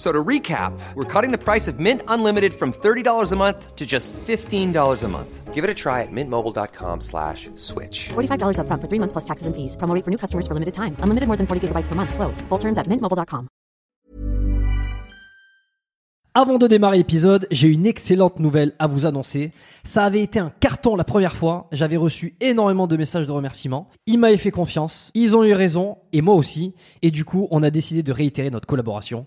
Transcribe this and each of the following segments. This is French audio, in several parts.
So to recap, we're cutting the price of Mint Unlimited from $30 a month to just $15 a month. Give it a try at mintmobile.com slash switch. $45 upfront for three months plus taxes and fees. Promo rate for new customers for limited time. Unlimited more than 40 gigabytes per month. Slows. Full terms at mintmobile.com. Avant de démarrer l'épisode, j'ai une excellente nouvelle à vous annoncer. Ça avait été un carton la première fois. J'avais reçu énormément de messages de remerciements. Ils m'avaient fait confiance. Ils ont eu raison. Et moi aussi. Et du coup, on a décidé de réitérer notre collaboration.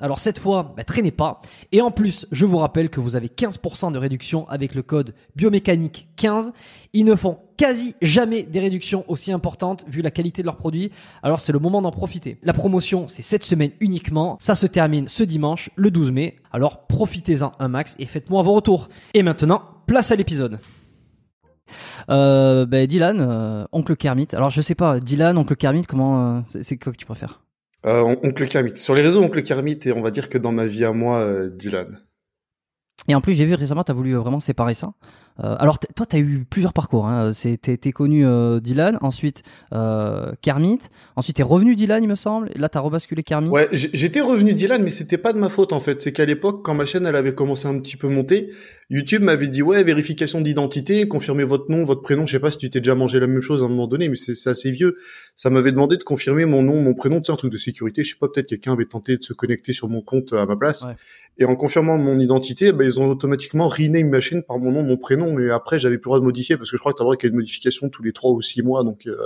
Alors cette fois, bah, traînez pas. Et en plus, je vous rappelle que vous avez 15% de réduction avec le code biomécanique 15. Ils ne font quasi jamais des réductions aussi importantes vu la qualité de leurs produits. Alors c'est le moment d'en profiter. La promotion, c'est cette semaine uniquement. Ça se termine ce dimanche, le 12 mai. Alors profitez-en un max et faites-moi vos retours. Et maintenant, place à l'épisode. Euh, ben, Dylan, euh, oncle Kermit. Alors je sais pas, Dylan, oncle Kermit, comment euh, c'est c'est quoi que tu préfères? Euh, on- oncle Kermit. Sur les réseaux, oncle Kermit, et on va dire que dans ma vie à moi, euh, Dylan. Et en plus, j'ai vu récemment, tu as voulu euh, vraiment séparer ça. Euh, alors, toi, tu as eu plusieurs parcours. Hein. C'est- T'es connu euh, Dylan, ensuite euh, Kermit, ensuite t'es revenu Dylan, il me semble. Et là, t'as rebasculé Kermit. Ouais, j'étais revenu Dylan, mais c'était pas de ma faute en fait. C'est qu'à l'époque, quand ma chaîne elle avait commencé un petit peu monter, YouTube m'avait dit ouais, vérification d'identité, confirmez votre nom, votre prénom. Je sais pas si tu t'es déjà mangé la même chose à un moment donné, mais c'est assez vieux. Ça m'avait demandé de confirmer mon nom, mon prénom, c'est un truc de sécurité. Je sais pas, peut-être quelqu'un avait tenté de se connecter sur mon compte à ma place. Ouais. Et en confirmant mon identité, ben, ils ont automatiquement rename ma chaîne par mon nom, mon prénom. Mais après, j'avais plus le droit de modifier parce que je crois que t'as le droit qu'il y ait une modification tous les trois ou six mois. Donc, euh,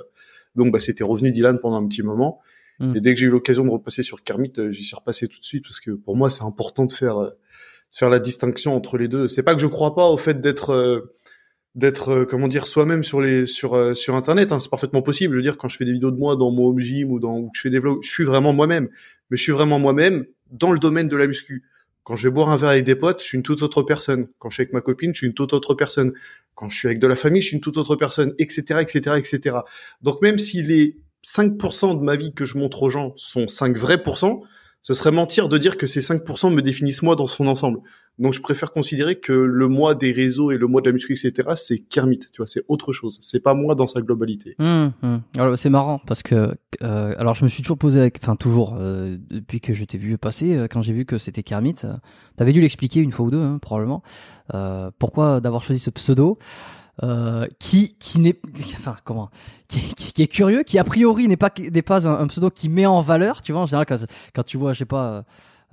donc bah, c'était revenu Dylan pendant un petit moment. Mm. Et dès que j'ai eu l'occasion de repasser sur Kermit, euh, j'y suis repassé tout de suite parce que pour moi, c'est important de faire euh, faire la distinction entre les deux. C'est pas que je crois pas au fait d'être euh, d'être euh, comment dire soi-même sur les sur euh, sur internet hein, c'est parfaitement possible. Je veux dire quand je fais des vidéos de moi dans mon home gym ou dans ou que je fais des vlogs je suis vraiment moi-même. Mais je suis vraiment moi-même dans le domaine de la muscu. Quand je vais boire un verre avec des potes je suis une toute autre personne. Quand je suis avec ma copine je suis une toute autre personne. Quand je suis avec de la famille je suis une toute autre personne etc etc etc donc même si les 5% de ma vie que je montre aux gens sont 5 vrais pourcents ce serait mentir de dire que ces 5% me définissent moi dans son ensemble Donc je préfère considérer que le moi des réseaux et le moi de la muscu, etc., c'est Kermit, tu vois, c'est autre chose. C'est pas moi dans sa globalité. Hum, hum. Alors c'est marrant parce que euh, alors je me suis toujours posé, enfin toujours euh, depuis que je t'ai vu passer, euh, quand j'ai vu que c'était Kermit, euh, t'avais dû l'expliquer une fois ou deux hein, probablement. Euh, pourquoi d'avoir choisi ce pseudo euh, qui qui n'est enfin comment? Qui, qui- qui est curieux qui a priori n'est pas n'est pas un, un pseudo qui met en valeur tu vois en général quand, quand tu vois je sais pas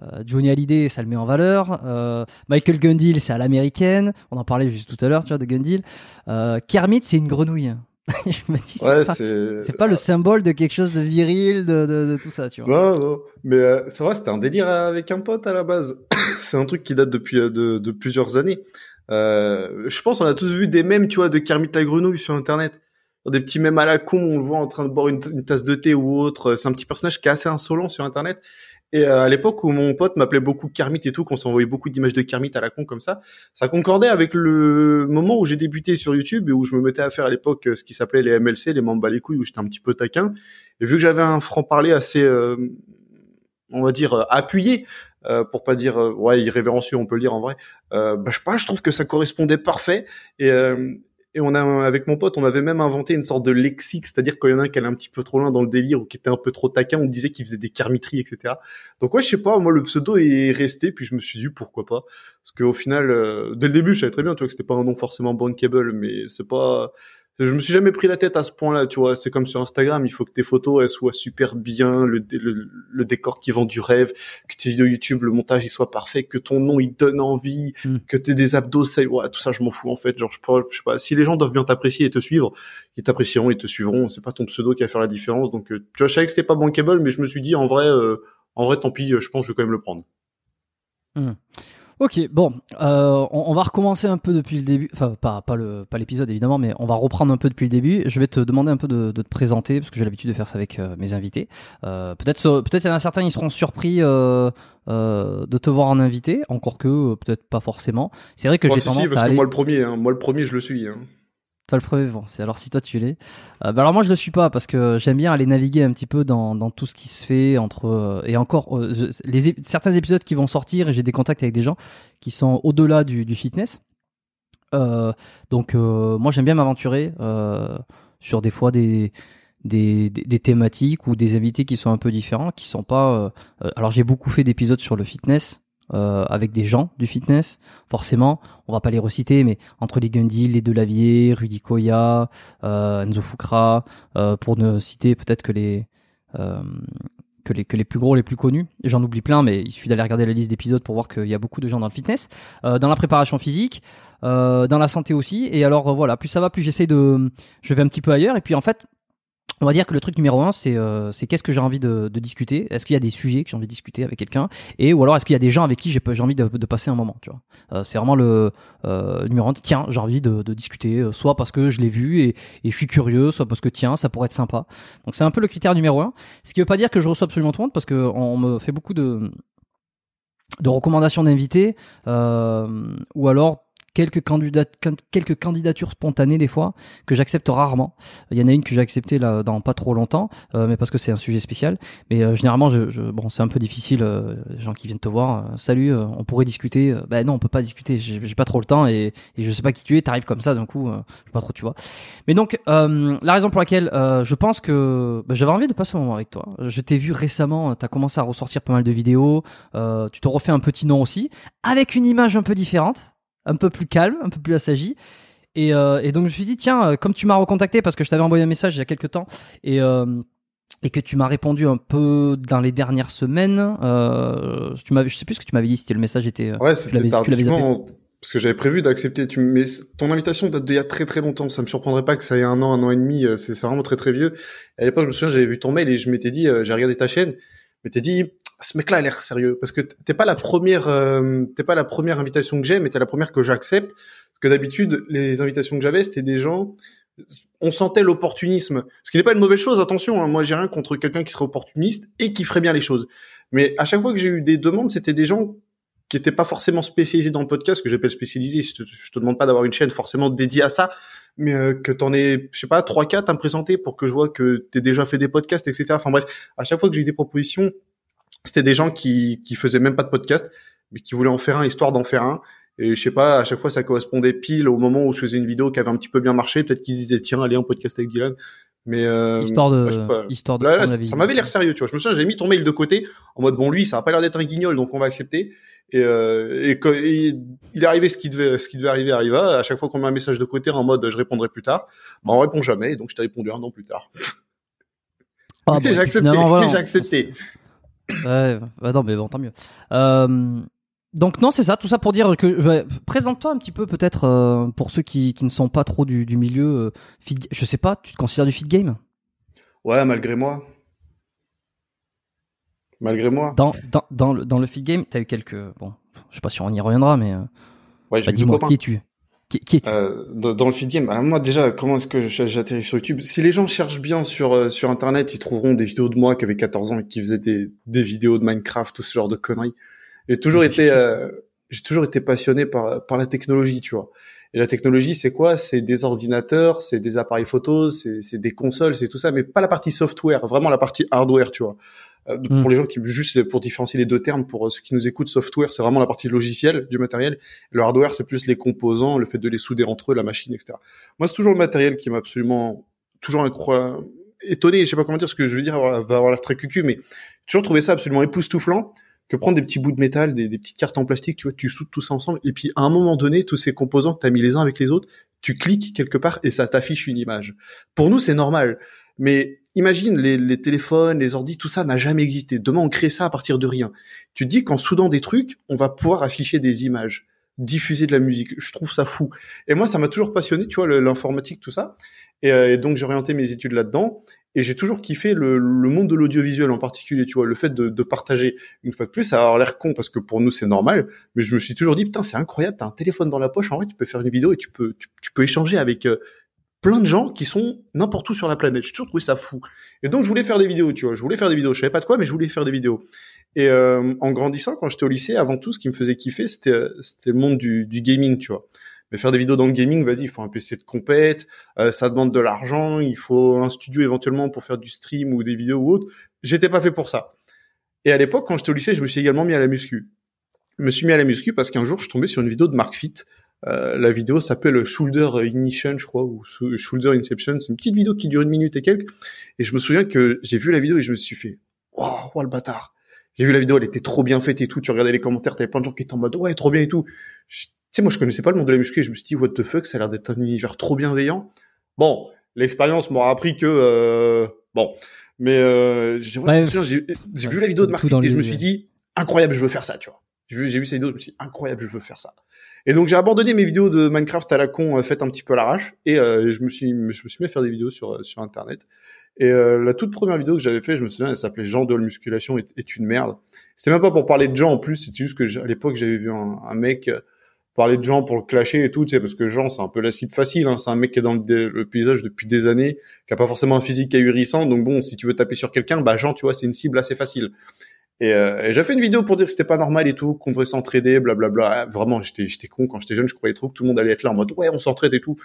euh, Johnny Hallyday ça le met en valeur euh, Michael Gundil c'est à l'américaine on en parlait juste tout à l'heure tu vois de Gundil euh, Kermit c'est une grenouille je me dis c'est Ouais, pas, pas le symbole de quelque chose de viril de, de, de tout ça tu vois Non, non. Mais euh, c'est vrai, c'était un délire avec un pote à la base. c'est un truc qui date depuis euh, de, de plusieurs années. Euh, je pense on a tous vu des mèmes, tu vois, de Kermit la grenouille sur Internet. Des petits mèmes à la con, on le voit en train de boire une, tasse de thé ou autre. C'est un petit personnage qui est assez insolent sur Internet. Et euh, à l'époque où mon pote m'appelait beaucoup Kermit et tout, qu'on s'envoyait beaucoup d'images de Kermit à la con comme ça, ça concordait avec le moment où j'ai débuté sur YouTube et où je me mettais à faire à l'époque euh, ce qui s'appelait les MLC, les membres les couilles, où j'étais un petit peu taquin. Et vu que j'avais un franc-parler assez, euh, on va dire, appuyé, euh, pour pas dire, euh, ouais, irrévérencieux, on peut le dire en vrai, euh, bah, je sais pas, je trouve que ça correspondait parfait. Et, et on a, avec mon pote, on avait même inventé une sorte de lexique, c'est-à-dire quand il y en a un qui allait un petit peu trop loin dans le délire ou qui était un peu trop taquin, on disait qu'il faisait des carmitries, etc. Donc ouais, je sais pas, moi le pseudo est resté, puis je me suis dit pourquoi pas, parce qu'au final, euh, dès le début, je savais très bien, tu vois, que c'était pas un nom forcément bankable, mais c'est pas, je me suis jamais pris la tête à ce point-là, tu vois. C'est comme sur Instagram, il faut que tes photos elles soient super bien, le, le, le décor qui vend du rêve, que tes vidéos YouTube, le montage il soit parfait, que ton nom il donne envie, Mm. que t'aies des abdos, ça, ouais, tout ça je m'en fous en fait. Genre je, peux- je sais pas, si les gens doivent bien t'apprécier et te suivre, ils t'apprécieront, ils te suivront. C'est pas ton pseudo qui va faire la différence. Donc euh, tu vois, je savais que c'était pas bankable, mais je me suis dit en vrai, euh, en vrai tant pis, euh, je pense que je vais quand même le prendre. Ok, bon, euh, on, on va recommencer un peu depuis le début, enfin pas pas le pas l'épisode évidemment, mais on va reprendre un peu depuis le début. Je vais te demander un peu de, de te présenter parce que j'ai l'habitude de faire ça avec euh, mes invités. Euh, peut-être peut-être il y en a certains ils seront surpris de te voir en invité, encore que peut-être pas forcément. C'est vrai que j'ai si, tendance si, parce à que aller. moi le premier, hein, moi le premier je le suis. Hein. Toi le premier, bon, c'est alors si toi tu l'es. Euh, bah alors moi je le suis pas parce que j'aime bien aller naviguer un petit peu dans, dans tout ce qui se fait entre euh, et encore euh, les certains épisodes qui vont sortir et j'ai des contacts avec des gens qui sont au-delà du, du fitness. Euh, donc moi j'aime bien m'aventurer sur des fois des, des, des, des thématiques ou des invités qui sont un peu différents, qui sont pas. alors j'ai beaucoup fait d'épisodes sur le fitness. Euh, avec des gens du fitness, forcément, on va pas les reciter, mais entre les Gundil, les Delavier, Rudy Koya, euh, Enzo Fukra, euh, pour ne citer peut-être que les euh, que les que les plus gros, les plus connus. J'en oublie plein, mais il suffit d'aller regarder la liste d'épisodes pour voir qu'il y a beaucoup de gens dans le fitness, euh, dans la préparation physique, euh, dans la santé aussi. Et alors euh, voilà, plus ça va, plus j'essaie de, je vais un petit peu ailleurs. Et puis en fait. On va dire que le truc numéro un, c'est euh, qu'est-ce que j'ai envie de, discuter? Est-ce qu'il y a des sujets que j'ai envie de discuter avec quelqu'un, et ou alors est-ce qu'il y a des gens avec qui j'ai envie de, passer un moment. Tu Euh, c'est vraiment le euh, numéro un. Tiens, j'ai envie de, discuter, euh, soit parce que je l'ai vu et, et je suis curieux, soit parce que tiens, ça pourrait être sympa. Donc c'est un peu le critère numéro un. Ce qui veut pas dire que je reçois absolument tout le monde, parce que on me fait beaucoup de de recommandations d'invités, ou alors quelques, candidatures spontanées des fois que j'accepte rarement. Il y en a une que j'ai acceptée là dans pas trop longtemps, euh, mais parce que c'est un sujet spécial. Mais euh, généralement, je, je- bon, c'est un peu difficile. euh, les gens qui viennent te voir, euh, salut, euh, on pourrait discuter. Euh, ben non, on peut pas discuter. J'ai pas trop le temps et, et je sais pas qui tu es. T'arrives comme ça d'un coup, je sais pas trop, tu vois. Mais donc, la raison pour laquelle je pense que bah, j'avais envie de passer un moment avec toi. Je t'ai vu récemment, tu as commencé à ressortir pas mal de vidéos. tu te refais un petit nom aussi, avec une image un peu différente, un peu plus calme, un peu plus assagie. Et, euh, et donc je me suis dit, tiens, euh, comme tu m'as recontacté parce que je t'avais envoyé un message il y a quelques temps et, euh, et que tu m'as répondu un peu dans les dernières semaines, euh, tu m'avais, je sais plus ce que tu m'avais dit, si le message était. euh, Ouais, c'était parce que j'avais prévu d'accepter. Tu, mais ton invitation date d'il y a très très longtemps. Ça me surprendrait pas que ça ait un an, un an et demi. euh, C'est vraiment très très vieux. À l'époque, je me souviens, j'avais vu ton mail et je m'étais dit, j'ai regardé ta chaîne, je m'étais dit, ce mec-là a l'air sérieux, parce que t'es pas la première, euh, t'es pas la première invitation que j'ai, mais t'es la première que j'accepte. Parce que d'habitude, les invitations que j'avais, c'était des gens, on sentait l'opportunisme. Ce qui n'est pas une mauvaise chose, attention. hein, moi, j'ai rien contre quelqu'un qui serait opportuniste et qui ferait bien les choses. Mais à chaque fois que j'ai eu des demandes, c'était des gens qui étaient pas forcément spécialisés dans le podcast, que j'appelle spécialisé. Je te, te demande pas d'avoir une chaîne forcément dédiée à ça, mais euh, que t'en aies, je sais pas, trois, quatre à me présenter pour que je vois que t'es déjà fait des podcasts, etc. Enfin bref, à chaque fois que j'ai eu des propositions, c'était des gens qui qui faisaient même pas de podcast. mais qui voulait en faire un histoire d'en faire un. Et je sais pas, à chaque fois ça correspondait pile au moment où je faisais une vidéo qui avait un petit peu bien marché. Peut-être qu'ils disaient tiens allez un podcast avec Dylan. Mais euh, Histoire de, bah, je sais pas. histoire de Là, là, ça m'avait l'air sérieux, tu vois. Je me souviens, j'avais mis ton mail de côté en mode bon lui, ça a pas l'air d'être un guignol, donc on va accepter. Et, euh, et, et il est arrivé ce qui devait, ce qui devait arriver arriva. À chaque fois qu'on met un message de côté en mode je répondrai plus tard, bah on répond jamais. Et donc je t'ai répondu un an plus tard. Ah, bon, j'ai accepté. voilà, j'ai accepté. Ouais, bah non, mais bon, tant mieux. Euh, donc non, c'est ça, tout ça pour dire que présente-toi un petit peu peut-être euh, pour ceux qui, qui ne sont pas trop du, du milieu. Euh, feed- je sais pas, tu te considères du feed game? Ouais, malgré moi. Malgré moi. dans, dans, dans le dans le feed game, t'as eu quelques bon, je sais pas si on y reviendra, mais euh, Ouais, j'ai bah, dis-moi qui es-tu qui, qui es-tu Euh, dans, le feed game, alors moi déjà, comment est-ce que j'atterris sur YouTube? Si les gens cherchent bien sur euh, sur internet, ils trouveront des vidéos de moi qui avait 14 ans et qui faisait des, des vidéos de Minecraft, tout ce genre de conneries. J'ai toujours Ouais, été euh, j'ai toujours été passionné par par la technologie, tu vois. Et la technologie, c'est quoi? C'est des ordinateurs, c'est des appareils photos, c'est c'est des consoles, c'est tout ça, mais pas la partie software, vraiment la partie hardware, tu vois. Euh, Mm. Pour les gens qui juste pour différencier les deux termes, pour euh, ceux qui nous écoutent, software, c'est vraiment la partie logicielle du matériel. Le hardware, c'est plus les composants, le fait de les souder entre eux, la machine, etc. Moi, c'est toujours le matériel qui m'a absolument toujours incroyable, étonné. Je sais pas comment dire ce que je veux dire, va avoir l'air très cucu, mais j'ai toujours trouvé ça absolument époustouflant que prendre des petits bouts de métal, des, des petites cartes en plastique, tu vois, tu soudes tout ça ensemble, et puis à un moment donné, tous ces composants que tu as mis les uns avec les autres, tu cliques quelque part et ça t'affiche une image. Pour nous, c'est normal. Mais imagine, les, les téléphones, les ordis, tout ça n'a jamais existé. Demain, on crée ça à partir de rien. Tu te dis qu'en soudant des trucs, on va pouvoir afficher des images, diffuser de la musique. Je trouve ça fou. Et moi, ça m'a toujours passionné, tu vois, l'informatique, tout ça. Et, euh, et donc, j'ai orienté mes études là-dedans. Et j'ai toujours kiffé le, le monde de l'audiovisuel en particulier, tu vois, le fait de, de partager. Une fois de plus, ça a l'air con parce que pour nous c'est normal, mais je me suis toujours dit putain c'est incroyable, t'as un téléphone dans la poche, en vrai tu peux faire une vidéo et tu peux tu, tu peux échanger avec euh, plein de gens qui sont n'importe où sur la planète. J'ai toujours ça fou. Et donc je voulais faire des vidéos, tu vois, je voulais faire des vidéos. Je savais pas de quoi, mais je voulais faire des vidéos. Et euh, en grandissant, quand j'étais au lycée, avant tout, ce qui me faisait kiffer, c'était euh, le monde du, gaming, tu vois. Mais faire des vidéos dans le gaming, vas-y, il faut un PC de compète, euh, ça demande de l'argent, il faut un studio éventuellement pour faire du stream ou des vidéos ou autre. J'étais pas fait pour ça. Et à l'époque, quand j'étais au lycée, je me suis également mis à la muscu. Je me suis mis à la muscu parce qu'un jour, je suis tombé sur une vidéo de Mark Fit. Euh, la vidéo s'appelle Shoulder Ignition, je crois, ou Shoulder Inception. C'est une petite vidéo qui dure une minute et quelques. Et je me souviens que j'ai vu la vidéo et je me suis fait, oh, oh le bâtard. J'ai vu la vidéo, elle était trop bien faite et tout. Tu regardais les commentaires, t'avais plein de gens qui étaient en mode, ouais, trop bien et tout. Je- Tu sais, moi, je connaissais pas le monde de la muscu et je me suis dit, what the fuck, ça a l'air d'être un univers trop bienveillant. Bon, l'expérience m'aura appris que, euh, bon. Mais, euh, j'ai Ouais. vu la vidéo de dans et je me suis dit, incroyable, je veux faire ça, tu vois. J'ai vu, j'ai vu cette vidéo, je me suis dit, incroyable, je veux faire ça. Et donc j'ai abandonné mes vidéos de Minecraft à la con, euh, faites un petit peu à l'arrache, et euh, je me suis, je me suis mis à faire des vidéos sur euh, sur Internet. Et euh, la toute première vidéo que j'avais fait, je me souviens, elle s'appelait Jean de la musculation est, une merde. C'était même pas pour parler de Jean en plus, c'était juste que à l'époque j'avais vu un, un mec euh, parler de Jean pour le clasher et tout, tu sais, parce que Jean c'est un peu la cible facile, hein, c'est un mec qui est dans le, le paysage depuis des années, qui a pas forcément un physique ahurissant, donc bon, si tu veux taper sur quelqu'un, bah Jean, tu vois, c'est une cible assez facile. Et, euh, et j'ai fait une vidéo pour dire que c'était pas normal et tout, qu'on devrait s'entraider, blablabla. Ah, Vraiment, j'étais, j'étais con quand j'étais jeune, je croyais trop que tout le monde allait être là en mode ouais, on s'entraide et tout.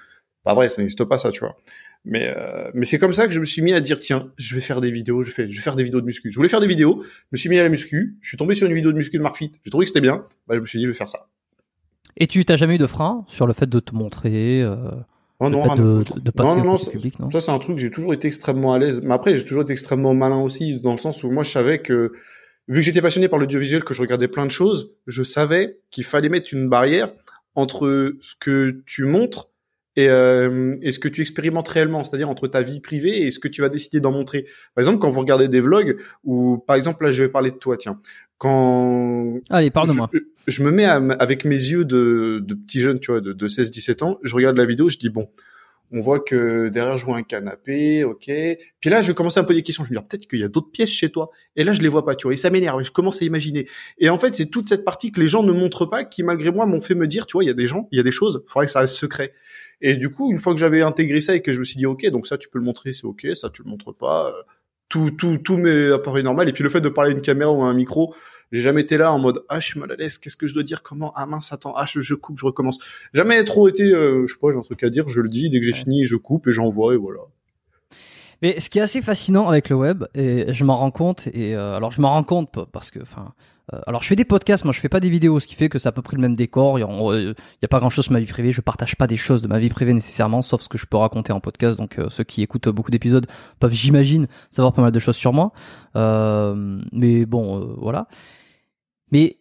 Pas vrai, ça n'existe pas ça, tu vois. Mais euh, mais c'est comme ça que je me suis mis à dire tiens, je vais faire des vidéos, je vais, je vais faire des vidéos de muscu. Je voulais faire des vidéos, je me suis mis à la muscu, je suis tombé sur une vidéo de muscu de Mark Fit, j'ai trouvé que c'était bien, bah je me suis dit je vais faire ça. Et tu t'as jamais eu de frein sur le fait de te montrer, euh, Oh le non, de, de, de passer non, non, ça- public, non? Ça, c'est un truc, j'ai toujours été extrêmement à l'aise. Mais après, j'ai toujours été extrêmement malin aussi, dans le sens où moi, je savais que, vu que j'étais passionné par l'audiovisuel, que je regardais plein de choses, je savais qu'il fallait mettre une barrière entre ce que tu montres et, euh, et ce que tu expérimentes réellement, c'est-à-dire entre ta vie privée et ce que tu vas décider d'en montrer. Par exemple, quand vous regardez des vlogs, ou par exemple, là, je vais parler de toi, tiens. Quand Allez, parle de moi. je, je me mets à avec mes yeux de, de petit jeune, tu vois, de, de 16-17 ans, je regarde la vidéo, je dis bon, on voit que derrière je vois un canapé, ok. Puis là, je vais commencer un peu des questions. Je me dis peut-être qu'il y a d'autres pièces chez toi. Et là, je les vois pas, tu vois. Et ça m'énerve. Je commence à imaginer. Et en fait, c'est toute cette partie que les gens ne montrent pas, qui malgré moi m'ont fait me dire, tu vois, il y a des gens, il y a des choses, faudrait que ça reste secret. Et du coup, une fois que j'avais intégré ça et que je me suis dit ok, donc ça tu peux le montrer, c'est ok, ça tu le montres pas. euh, Tout, tout, tout m'est apparu normal. Et puis le fait de parler à une caméra ou à un micro, j'ai jamais été là en mode ah je suis mal à l'aise, qu'est-ce que je dois dire, comment ah mince attends ah je, je coupe, je recommence. Jamais trop été, euh, je sais pas, j'ai un truc à dire, je le dis, dès que j'ai fini je coupe et j'envoie et voilà. Mais ce qui est assez fascinant avec le web, et je m'en rends compte, et euh, alors je m'en rends compte parce que, enfin, euh, alors je fais des podcasts, moi je fais pas des vidéos, ce qui fait que c'est à peu près le même décor. Il y, a, y a pas grand chose sur ma vie privée, je partage pas des choses de ma vie privée nécessairement, sauf ce que je peux raconter en podcast. Donc euh, ceux qui écoutent beaucoup d'épisodes peuvent, j'imagine, savoir pas mal de choses sur moi. mais bon, voilà. Mais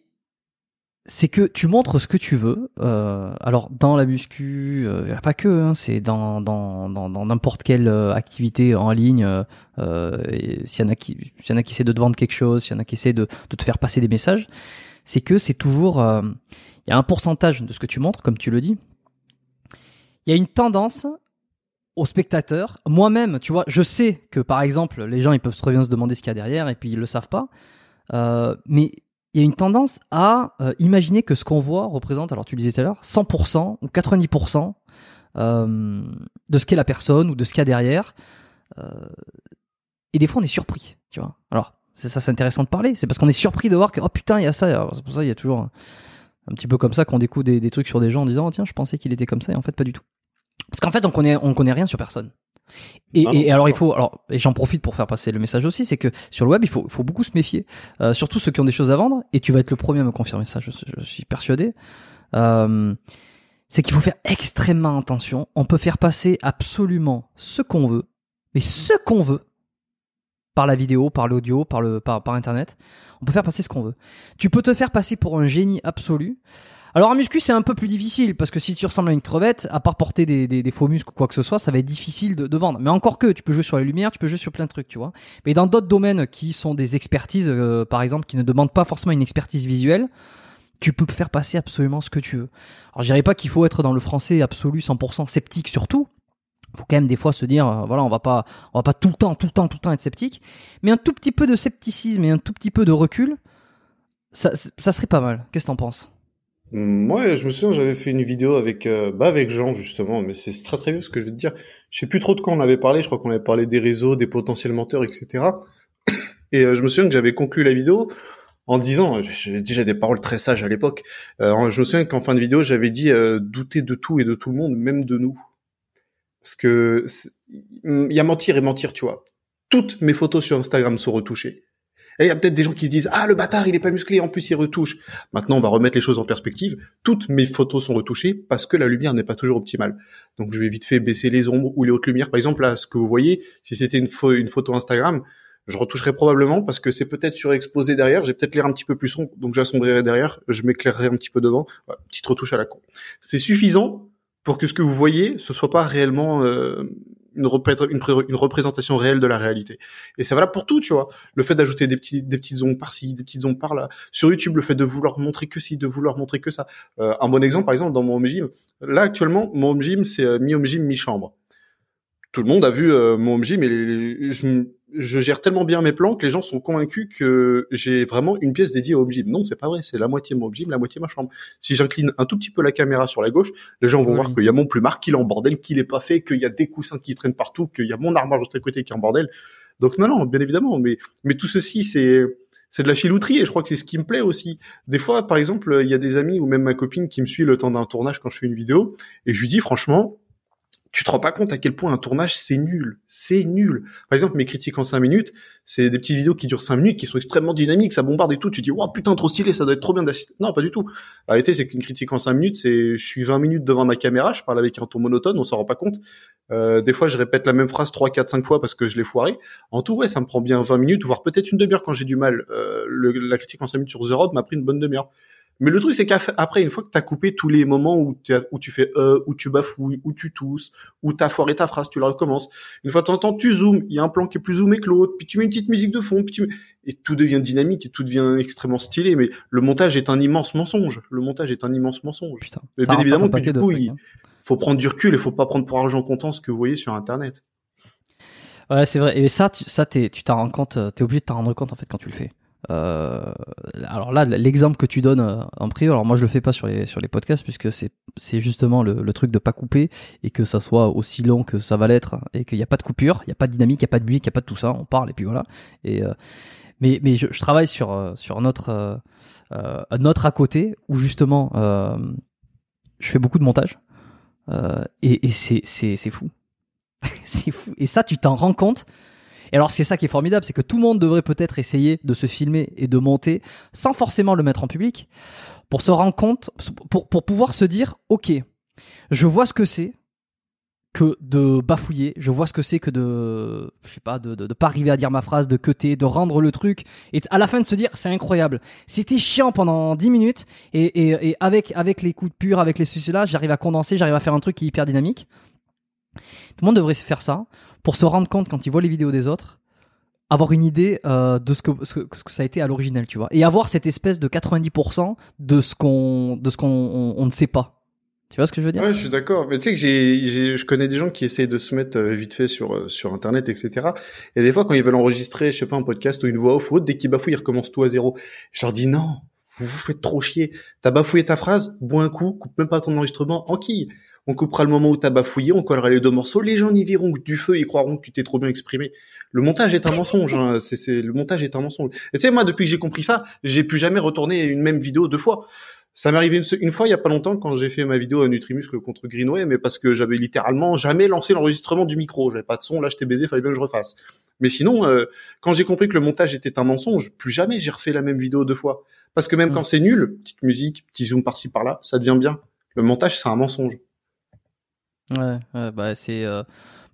c'est que tu montres ce que tu veux. Euh, alors dans la muscu, euh, pas que, hein, c'est dans dans dans n'importe quelle euh, activité en ligne. Euh, s'il y en a qui s'il y en a qui essaient de te vendre quelque chose, s'il y en a qui essaient de, de te faire passer des messages, c'est que c'est toujours il y a un pourcentage de ce que tu montres, comme tu le dis. Il y a une tendance aux spectateurs. Moi-même, tu vois, je sais que par exemple, les gens ils peuvent très bien se demander ce qu'il y a derrière et puis ils le savent pas. mais il y a une tendance à euh, imaginer que ce qu'on voit représente, alors tu le disais tout à l'heure, 100% ou 90% euh, de ce qu'est la personne ou de ce qu'il y a derrière. Euh, et des fois, on est surpris, tu vois. Alors, c'est ça, c'est intéressant de parler. C'est parce qu'on est surpris de voir que, oh putain, il y a ça. C'est pour ça, il y a toujours un, petit peu comme ça qu'on découvre des, des, trucs sur des gens en disant, oh, tiens, je pensais qu'il était comme ça, et en fait, pas du tout. Parce qu'en fait, on connaît, on connaît rien sur personne. Et, et, alors il faut, alors j'en profite pour faire passer le message aussi, c'est que sur le web il faut, faut beaucoup se méfier, euh, surtout ceux qui ont des choses à vendre. Et tu vas être le premier à me confirmer ça, je, je suis persuadé. Euh, c'est qu'il faut faire extrêmement attention. On peut faire passer absolument ce qu'on veut, mais ce qu'on veut par la vidéo, par l'audio, par le par, par internet. On peut faire passer ce qu'on veut. Tu peux te faire passer pour un génie absolu. Alors en muscu, c'est un peu plus difficile parce que si tu ressembles à une crevette, à part porter des, des, faux muscles ou quoi que ce soit, ça va être difficile de, vendre. Mais encore que, tu peux jouer sur la lumière, tu peux jouer sur plein de trucs, tu vois. Mais dans d'autres domaines qui sont des expertises, euh, par exemple, qui ne demandent pas forcément une expertise visuelle, tu peux faire passer absolument ce que tu veux. Alors je dirais pas qu'il faut être dans le français absolu 100% sceptique surtout. Faut quand même des fois se dire, euh, voilà, on va pas, on va pas tout le temps, tout le temps, tout le temps être sceptique, mais un tout petit peu de scepticisme et un tout petit peu de recul, ça, ça serait pas mal. Qu'est-ce que t'en penses? Moi, je me souviens, j'avais fait une vidéo avec, euh, bah, avec Jean justement, mais c'est très très vieux ce que je vais te dire. Je sais plus trop de quoi on avait parlé. Je crois qu'on avait parlé des réseaux, des potentiels menteurs, etc. Et euh, je me souviens que j'avais conclu la vidéo en disant, j'ai déjà des paroles très sages à l'époque. Euh, je me souviens qu'en fin de vidéo, j'avais dit douter de tout et de tout le monde, même de nous, parce que il y a mentir et mentir, tu vois. Toutes mes photos sur Instagram sont retouchées. Et il y a peut-être des gens qui se disent ah le bâtard il est pas musclé en plus il retouche. Maintenant on va remettre les choses en perspective. Toutes mes photos sont retouchées parce que la lumière n'est pas toujours optimale. Donc je vais vite fait baisser les ombres ou les hautes lumières. Par exemple là ce que vous voyez, si c'était une, photo Instagram, je retoucherai probablement parce que c'est peut-être surexposé derrière. J'ai peut-être l'air un petit peu plus sombre, donc j'assombrirai derrière. Je m'éclairerai un petit peu devant. petite retouche à la con. C'est suffisant pour que ce que vous voyez, ce soit pas réellement euh, une, une, représentation réelle de la réalité. Et c'est valable pour tout, tu vois. Le fait d'ajouter des, petits, des petites ondes par-ci, des petites ondes par-là. Sur YouTube, le fait de vouloir montrer que ci, de vouloir montrer que ça. Euh, un bon exemple, par exemple, dans mon home gym. Là, actuellement, mon home gym, c'est euh, mi-home gym, mi-chambre tout le monde a vu euh, mon home gym et je, je, gère tellement bien mes plans que les gens sont convaincus que j'ai vraiment une pièce dédiée au home gym. Non, c'est pas vrai, c'est la moitié mon home gym, la moitié ma chambre. Si j'incline un tout petit peu la caméra sur la gauche, les gens vont voir qu'il y a mon plumard, qu'il est en bordel, qu'il est pas fait, qu'il y a des coussins qui traînent partout, qu'il y a mon armoire juste à côté qui est en bordel. Donc non, non, bien évidemment, mais mais tout ceci c'est c'est de la filouterie et je crois que c'est ce qui me plaît aussi. Des fois, par exemple, il y a des amis ou même ma copine qui me suit le temps d'un tournage quand je fais une vidéo et je lui dis franchement, tu te rends pas compte à quel point un tournage c'est nul, c'est nul. Par exemple, mes critiques en 5 minutes, c'est des petites vidéos qui durent 5 minutes, qui sont extrêmement dynamiques, ça bombarde et tout. Tu dis, waouh, putain, trop stylé, ça doit être trop bien d'assister. Non, pas du tout. La réalité, c'est qu'une critique en 5 minutes, c'est, je suis 20 minutes devant ma caméra, je parle avec un ton monotone, on s'en rend pas compte. Euh, des fois, je répète la même phrase 3, 4, 5 fois parce que je l'ai foiré. En tout, ouais, ça me prend bien 20 minutes, voire peut-être une demi-heure quand j'ai du mal. Euh, la critique en 5 minutes sur The Road m'a pris une bonne demi-heure. Mais le truc, c'est qu'après, une fois que tu as coupé tous les moments où, où tu fais euh, où tu bafouilles, où tu tousses, où t'as foiré ta phrase, tu la recommences. Une fois de temps en temps, tu zoomes, il y a un plan qui est plus zoomé que l'autre, puis tu mets une petite musique de fond, puis tu et tout devient dynamique et tout devient extrêmement stylé. Mais le montage est un immense mensonge. Le montage est un immense mensonge. Putain, mais bien évidemment que du coup, il hein. faut prendre du recul et faut pas prendre pour argent comptant ce que vous voyez sur Internet. Ouais, c'est vrai. Et ça, tu, ça, tu t'en rends compte, t'es obligé de t'en rendre compte en fait quand tu le fais. Euh, alors là, l'exemple que tu donnes euh, en privé, alors moi je le fais pas sur les sur les podcasts puisque c'est c'est justement le, le, truc de pas couper et que ça soit aussi long que ça va l'être et qu'il n'y a pas de coupure, il y a pas de dynamique, il y a pas de musique, il y a pas de tout ça, on parle et puis voilà. Et euh, mais mais je, je, travaille sur sur notre euh, notre à côté où justement je fais beaucoup de montage et, et c'est c'est c'est fou c'est fou. Et ça, tu t'en rends compte. Et alors, c'est ça qui est formidable, c'est que tout le monde devrait peut-être essayer de se filmer et de monter sans forcément le mettre en public pour se rendre compte, pour, pour pouvoir se dire, OK, je vois ce que c'est que de bafouiller, je vois ce que c'est que de, je sais pas, de, de, pas arriver à dire ma phrase, de cuter, de rendre le truc, et à la fin de se dire, c'est incroyable. C'était chiant pendant 10 minutes, et, et, avec, avec les coups de pur, avec les soucis là, j'arrive à condenser, j'arrive à faire un truc qui est hyper dynamique. Tout le monde devrait faire ça pour se rendre compte quand il voit les vidéos des autres, avoir une idée euh, de ce que, ça a été à l'original, tu vois, et avoir cette espèce de 90% de ce qu'on, de ce qu'on on, ne sait pas. Tu vois ce que je veux dire? Ouais, je suis d'accord. Mais tu sais que j'ai, je connais des gens qui essayent de se mettre euh, vite fait sur euh, sur internet, etc. Et des fois, quand ils veulent enregistrer, je sais pas, un podcast ou une voix off ou autre, dès qu'ils bafouillent, ils recommencent tout à zéro. Je leur dis non, vous vous faites trop chier. T'as bafouillé ta phrase, bois un coup, coupe même pas ton enregistrement, en qui On coupera le moment où t'as bafouillé, on collera les deux morceaux, les gens y verront du feu, ils croiront que tu t'es trop bien exprimé. Le montage est un mensonge. Hein. C'est, c'est, le montage est un mensonge. Et tu sais, moi, depuis que j'ai compris ça, j'ai plus jamais retourné une même vidéo deux fois. Ça m'est arrivé une, une, fois il y a pas longtemps quand j'ai fait ma vidéo à Nutrimuscle contre Greenway, mais parce que j'avais littéralement jamais lancé l'enregistrement du micro. J'avais pas de son, là j'étais baisé, fallait bien que je refasse. Mais sinon, euh, quand j'ai compris que le montage était un mensonge, plus jamais j'ai refait la même vidéo deux fois. Parce que même mmh. quand c'est nul, petite musique, petit zoom par-ci par-là, ça devient bien. Le montage c'est un mensonge. Ouais, bah c'est euh...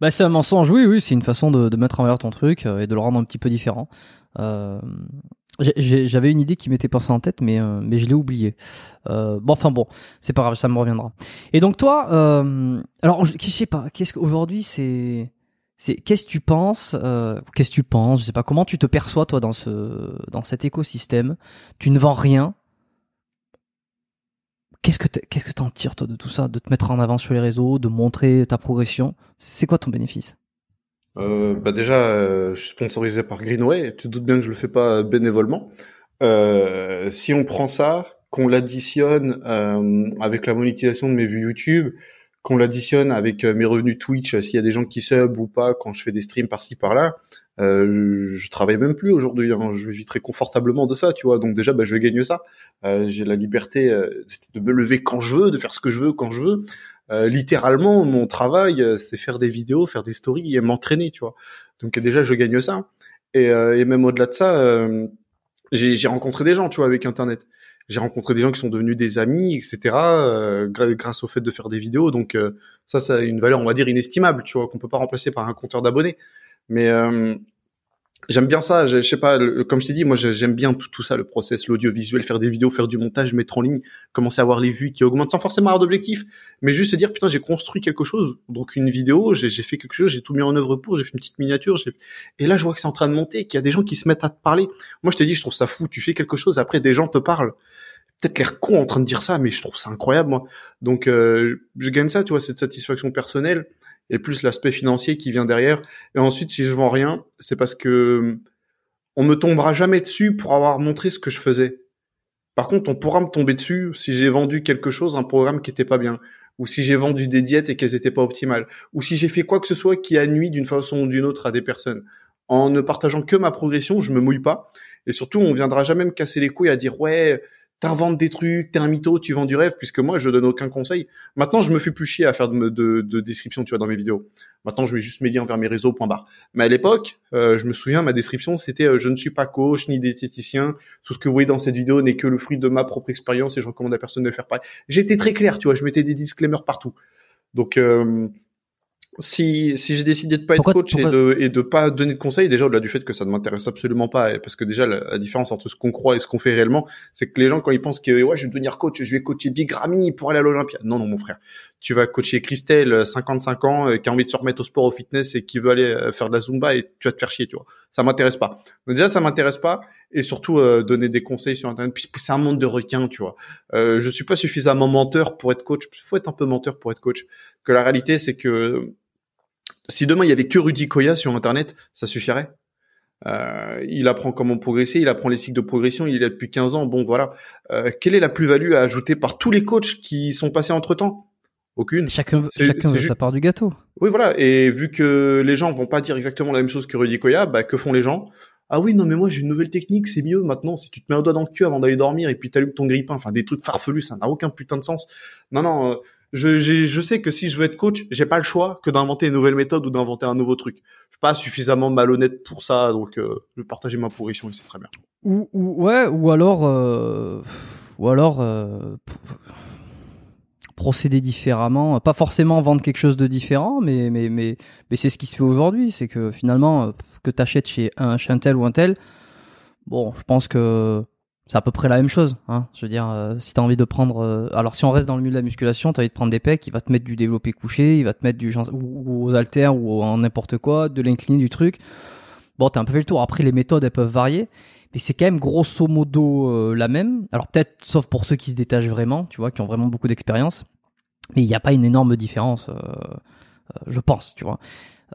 bah c'est un mensonge. Oui, oui, c'est une façon de, de, mettre en valeur ton truc euh, et de le rendre un petit peu différent. Euh, j'avais une idée qui m'était passée en tête, mais euh, mais je l'ai oubliée. Euh, bon, enfin bon, c'est pas grave, ça me reviendra. Et donc toi, euh, alors je, sais pas, qu'est-ce qu'aujourd'hui c'est c'est qu'est-ce que tu penses Qu'est-ce que tu penses Je sais pas comment tu te perçois toi dans ce dans cet écosystème? Tu ne vends rien? Qu'est-ce que qu'est-ce que t'en tires toi de tout ça De te mettre en avant sur les réseaux, de montrer ta progression? C'est quoi ton bénéfice? Euh, bah déjà, euh, je suis sponsorisé par Greenway. Tu te doutes bien que je le fais pas bénévolement. Euh, si on prend ça, qu'on l'additionne avec la monétisation de mes vues YouTube, qu'on l'additionne avec mes revenus Twitch, s'il y a des gens qui sub ou pas quand je fais des streams par-ci par-là, euh, je, travaille même plus aujourd'hui. Hein. Je vis très confortablement de ça, tu vois. Donc déjà, bah, je vais gagner ça. J'ai la liberté de me lever quand je veux, de faire ce que je veux quand je veux. Euh, littéralement, mon travail, euh, c'est faire des vidéos, faire des stories et m'entraîner, tu vois. Donc déjà, je gagne ça. Et, euh, et même au-delà de ça, euh, j'ai rencontré des gens, tu vois, avec Internet. J'ai rencontré des gens qui sont devenus des amis, etc. grâce au fait de faire des vidéos. Donc ça, ça a une valeur, on va dire, inestimable, tu vois, qu'on peut pas remplacer par un compteur d'abonnés. Mais J'aime bien ça, je, sais pas, comme je t'ai dit, moi j'aime bien tout, tout ça, le process, l'audiovisuel, faire des vidéos, faire du montage, mettre en ligne, commencer à avoir les vues qui augmentent sans forcément avoir d'objectif, mais juste se dire putain j'ai construit quelque chose, donc une vidéo, j'ai fait quelque chose, j'ai tout mis en œuvre pour, j'ai fait une petite miniature, et là je vois que c'est en train de monter, qu'il y a des gens qui se mettent à te parler. Moi je t'ai dit, je trouve ça fou, tu fais quelque chose, après des gens te parlent. Peut-être l'air con en train de dire ça, mais je trouve ça incroyable moi. Donc euh, je gagne ça, tu vois, cette satisfaction personnelle et plus l'aspect financier qui vient derrière. Et ensuite, si je vends rien, c'est parce que on me tombera jamais dessus pour avoir montré ce que je faisais. Par contre, on pourra me tomber dessus si j'ai vendu quelque chose, un programme qui était pas bien, ou si j'ai vendu des diètes et qu'elles étaient pas optimales, ou si j'ai fait quoi que ce soit qui a nuit d'une façon ou d'une autre à des personnes. En ne partageant que ma progression, je me mouille pas. Et surtout, on viendra jamais me casser les couilles à dire ouais, t'inventes des trucs, t'es un mytho, tu vends du rêve, puisque moi je donne aucun conseil. Maintenant, je me fais plus chier à faire de, de, de description, tu vois, dans mes vidéos. Maintenant, je mets juste mes liens vers mes réseaux, point barre. Mais à l'époque, euh, je me souviens, ma description, c'était euh, je ne suis pas coach ni diététicien. Tout ce que vous voyez dans cette vidéo n'est que le fruit de ma propre expérience et je recommande à personne de le faire pareil. J'étais très clair, tu vois, je mettais des disclaimers partout. Donc, euh, si, si j'ai décidé de pas pourquoi, être coach pourquoi... et de et de pas donner de conseils déjà au-delà du fait que ça ne m'intéresse absolument pas parce que déjà la, la, différence entre ce qu'on croit et ce qu'on fait réellement c'est que les gens quand ils pensent que ouais je vais devenir coach je vais coacher Big Ramy pour aller à l'Olympia. Non non mon frère. Tu vas coacher Christelle 55 ans euh, qui a envie de se remettre au sport au fitness et qui veut aller euh, faire de la zumba et tu vas te faire chier tu vois. Ça m'intéresse pas. Donc déjà ça m'intéresse pas et surtout euh, donner des conseils sur internet. Puis c'est un monde de requins tu vois. Euh, je suis pas suffisamment menteur pour être coach. Faut être un peu menteur pour être coach. Que la réalité c'est que si demain il y avait que Rudy Koya sur Internet, ça suffirait. Euh, il apprend comment progresser, il apprend les cycles de progression, il est là depuis 15 ans. Bon, voilà. Euh, quelle est la plus-value à ajouter par tous les coachs qui sont passés entre temps Aucune. Chacun, chacun veut sa part du gâteau. Oui, voilà. Et vu que les gens vont pas dire exactement la même chose que Rudy Koya, bah, que font les gens? Ah oui, non, mais moi j'ai une nouvelle technique, c'est mieux maintenant. Si tu te mets au doigt dans le cul avant d'aller dormir et puis t'allumes ton grille-pain, enfin des trucs farfelus, ça n'a aucun putain de sens. Non, non, Je, sais que si je veux être coach, j'ai pas le choix que d'inventer une nouvelle méthode ou d'inventer un nouveau truc. Je suis pas suffisamment malhonnête pour ça, donc euh, je vais partager ma position et c'est très bien. Ou, ou ouais, ou alors, euh, ou alors euh, procéder différemment. Pas forcément vendre quelque chose de différent, mais mais mais mais c'est ce qui se fait aujourd'hui. C'est que finalement, euh, que t'achètes chez un chez un tel ou un tel, bon, je pense que c'est à peu près la même chose. Hein. Je veux dire, euh, si t'as envie de prendre, euh, alors si on reste dans le milieu de la musculation, t'as envie de prendre des pecs, il va te mettre du développé couché, il va te mettre du ou aux haltères ou en n'importe quoi, de l'incliné du truc. Bon, t'as un peu fait le tour. Après, les méthodes, elles peuvent varier mais c'est quand même grosso modo euh, la même. Alors peut-être, sauf pour ceux qui se détachent vraiment, tu vois, qui ont vraiment beaucoup d'expérience, mais il n'y a pas une énorme différence, euh, euh, je pense, tu vois.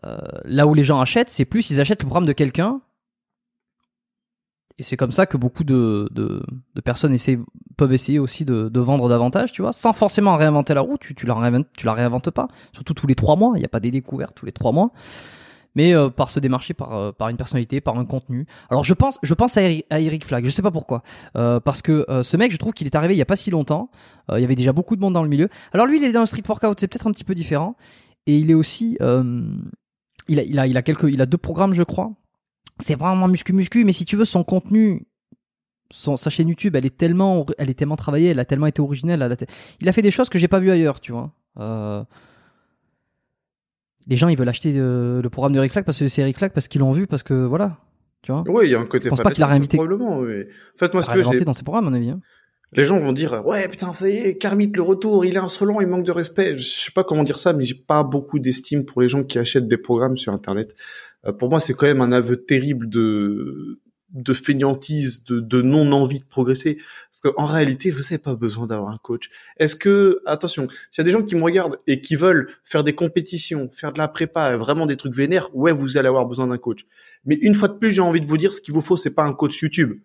Euh, là où les gens achètent, c'est plus ils achètent le programme de quelqu'un, et c'est comme ça que beaucoup de, de, personnes essayent, peuvent essayer aussi de, de vendre davantage, tu vois, sans forcément réinventer la roue. Tu, tu la réinventes, tu la réinventes pas, surtout tous les trois mois. Il n'y a pas des découvertes tous les trois mois mais euh, par se démarcher par euh, par une personnalité, par un contenu. Alors je pense je pense à Eric, à Eric Flag, je sais pas pourquoi, Euh, parce que ce mec, je trouve qu'il est arrivé il y a pas si longtemps. Il y avait déjà beaucoup de monde dans le milieu. Alors lui, il est dans le street workout, c'est peut-être un petit peu différent, et il est aussi il a il a il a quelques il a deux programmes, je crois. C'est vraiment muscu muscu, mais si tu veux son contenu. Son, sa chaîne YouTube, elle est tellement, elle est tellement travaillée, elle a tellement été originelle. elle a te- il a fait des choses que j'ai pas vu ailleurs, tu vois. Euh, les gens ils veulent acheter euh, le programme de Eric Flack parce que c'est Eric Flack parce qu'ils l'ont vu parce que voilà tu vois Oui, il y a un côté. Je pense pas qu'il a fanatique, réinvité. Probablement, mais en fait, moi, veux, inventé j'ai- dans ses programmes à mon avis hein. les gens vont dire ouais putain ça y est Kermit le retour il est insolent il manque de respect je sais pas comment dire ça mais j'ai pas beaucoup d'estime pour les gens qui achètent des programmes sur internet pour moi c'est quand même un aveu terrible de de fainéantise de, de non envie de progresser. Parce qu'en réalité vous avez pas besoin d'avoir un coach. Est-ce que attention s'il y a des gens qui me regardent et qui veulent faire des compétitions faire de la prépa vraiment des trucs vénères ouais vous allez avoir besoin d'un coach. Mais une fois de plus j'ai envie de vous dire ce qu'il vous faut c'est pas un coach YouTube.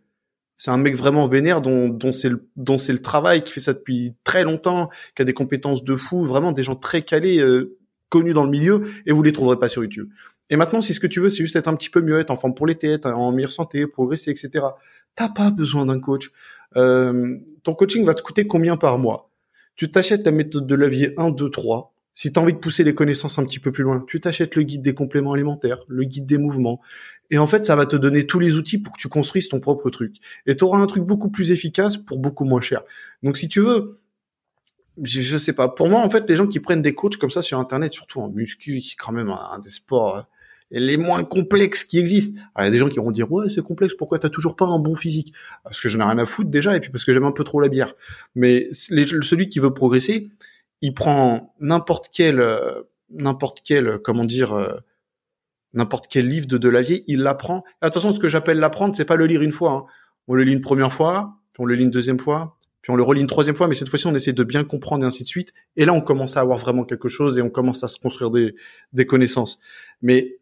C'est un mec vraiment vénère dont, dont c'est le, le travail, qui fait ça depuis très longtemps, qui a des compétences de fou, vraiment des gens très calés, euh, connus dans le milieu, et vous les trouverez pas sur YouTube. Et maintenant, si ce que tu veux, c'est juste être un petit peu mieux, être en forme pour l'été, être en meilleure santé, progresser, etc. T'as pas besoin d'un coach. Euh, ton coaching va te coûter combien par mois? Tu t'achètes la méthode de levier 1, 2, 3. Si tu as envie de pousser les connaissances un petit peu plus loin, tu t'achètes le guide des compléments alimentaires, le guide des mouvements. Et en fait, ça va te donner tous les outils pour que tu construises ton propre truc et tu auras un truc beaucoup plus efficace pour beaucoup moins cher. Donc si tu veux, je, je sais pas. Pour moi, en fait, les gens qui prennent des coachs comme ça sur Internet, surtout en muscu, qui est quand même un, des sports euh, les moins complexes qui existent. Alors, il y a des gens qui vont dire ouais c'est complexe, pourquoi t'as toujours pas un bon physique? Parce que j'en ai rien à foutre déjà et puis parce que j'aime un peu trop la bière. Mais celui qui veut progresser, il prend n'importe quel euh, n'importe quel euh, comment dire euh, n'importe quel livre de Delavier, il l'apprend. Attention, ce que j'appelle l'apprendre, c'est pas le lire une fois. hein. On le lit une première fois, puis on le lit une deuxième fois, puis on le relit une troisième fois, mais cette fois-ci, on essaie de bien comprendre et ainsi de suite. Et là, on commence à avoir vraiment quelque chose et on commence à se construire des, des connaissances. Mais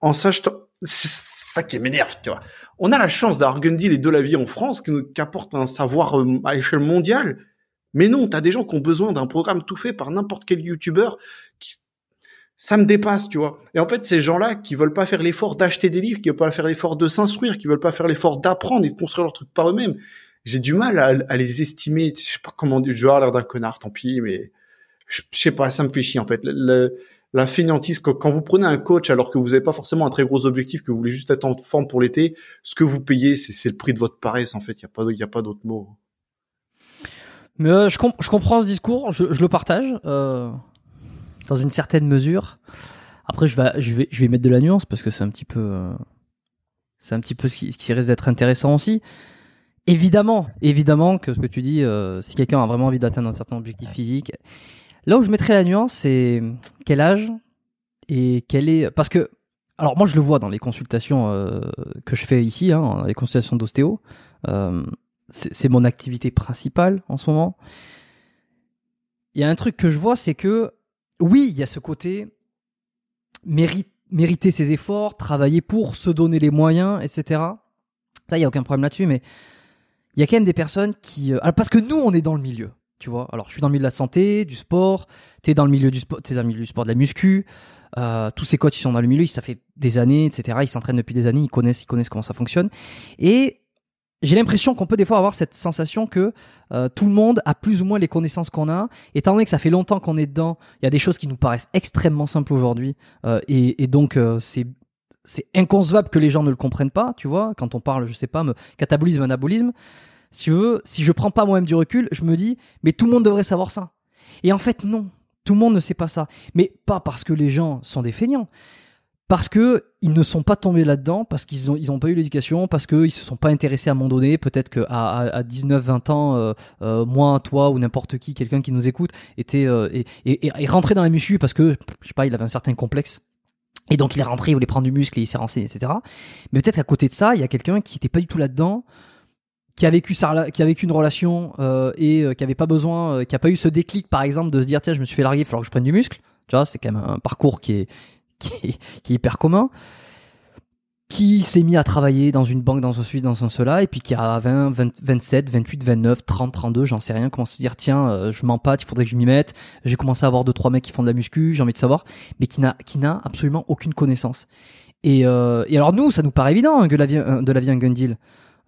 en sachant, c'est ça qui m'énerve, tu vois. On a la chance d'avoir Gundil et Delavier en France qui, nous- qui apportent un savoir euh, à échelle mondiale. Mais non, t'as des gens qui ont besoin d'un programme tout fait par n'importe quel youtubeur qui, ça me dépasse, tu vois. Et en fait, ces gens-là qui veulent pas faire l'effort d'acheter des livres, qui veulent pas faire l'effort de s'instruire, qui veulent pas faire l'effort d'apprendre et de construire leur truc par eux-mêmes, j'ai du mal à, les estimer. Je sais pas comment je vais avoir l'air d'un connard, tant pis, mais je, sais pas, ça me fait chier en fait. La fainéantise, quand, vous prenez un coach alors que vous n'avez pas forcément un très gros objectif, que vous voulez juste être en forme pour l'été, ce que vous payez, c'est le prix de votre paresse en fait. Il y a pas, pas d'autre mot. mais euh, je, com- je comprends ce discours je, je le partage euh, dans une certaine mesure après je vais mettre de la nuance parce que c'est un petit peu euh, c'est un petit peu ce qui, ce qui risque d'être intéressant aussi évidemment évidemment que ce que tu dis si quelqu'un a vraiment envie d'atteindre un certain objectif physique là où je mettrais la nuance c'est quel âge et quel est parce que alors moi je le vois dans les consultations euh, que je fais ici hein, les consultations d'ostéo euh, c'est mon activité principale en ce moment. Il y a un truc que je vois c'est que oui il y a ce côté mérite mériter ses efforts travailler pour se donner les moyens etc ça il y a aucun problème là-dessus mais il y a quand même des personnes qui euh, parce que nous on est dans le milieu tu vois alors je suis dans le milieu de la santé du sport t'es dans le milieu du sport dans le milieu du sport de la muscu euh, tous ces coachs ils sont dans le milieu ça fait des années etc ils s'entraînent depuis des années ils connaissent ils connaissent comment ça fonctionne et j'ai l'impression qu'on peut des fois avoir cette sensation que euh, tout le monde a plus ou moins les connaissances qu'on a. Étant donné que ça fait longtemps qu'on est dedans, il y a des choses qui nous paraissent extrêmement simples aujourd'hui, euh, et, donc c'est inconcevable que les gens ne le comprennent pas, tu vois. Quand on parle, je sais pas, me, catabolisme, anabolisme, si veux, je prends pas moi-même du recul, je me dis, mais tout le monde devrait savoir ça. Et en fait, non, tout le monde ne sait pas ça. Mais pas parce que les gens sont des feignants parce que ils ne sont pas tombés là-dedans, parce qu'ils ont ils ont pas eu l'éducation, parce qu'ils se sont pas intéressés à un moment donné. Peut-être qu'à à, à 19, 20 ans, euh, euh, moi, toi ou n'importe qui, quelqu'un qui nous écoute, était euh, et, et, et rentré dans la muscu parce que je sais pas, il avait un certain complexe. Et donc il est rentré, il voulait prendre du muscle, et il s'est renseigné, etc. Mais peut-être qu'à côté de ça, il y a quelqu'un qui était pas du tout là-dedans, qui a vécu qui a vécu une relation euh, et euh, qui avait pas besoin, euh, qui a pas eu ce déclic, par exemple, de se dire tiens, je me suis fait larguer, il falloir que je prenne du muscle. Tu vois, c'est quand même un parcours qui est qui est, hyper commun, qui s'est mis à travailler dans une banque, dans ceci, dans ce, cela, et puis qui a 20, 20, 27, 28, 29, 30, 32, j'en sais rien, commence à se dire, tiens, je m'empâte, il faudrait que je m'y mette, j'ai commencé à avoir deux, trois mecs qui font de la muscu, j'ai envie de savoir, mais qui n'a, qui n'a absolument aucune connaissance. Et, et alors nous, ça nous paraît évident hein, que la vie, de la vie un gun deal.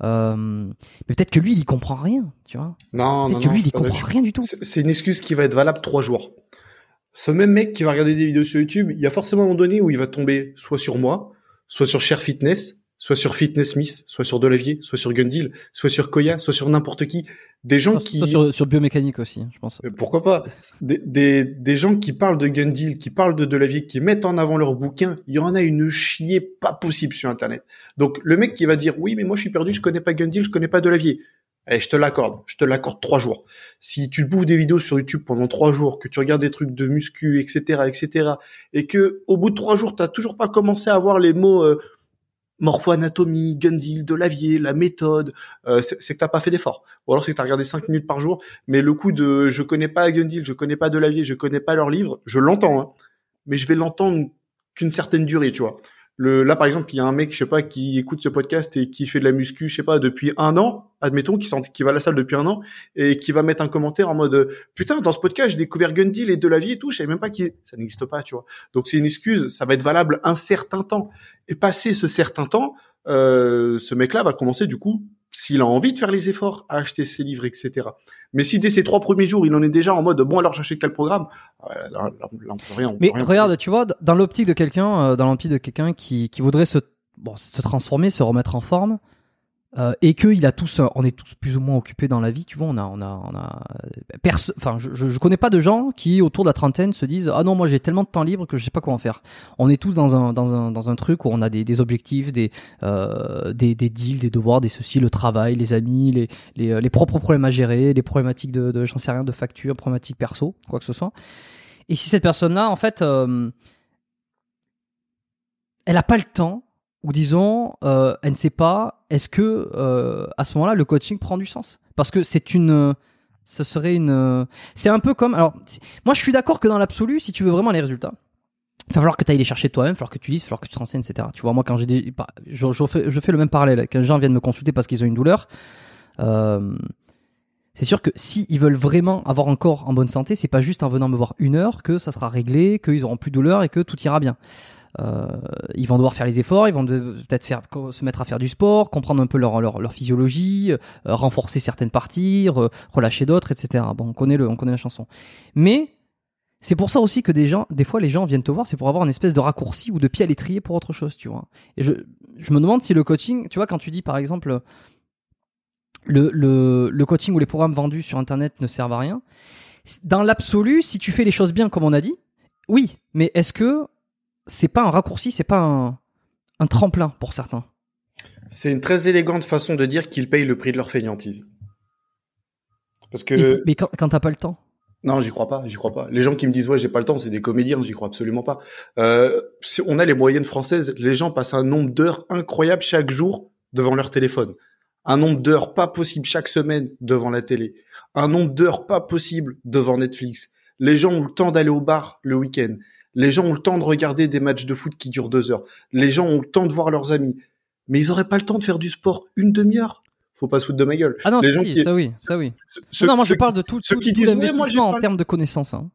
Euh, mais peut-être que lui, il y comprend rien, tu vois. Non, non, que lui, il y comprend rien du tout. C'est une excuse qui va être valable trois jours ce même mec qui va regarder des vidéos sur YouTube, il y a forcément un moment donné où il va tomber soit sur moi, soit sur Cher Fitness, soit sur Fitness Smith, soit sur Delavier, soit sur Gundil, soit sur Koya, soit sur n'importe qui. Des gens qui... Soit sur, sur, biomécanique aussi, je pense. Euh, pourquoi pas des, des, des, gens qui parlent de Gundil, qui parlent de Delavier, qui mettent en avant leurs bouquins, il y en a une chier pas possible sur Internet. Donc le mec qui va dire, oui, mais moi je suis perdu, je connais pas Gundil, je connais pas Delavier. Eh, je te l'accorde, je te l'accorde trois jours. Si tu bouffes des vidéos sur YouTube pendant trois jours, que tu regardes des trucs de muscu, etc., etc., et que au bout de trois jours, t'as toujours pas commencé à voir les mots euh, morpho-anatomie, Gundil, de lavier, la méthode, euh, c'est que t'as pas fait d'effort. Ou alors c'est que t'as regardé cinq minutes par jour. Mais le coup de je connais pas Gundil, je connais pas de lavier, je connais pas leurs livres, je l'entends, hein, mais je vais l'entendre qu'une certaine durée, tu vois. Le, là, par exemple, il y a un mec, je sais pas, qui écoute ce podcast et qui fait de la muscu, je sais pas, depuis un an, admettons, qui, qui va à la salle depuis un an et qui va mettre un commentaire en mode putain, dans ce podcast, j'ai découvert Gundil et de la vie et tout, je savais même pas qui ça n'existe pas, tu vois. Donc c'est une excuse, ça va être valable un certain temps. Et passé ce certain temps, euh, ce mec-là va commencer du coup s'il a envie de faire les efforts à acheter ses livres, etc. Mais si dès ces trois premiers jours, il en est déjà en mode bon alors j'achète quel programme, là, là, on peut rien. Mais regarde, tu vois, dans l'optique de quelqu'un, euh, dans l'optique de quelqu'un qui, qui voudrait se, bon, se transformer, se remettre en forme, euh, et que il a tous, on est tous plus ou moins occupés dans la vie, tu vois, on a, on a, on a, enfin, je, je, connais pas de gens qui autour de la trentaine se disent ah non moi j'ai tellement de temps libre que je sais pas en faire. On est tous dans un, dans un, dans un truc où on a des, objectifs, des, euh, des, deals, des devoirs, des soucis, le travail, les amis, les, les, euh, propres problèmes à gérer, les problématiques de, de j'en sais rien, de facture, problématiques perso, quoi que ce soit. Et si cette personne-là, en fait, euh, elle a pas le temps ou disons, euh, elle ne sait pas, est-ce que euh, à ce moment-là, le coaching prend du sens? Parce que c'est une, ce serait une, c'est un peu comme, alors, moi je suis d'accord que dans l'absolu, si tu veux vraiment les résultats, il va falloir que tu ailles les chercher toi-même, il va falloir que tu lises, il va falloir que tu te renseignes, etc. Tu vois, moi quand des, je, fais, le même parallèle, quand les gens viennent me consulter parce qu'ils ont une douleur, euh, c'est sûr que s'ils ils veulent vraiment avoir un corps en bonne santé, c'est pas juste en venant me voir une heure que ça sera réglé, qu'ils auront plus de douleur et que tout ira bien. Euh, ils vont devoir faire les efforts, ils vont peut-être se mettre à faire du sport, comprendre un peu leur physiologie, euh, renforcer certaines parties, relâcher d'autres, etc. Bon, on connaît la chanson. Mais c'est pour ça aussi que des fois, les gens viennent te voir, c'est pour avoir une espèce de raccourci ou de pied à l'étrier pour autre chose, tu vois. Et je, me demande si le coaching, tu vois, quand tu dis par exemple le, le, le coaching ou les programmes vendus sur Internet ne servent à rien, dans l'absolu, si tu fais les choses bien comme on a dit, oui, mais est-ce que c'est pas un raccourci, c'est pas un, un tremplin pour certains. C'est une très élégante façon de dire qu'ils payent le prix de leur feignantise. Parce que. Mais, quand, quand t'as pas le temps. Non, j'y crois pas, j'y crois pas. Les gens qui me disent ouais j'ai pas le temps, c'est des comédiens, j'y crois absolument pas. Euh, si on a les moyennes françaises, les gens passent un nombre d'heures incroyable chaque jour devant leur téléphone, un nombre d'heures pas possible chaque semaine devant la télé, un nombre d'heures pas possible devant Netflix. Les gens ont le temps d'aller au bar le week-end. Les gens ont le temps de regarder des matchs de foot qui durent deux heures. Les gens ont le temps de voir leurs amis. Mais ils auraient pas le temps de faire du sport une demi-heure. Faut pas se foutre de ma gueule. Ah non, les gens qui... ça oui, ça oui. non, moi je parle de tout, ceux qui disent moi, en termes de connaissances. Hein.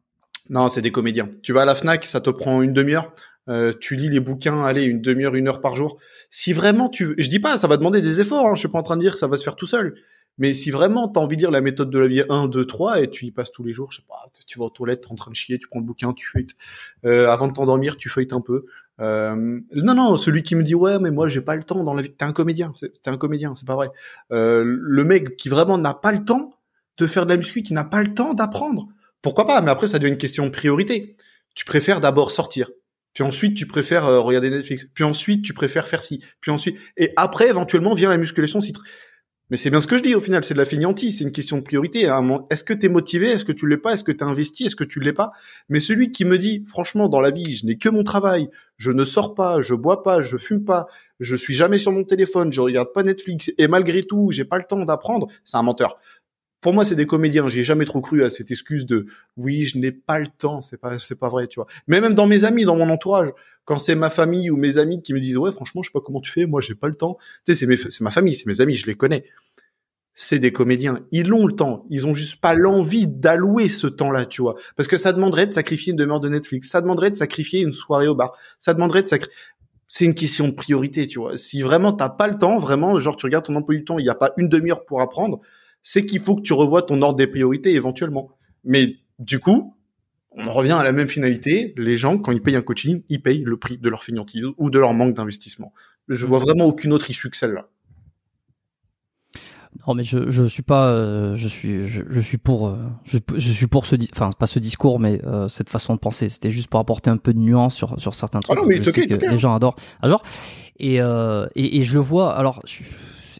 Non, c'est des comédiens. Tu vas à la Fnac, ça te prend une demi-heure. euh, tu lis les bouquins, allez, une demi-heure, une heure par jour. Si vraiment tu veux, je dis pas, ça va demander des efforts, hein, je suis pas en train de dire que ça va se faire tout seul. Mais si vraiment tu as envie de lire la méthode de la vie 1, 2, 3 et tu y passes tous les jours, je sais pas, tu vas aux toilettes, t'es en train de chier, tu prends le bouquin, tu feuilletes. Euh, avant de t'endormir, tu feuilletes un peu. Euh, non, non, celui qui me dit ouais, mais moi j'ai pas le temps dans la vie. T'es un comédien, t'es un comédien, c'est pas vrai. Euh, le mec qui vraiment n'a pas le temps de faire de la muscu, qui n'a pas le temps d'apprendre, pourquoi pas Mais après, ça devient une question de priorité. Tu préfères d'abord sortir, puis ensuite tu préfères euh, regarder Netflix, puis ensuite tu préfères faire ci, puis ensuite et après éventuellement vient la musculation si mais c'est bien ce que je dis au final, c'est de la feignantise, c'est une question de priorité. Est-ce que tu es motivé Est-ce que tu l'es pas Est-ce que tu investi Est-ce que tu l'es pas? Mais celui qui me dit, franchement, dans la vie, je n'ai que mon travail, je ne sors pas, je bois pas, je fume pas, je suis jamais sur mon téléphone, je regarde pas Netflix, et malgré tout, j'ai pas le temps d'apprendre, c'est un menteur. Pour moi, c'est des comédiens. J'ai jamais trop cru à cette excuse de oui, je n'ai pas le temps. C'est pas, c'est pas vrai, tu vois. Mais même dans mes amis, dans mon entourage, quand c'est ma famille ou mes amis qui me disent ouais franchement je sais pas comment tu fais moi j'ai pas le temps. Tu sais c'est ma famille c'est mes amis je les connais. C'est des comédiens. Ils ont le temps. Ils ont juste pas l'envie d'allouer ce temps-là tu vois. Parce que ça demanderait de sacrifier une demeure de Netflix. Ça demanderait de sacrifier une soirée au bar. Ça demanderait de sacrifier c'est une question de priorité tu vois. Si vraiment t'as pas le temps vraiment genre tu regardes ton emploi du temps il y a pas une demi-heure pour apprendre c'est qu'il faut que tu revoies ton ordre des priorités éventuellement. Mais du coup on en revient à la même finalité. Les gens, quand ils payent un coaching, ils payent le prix de leur fainéantise ou de leur manque d'investissement. Je vois vraiment aucune autre issue que celle-là. Non, mais je je suis pas euh, je suis je, suis pour euh, je, suis pour ce enfin pas ce discours mais euh, cette façon de penser. C'était juste pour apporter un peu de nuance sur sur certains trucs. Ah non, mais que les gens adorent. adorent. Et, et, et je le vois. Alors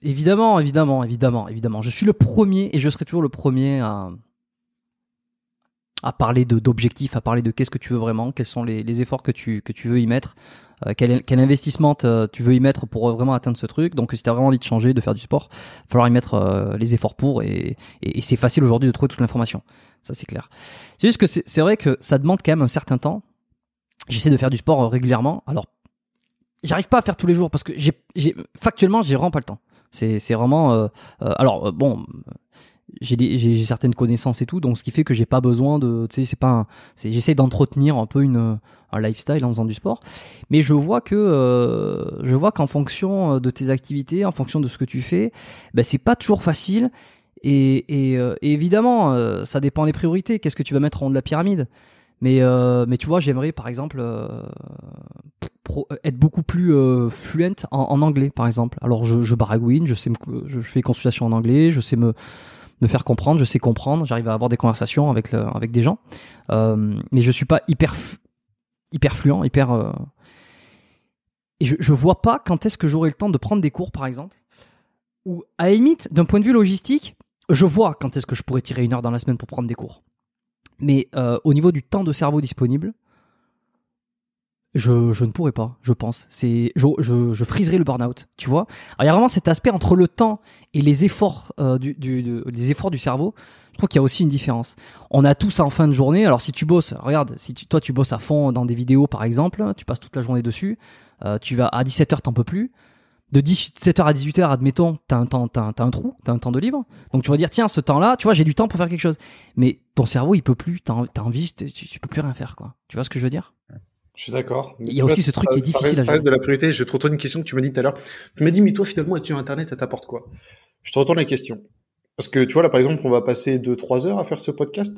évidemment évidemment évidemment évidemment. Je suis le premier et je serai toujours le premier à à parler d'objectifs, à parler de qu'est-ce que tu veux vraiment, quels sont les, les, efforts que tu que tu veux y mettre, euh, quel, quel, investissement tu veux y mettre pour vraiment atteindre ce truc. Donc si tu as vraiment envie de changer, de faire du sport, il va falloir y mettre euh, les efforts pour et, et, c'est facile aujourd'hui de trouver toute l'information. Ça c'est clair. C'est juste que c'est vrai que ça demande quand même un certain temps. J'essaie de faire du sport euh, régulièrement. Alors j'arrive pas à faire tous les jours parce que j'ai factuellement j'ai vraiment pas le temps. C'est vraiment alors bon j'ai certaines connaissances et tout, donc ce qui fait que j'ai pas besoin de, tu sais, c'est pas, j'essaie d'entretenir un peu une un lifestyle en faisant du sport, mais je vois que euh, je vois qu'en fonction de tes activités, en fonction de ce que tu fais, ben c'est pas toujours facile. Et, et, euh, évidemment, euh, ça dépend des priorités. Qu'est-ce que tu vas mettre en haut de la pyramide? Mais, mais tu vois, j'aimerais par exemple être beaucoup plus fluent en, en, anglais, par exemple. Alors je, je baragouine, je sais, je fais consultation en anglais, je sais me me faire comprendre, je sais comprendre, j'arrive à avoir des conversations avec, le, avec des gens, euh, mais je suis pas hyper, hyper fluent, hyper... Euh, et je, vois pas quand est-ce que j'aurai le temps de prendre des cours, par exemple, ou à la limite, d'un point de vue logistique, je vois quand est-ce que je pourrais tirer une heure dans la semaine pour prendre des cours. Mais euh, au niveau du temps de cerveau disponible, je, ne pourrais pas, je pense. C'est, je, je, friserais le burn-out, tu vois. Alors, il y a vraiment cet aspect entre le temps et les efforts euh, du, du les efforts du cerveau. Je trouve qu'il y a aussi une différence. On a tout ça en fin de journée. Alors si tu bosses, regarde, si tu, toi tu bosses à fond dans des vidéos par exemple, tu passes toute la journée dessus, euh, tu vas à 17h t'en peux plus. De 17h à 18h, admettons, t'as un temps, t'as, un trou, t'as un temps de libre. Donc tu vas dire tiens, ce temps-là, tu vois, j'ai du temps pour faire quelque chose. Mais ton cerveau, il peut plus, t'as, as envie, tu, tu peux plus rien faire, quoi. Tu vois ce que je veux dire? Je suis d'accord. Il y a aussi ce truc qui est difficile ça reste de la priorité. Je te retourne une question que tu m'as dit tout à l'heure. Tu m'as dit, mais toi, finalement, es-tu Internet, ça t'apporte quoi? Je te retourne la question. Parce que, tu vois, là, par exemple, on va passer 2-3 heures à faire ce podcast.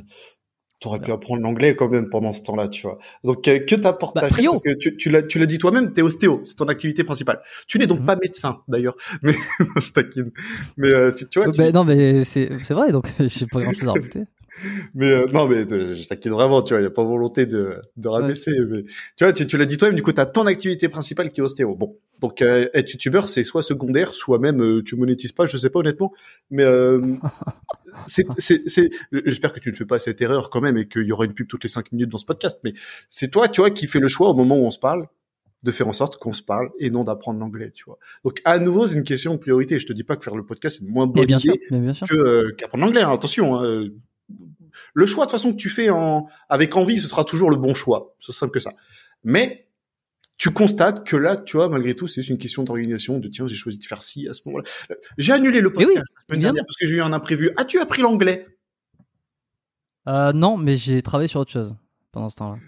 Tu aurais pu apprendre l'anglais quand même pendant ce temps-là, tu vois. Donc, que t'apporte bah, ta Parce que tu, tu l'as, tu dit toi-même, t'es ostéo, c'est ton activité principale. Tu n'es donc mhm. pas médecin, d'ailleurs. Mais, je taquine. Mais, euh, tu, tu vois. Bah, non, mais c'est, c'est vrai, donc, j'ai pas grand-chose à rajouter mais euh, non, mais euh, je t'inquiète vraiment, tu vois, il y a pas volonté de, de rabaisser. Mais, tu vois, tu, tu l'as dit toi-même, du coup, tu as ton activité principale qui est ostéo. Bon, donc euh, être youtubeur, c'est soit secondaire, soit même euh, tu monétises pas, je sais pas honnêtement. Mais c'est, c'est, c'est, j'espère que tu ne fais pas cette erreur quand même et qu'il y aura une pub toutes les cinq minutes dans ce podcast. Mais c'est toi, tu vois, qui fais le choix au moment où on se parle de faire en sorte qu'on se parle et non d'apprendre l'anglais, tu vois. Donc à nouveau, c'est une question de priorité. Je te dis pas que faire le podcast c'est moins bonne idée que qu'apprendre l'anglais. Hein. Attention, hein, le choix de façon que tu fais en avec envie, ce sera toujours le bon choix. C'est simple que ça. Mais tu constates que là, tu vois, malgré tout, c'est juste une question d'organisation, de tiens, j'ai choisi de faire ci à ce moment-là. J'ai annulé le podcast la semaine dernière parce que j'ai eu un imprévu. As-tu appris l'anglais? Euh, Non, mais j'ai travaillé sur autre chose. pendant ce temps-là.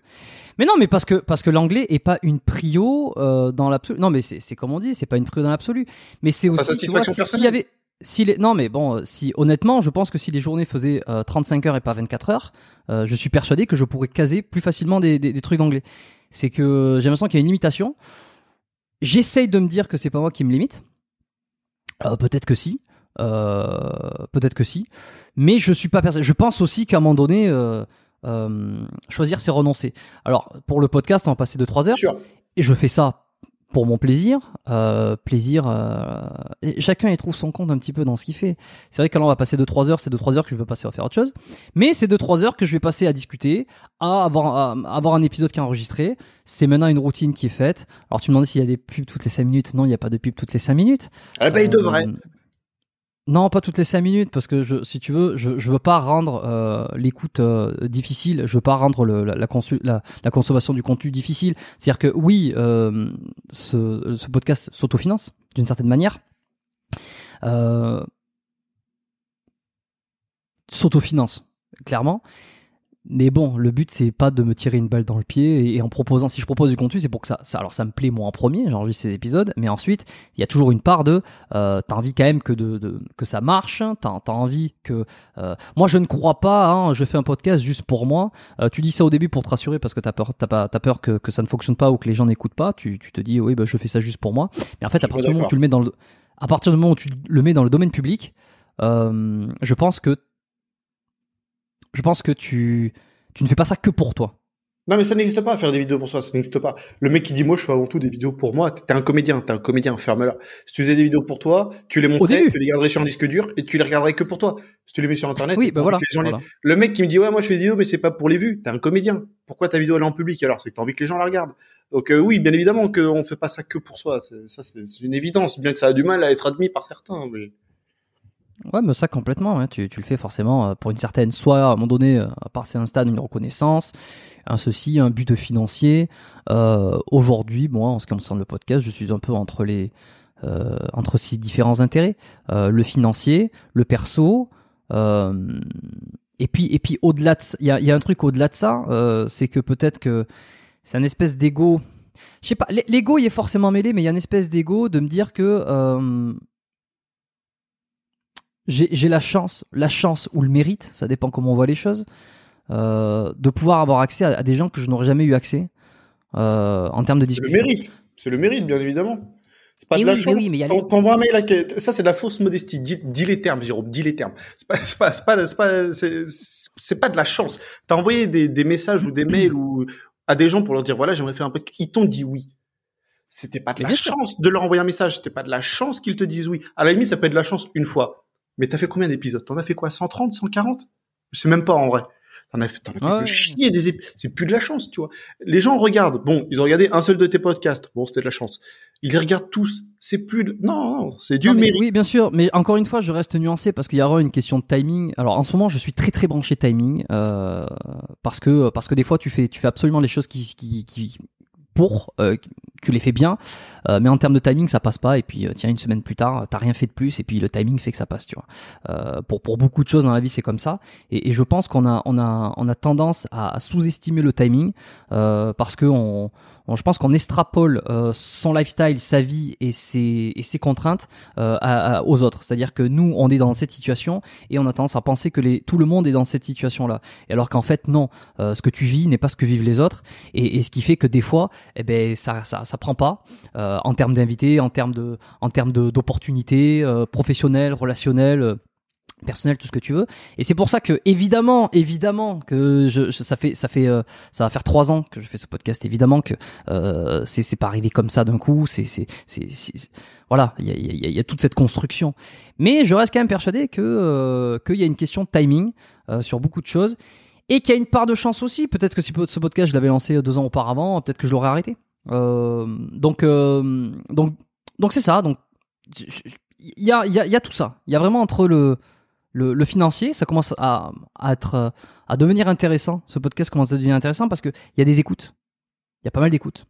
Mais non, mais parce que parce que l'anglais est pas une prio euh, dans l'absolu. Non, mais c'est comme on dit, c'est pas une prio dans l'absolu. Mais c'est aussi tu vois, s'il y avait si les non mais bon euh, si honnêtement je pense que si les journées faisaient euh, 35 heures et pas 24 heures euh, je suis persuadé que je pourrais caser plus facilement des, des, des trucs d'anglais. C'est que j'ai l'impression qu'il y a une limitation. J'essaye de me dire que c'est pas moi qui me limite. Euh, peut-être que si. Euh, peut-être que si. Mais je suis pas persuadé. Je pense aussi qu'à un moment donné euh, euh, choisir c'est renoncer. Alors pour le podcast on va passer de 3 heures. Sûr. et je fais ça pour mon plaisir, euh, plaisir. euh, chacun y trouve son compte un petit peu dans ce qu'il fait. C'est vrai que là on va passer de 3 heures, c'est de 3 heures que je veux passer à faire autre chose, mais c'est de 3 heures que je vais passer à discuter, à avoir, à avoir un épisode qui est enregistré. C'est maintenant une routine qui est faite. Alors tu me demandais s'il y a des pubs toutes les 5 minutes. Non, il n'y a pas de pub toutes les 5 minutes. Eh ben, il devrait. Non, pas toutes les 5 minutes, parce que je, si tu veux, je, veux pas rendre euh, l'écoute euh, difficile, je veux pas rendre la, consommation du contenu difficile. C'est-à-dire que oui, euh, ce, ce podcast s'autofinance d'une certaine manière. S'autofinance, clairement. Mais bon, le but c'est pas de me tirer une balle dans le pied et, et en proposant, si je propose du contenu, c'est pour que ça, ça, alors ça me plaît moi en premier, j'enregistre ces épisodes, mais ensuite il y a toujours une part de, euh, t'as envie quand même que de, de- que ça marche, hein, t'as as envie que, euh, moi je ne crois pas, hein, je fais un podcast juste pour moi. Euh, tu dis ça au début pour te rassurer parce que t'as peur, t'as pas, t'as peur que, que ça ne fonctionne pas ou que les gens n'écoutent pas. Tu, tu te dis oui, bah, je fais ça juste pour moi. Mais en fait, à partir du moment où tu le mets dans le, à partir du moment où tu le mets dans le domaine public, euh, je pense que, je pense que tu, tu ne fais pas ça que pour toi. Non, mais ça n'existe pas, faire des vidéos pour soi, ça n'existe pas. Le mec qui dit, moi, je fais avant tout des vidéos pour moi, t'es un comédien, t'es un comédien, ferme-la. Si tu faisais des vidéos pour toi, tu les montrais, tu les garderais sur un disque dur, et tu les regarderais que pour toi. Si tu les mets sur Internet, Oui, bah voilà. les gens les-. Le mec qui me dit, ouais, moi, je fais des vidéos, mais c'est pas pour les vues, t'es un comédien. Pourquoi ta vidéo, elle est en public, alors? C'est que t'as envie que les gens la regardent. Donc, euh, oui, bien évidemment qu'on fait pas ça que pour soi. Ça, c'est c'est une évidence, bien que ça a du mal à être admis par certains, mais... Ouais, mais ça complètement. ouais. Tu, tu le fais forcément euh, pour une certaine, soit à un moment donné, euh, à passer un stade, une reconnaissance, un ceci, un but financier. Euh, Aujourd'hui, moi, en ce qui concerne le podcast, je suis un peu entre les entre ces différents intérêts, le financier, le perso. et puis et puis au-delà il y y a un truc au-delà de ça, c'est que peut-être que c'est un espèce d'ego. Je sais pas, l'e- l'ego il est forcément mêlé, mais il y a une espèce d'ego de me dire que j'ai la chance, la chance ou le mérite, ça dépend comment on voit les choses, euh, de pouvoir avoir accès à, à des gens que je n'aurais jamais eu accès euh, en termes de C'est le discussion. mérite. C'est le mérite, bien évidemment. C'est pas de la oui, chance. oui, mais y a T'en- les- T'envoies un mail à ça c'est de la fausse modestie. Dis, dis les termes, Jérôme, dis les termes. C'est pas, c'est pas, c'est pas, c'est pas, c'est, pas de la chance. T'as envoyé des, des messages ou des mails ou à des gens pour leur dire voilà j'aimerais faire un podcast. Ils t'ont dit oui. C'était pas de Mais la sûr. chance de leur envoyer un message. C'était pas de la chance qu'ils te disent oui. À la limite ça peut être de la chance une fois. Mais t'as fait combien d'épisodes? T'en as fait quoi? 130, 140 Je sais même pas en vrai. T'en as fait, t'en as fait Ouais. chier des ép- C'est plus de la chance, tu vois. Les gens regardent. Bon, ils ont regardé un seul de tes podcasts. Bon, c'était de la chance. Ils les regardent tous. C'est plus de... Non, non, c'est du mérite. oui, bien sûr, mais encore une fois, je reste nuancé parce qu'il y aura une question de timing. Alors en ce moment, je suis très très branché timing euh, parce que parce que des fois, tu fais tu fais absolument les choses qui qui, qui euh, tu les fais bien, euh, mais en termes de timing, ça passe pas. Et puis euh, tiens, une semaine plus tard, t'as rien fait de plus, et puis le timing fait que ça passe, tu vois. Pour pour beaucoup de choses dans la vie, c'est comme ça. Et, je pense qu'on a on a on a tendance à, sous-estimer le timing parce que on, on- je pense qu'on extrapole euh, son lifestyle, sa vie et ses et ses contraintes euh, à- à- aux autres. C'est-à-dire que nous, on est dans cette situation et on a tendance à penser que les, tout le monde est dans cette situation-là. Et alors qu'en fait, non. Euh, ce que tu vis n'est pas ce que vivent les autres. Et, et ce qui fait que des fois, eh ben, ça, ça, ça prend pas euh, en termes d'invités, en termes de, en termes d'opportunités euh, professionnelles, relationnelles. Euh, personnel tout ce que tu veux. Et c'est pour ça que évidemment évidemment que je, ça fait ça fait euh, ça va faire trois ans que je fais ce podcast. Évidemment que euh, c'est c'est pas arrivé comme ça d'un coup. C'est c'est c'est voilà il y a, y, a, y a toute cette construction. Mais je reste quand même persuadé que euh, qu'il y a une question de timing euh, sur beaucoup de choses et qu'il y a une part de chance aussi. Peut-être que si ce podcast je l'avais lancé deux ans auparavant peut-être que je l'aurais arrêté. Euh, donc euh, donc donc c'est ça. Donc il y a il y a y a tout ça. Il y a vraiment entre le le, financier, ça commence à, être, euh, à devenir intéressant. Ce podcast commence à devenir intéressant parce que il y a des écoutes. Il y a pas mal d'écoutes.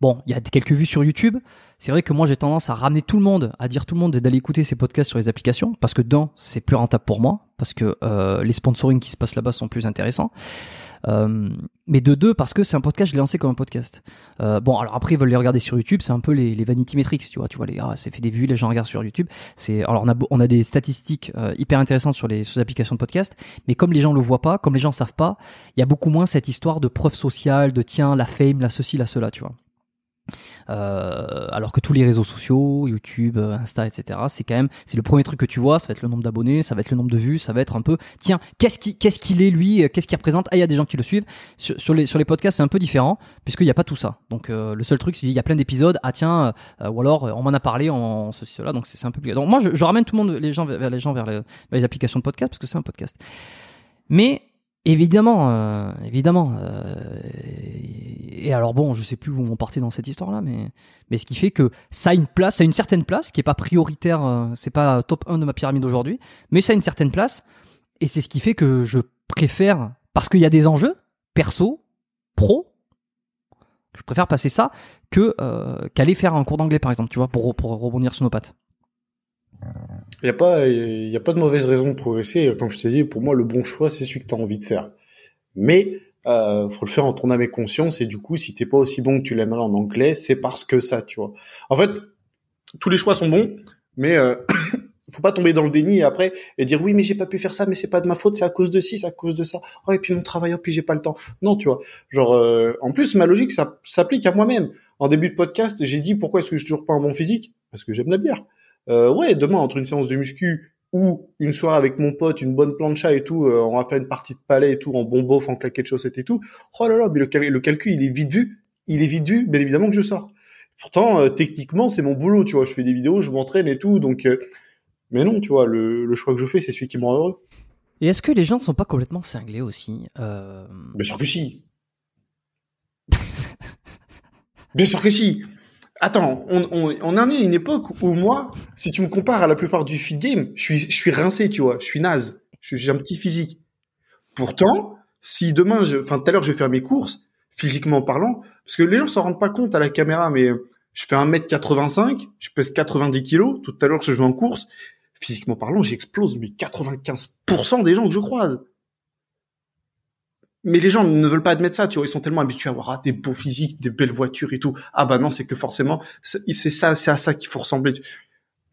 Bon, il y a quelques vues sur YouTube. C'est vrai que moi j'ai tendance à ramener tout le monde, à dire tout le monde d'aller écouter ces podcasts sur les applications, parce que d'un, c'est plus rentable pour moi, parce que euh, les sponsoring qui se passent là-bas sont plus intéressants. Euh, mais de deux, parce que c'est un podcast, je l'ai lancé comme un podcast. Euh, bon, alors après, ils veulent les regarder sur YouTube, c'est un peu les, les vanity metrics, tu vois, tu vois, les, ah, c'est fait des vues, les gens regardent sur YouTube. C'est, alors on a, des statistiques hyper intéressantes sur les, sur les applications de podcast, mais comme les gens le voient pas, comme les gens savent pas, il y a beaucoup moins cette histoire de preuve sociale, de tiens, la fame, la ceci, la cela, tu vois. Euh, alors que tous les réseaux sociaux, YouTube, euh, Insta, etc., c'est quand même, c'est le premier truc que tu vois, ça va être le nombre d'abonnés, ça va être le nombre de vues, ça va être un peu, tiens, qu'est-ce qui, qu'est-ce qu'il est lui, qu'est-ce qu'il représente? Ah, il y a des gens qui le suivent. Sur, les sur les podcasts, c'est un peu différent puisqu'il n'y a pas tout ça. Donc euh, le seul truc, c'est qu'il y a plein d'épisodes. Ah tiens, euh, ou alors on m'en a parlé en ceci cela. Donc c'est un peu plus. Donc moi, je, ramène tout le monde, les gens vers les gens vers les applications de podcast parce que c'est un podcast. Mais Évidemment, euh, évidemment. Euh, et alors bon, je sais plus où on partait dans cette histoire-là, mais mais ce qui fait que ça a une place, ça a une certaine place, qui est pas prioritaire, euh, c'est pas top 1 de ma pyramide aujourd'hui, mais ça a une certaine place, et c'est ce qui fait que je préfère, parce qu'il y a des enjeux perso, pro, je préfère passer ça que euh, qu'aller faire un cours d'anglais par exemple, tu vois, pour pour rebondir sur nos pattes. Il n'y a pas, a pas de mauvaise raison de progresser. Comme je t'ai dit, pour moi, le bon choix, c'est celui que tu as envie de faire. Mais, euh, faut le faire en ton âme et conscience. Et du coup, si t'es pas aussi bon que tu l'aimerais en anglais, c'est parce que ça, tu vois. En fait, tous les choix sont bons, mais euh, faut pas tomber dans le déni après et dire oui, mais j'ai pas pu faire ça, mais c'est pas de ma faute, c'est à cause de ci, c'est à cause de ça. Oh, et puis mon travail, oh, puis j'ai pas le temps. Non, tu vois. Genre, euh, en plus, ma logique, ça s'applique à moi-même. En début de podcast, j'ai dit pourquoi est-ce que je suis toujours pas un bon physique? Parce que j'aime la bière euh, ouais, demain, entre une séance de muscu ou une soirée avec mon pote, une bonne plancha et tout, euh, on va faire une partie de palais et tout, en bon bof, en claquette chaussettes et tout. Oh là là, mais le, le, calcul, il est vite vu. Il est vite vu, bien évidemment que je sors. Pourtant, euh, techniquement, c'est mon boulot, tu vois. Je fais des vidéos, je m'entraîne et tout, donc... Mais non, tu vois, le, le, choix que je fais, c'est celui qui me rend heureux. Et est-ce que les gens ne sont pas complètement cinglés aussi. Bien sûr que si. Bien sûr que si. Attends, on, on, on en est à une époque où moi, si tu me compares à la plupart du feed game, je suis, je suis rincé, tu vois, je suis naze, j'ai un petit physique. Pourtant, si demain, enfin tout à l'heure, je vais faire mes courses, physiquement parlant, parce que les gens s'en rendent pas compte à la caméra, mais je fais 1m85, je pèse 90 kilos, tout à l'heure je vais en course, physiquement parlant, j'explose mais 95% des gens que je croise mais les gens ne veulent pas admettre ça, tu vois, ils sont tellement habitués à avoir ah, des beaux physiques, des belles voitures et tout. Ah bah non, c'est que forcément, c'est ça, c'est à ça qu'il faut ressembler.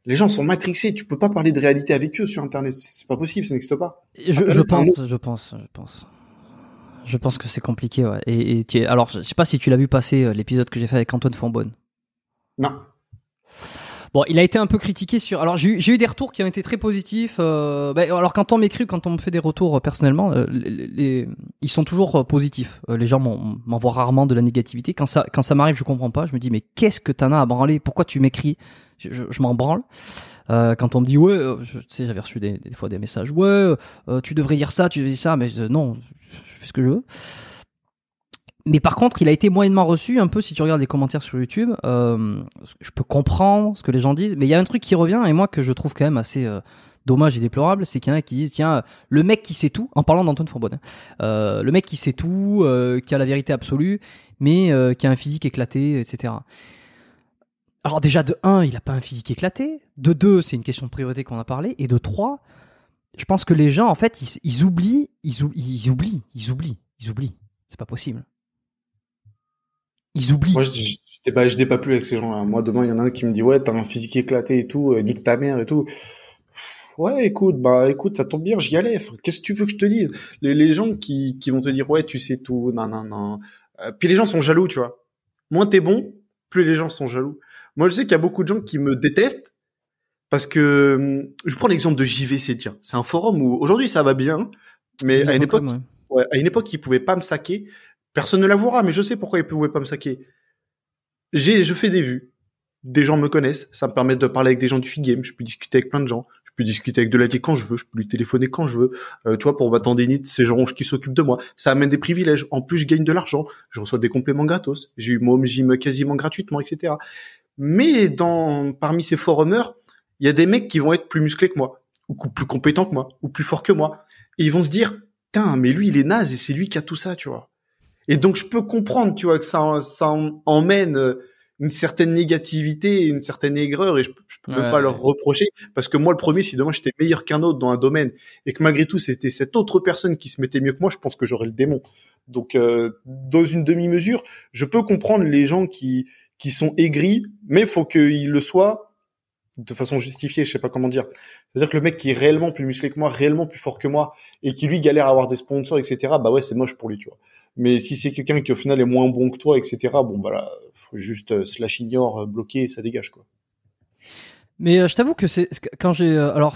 Les gens sont matrixés, tu peux pas parler de réalité avec eux sur Internet, c'est pas possible, ça n'existe pas. Je, je pense, je pense, je pense. Je pense que c'est compliqué, ouais. Et, et tu alors, je sais pas si tu l'as vu passer euh, l'épisode que j'ai fait avec Antoine Fonbonne. Non. Bon, il a été un peu critiqué sur. Alors j'ai eu des retours qui ont été très positifs. Euh... Bah, alors quand on m'écrit, quand on me fait des retours euh, personnellement, euh, les, les... ils sont toujours euh, positifs. les gens m'envoient rarement de la négativité. Quand ça, quand ça m'arrive, je comprends pas. Je me dis mais qu'est-ce que t'en as à branler? Pourquoi tu m'écris? Je, je, je m'en branle. quand on me dit ouais, je, tu sais, j'avais reçu des, des, fois des messages ouais, tu devrais dire ça, tu devrais dire ça, mais non, je fais ce que je veux mais par contre, il a été moyennement reçu, un peu si tu regardes les commentaires sur YouTube. Euh, je peux comprendre ce que les gens disent, mais il y a un truc qui revient, et moi que je trouve quand même assez euh, dommage et déplorable, c'est qu'il y en a qui disent, tiens, le mec qui sait tout, en parlant d'Antoine Forbonne, euh, le mec qui sait tout, qui a la vérité absolue, mais qui a un physique éclaté, etc. Alors déjà, de 1, il a pas un physique éclaté. De 2, c'est une question de priorité qu'on a parlé. Et de 3, je pense que les gens, en fait, ils, ils oublient, ils, ou, ils oublient, ils oublient, ils oublient. C'est pas possible. Ils oublient. Moi, je, je, je, pas, je pas plus avec ces gens-là. Moi, demain, il y en a un qui me dit, ouais, t'as un physique éclaté et tout, euh, que ta mère et tout. Ouais, écoute, bah, écoute, ça tombe bien, j'y allais. Qu'est-ce que tu veux que je te dise? Les, les gens qui, qui vont te dire, ouais, tu sais tout, non, non, non. Euh, puis les gens sont jaloux, tu vois. Moins t'es bon, plus les gens sont jaloux. Moi, je sais qu'il y a beaucoup de gens qui me détestent parce que, hum, je prends l'exemple de JVC, tiens. C'est un forum où, aujourd'hui, ça va bien, mais à une époque, ouais. Ouais, à une époque, ils pouvaient pas me saquer Personne ne l'avouera, mais je sais pourquoi ils pouvaient pas me saquer. J'ai, je fais des vues. Des gens me connaissent. Ça me permet de parler avec des gens du feed game. Je peux discuter avec plein de gens. Je peux discuter avec de la quand je veux. Je peux lui téléphoner quand je veux. Euh, tu vois, pour ma tendinite, c'est gens qui s'occupent de moi. Ça amène des privilèges. En plus, je gagne de l'argent. Je reçois des compléments gratos. J'ai eu mon home gym quasiment gratuitement, etc. Mais dans, parmi ces forumers, il y a des mecs qui vont être plus musclés que moi, ou plus compétents que moi, ou plus forts que moi. Et ils vont se dire, putain, mais lui, il est naze et c'est lui qui a tout ça, tu vois. Et donc je peux comprendre, tu vois, que ça, ça emmène euh, une certaine négativité, une certaine aigreur, et je, je peux Ouais, pas leur reprocher parce que moi le premier, si demain j'étais meilleur qu'un autre dans un domaine et que malgré tout c'était cette autre personne qui se mettait mieux que moi, je pense que j'aurais le démon. Donc euh, dans une demi-mesure, je peux comprendre les gens qui qui sont aigris, mais faut qu'ils le soient de façon justifiée, je sais pas comment dire. C'est-à-dire que le mec qui est réellement plus musclé que moi, réellement plus fort que moi, et qui lui galère à avoir des sponsors, etc., bah ouais, c'est moche pour lui, tu vois. Mais si c'est quelqu'un qui au final est moins bon que toi, etc., bon bah là, faut juste euh, slash ignore, euh, bloquer, ça dégage, quoi. Mais euh, je t'avoue que c'est quand j'ai euh, alors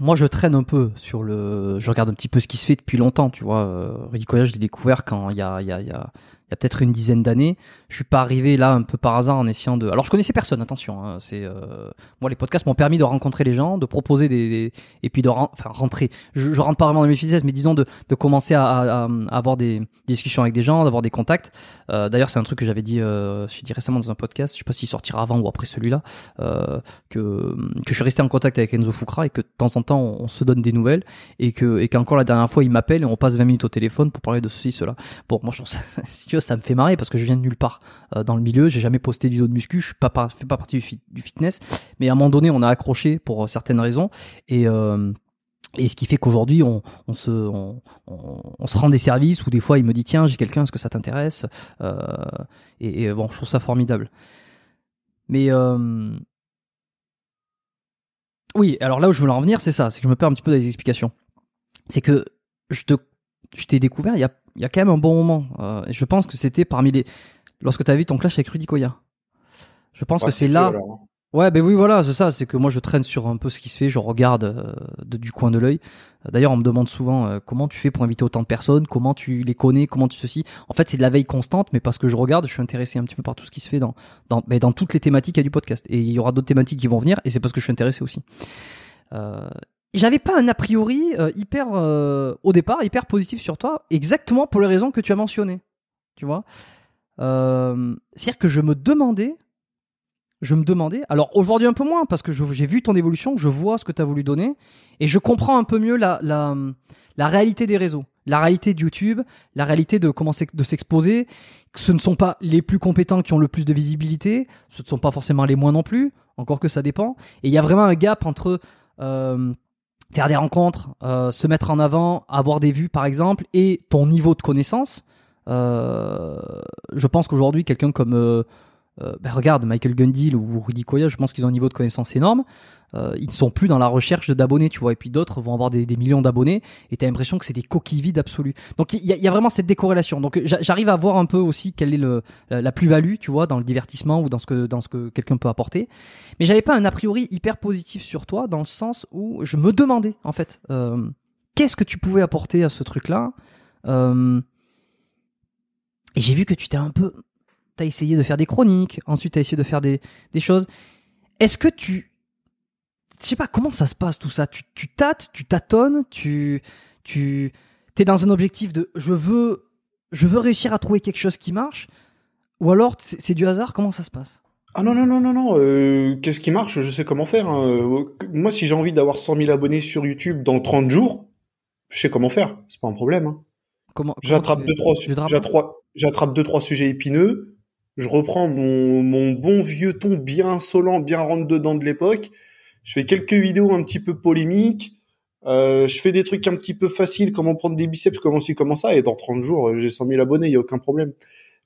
moi je traîne un peu sur le je regarde un petit peu ce qui se fait depuis longtemps tu vois Koya je l'ai découvert quand il y a y a il y a il y a peut-être une dizaine d'années je suis pas arrivé là un peu par hasard en essayant de alors je connaissais personne attention hein, c'est euh, moi les podcasts m'ont permis de rencontrer les gens de proposer des, et puis de enfin rentrer je, je rentre pas vraiment dans mes fitness mais disons de, de commencer à, avoir des discussions avec des gens d'avoir des contacts Euh, d'ailleurs c'est un truc que j'avais dit euh, dit récemment dans un podcast je sais pas s'il sortira avant ou après celui-là euh, que, que je suis resté en contact avec Enzo Fukra et que de temps en temps on, on se donne des nouvelles et que et qu'encore la dernière fois il m'appelle et on passe 20 minutes au téléphone pour parler de ceci cela. Bon moi je trouve ça ça me fait marrer parce que je viens de nulle part euh, dans le milieu, j'ai jamais posté de vidéo de muscu, je suis pas fais pas partie du, fit- du fitness, mais à un moment donné on a accroché pour euh, certaines raisons et euh, et ce qui fait qu'aujourd'hui, on, on, se, on, se rend des services où des fois il me dit tiens, j'ai quelqu'un, est-ce que ça t'intéresse? Et, bon, je trouve ça formidable. Mais oui, alors là où je voulais en venir, c'est ça, c'est que je me perds un petit peu les explications. C'est que je te, je t'ai découvert il y a, il y a quand même un bon moment. Euh, je pense que c'était parmi les, lorsque tu as vu ton clash avec Rudy Koya. Je pense Ouais, que c'est là. hein. Ouais, ben oui, voilà, c'est ça. C'est que moi, je traîne sur un peu ce qui se fait. Je regarde euh, de- du coin de l'œil. Euh, D'ailleurs, on me demande souvent euh, comment tu fais pour inviter autant de personnes, comment tu les connais, comment tu ceci? En fait, c'est de la veille constante, mais parce que je regarde, je suis intéressé un petit peu par tout ce qui se fait dans dans, mais dans toutes les thématiques il y a du podcast. Et il y aura d'autres thématiques qui vont venir, et c'est parce que je suis intéressé aussi. J'avais pas un a priori euh, hyper euh, au départ hyper positif sur toi, exactement pour les raisons que tu as mentionnées. Tu vois, euh, c'est-à-dire que je me demandais je me demandais, alors aujourd'hui un peu moins, parce que j'ai vu ton évolution, je vois ce que tu as voulu donner, et je comprends un peu mieux la, la, la réalité des réseaux, la réalité de YouTube, la réalité de comment de s'exposer, ce ne sont pas les plus compétents qui ont le plus de visibilité, ce ne sont pas forcément les moins non plus, encore que ça dépend, et il y a vraiment un gap entre faire des rencontres, euh, se mettre en avant, avoir des vues par exemple, et ton niveau de connaissance. Euh, je pense qu'aujourd'hui, quelqu'un comme euh, ben regarde, Michael Gundil ou Rudy Koya, je pense qu'ils ont un niveau de connaissance énorme. Euh, ils ne sont plus dans la recherche d'abonnés, tu vois. Et puis d'autres vont avoir des, millions d'abonnés et tu as l'impression que c'est des coquilles vides absolues. Donc il y, a- vraiment cette décorrélation. Donc j'a- j'arrive à voir un peu aussi quelle est la, plus-value, tu vois, dans le divertissement ou dans ce que, que quelqu'un peut apporter. Mais j'avais pas un a priori hyper positif sur toi dans le sens où je me demandais, en fait, euh, qu'est-ce que tu pouvais apporter à ce truc-là Euh, Et j'ai vu que tu t'es un peu t'as essayé de faire des chroniques, ensuite t'as essayé de faire des, des choses. Est-ce que tu, je sais pas comment ça se passe tout ça? Tu, tu tâtes, tu tâtonnes, tu, tu, t'es dans un objectif de, je veux, je veux réussir à trouver quelque chose qui marche, ou alors c'est du hasard. Comment ça se passe? Ah non, non, non, non, non. euh, Qu'est-ce qui marche? Je sais comment faire. hein. Moi, si j'ai envie d'avoir 100 000 abonnés sur YouTube dans 30 jours, je sais comment faire. C'est pas un problème. Hein. Comment J'attrape deux, trois, j'attrape deux, trois sujets épineux. Je reprends mon, mon bon vieux ton bien insolent, bien rentre dedans de l'époque. Je fais quelques vidéos un petit peu polémiques. Euh, je fais des trucs un petit peu faciles, comment prendre des biceps, comment ci, comment ça. Et dans 30 jours, euh, j'ai 100 000 abonnés, il y a aucun problème.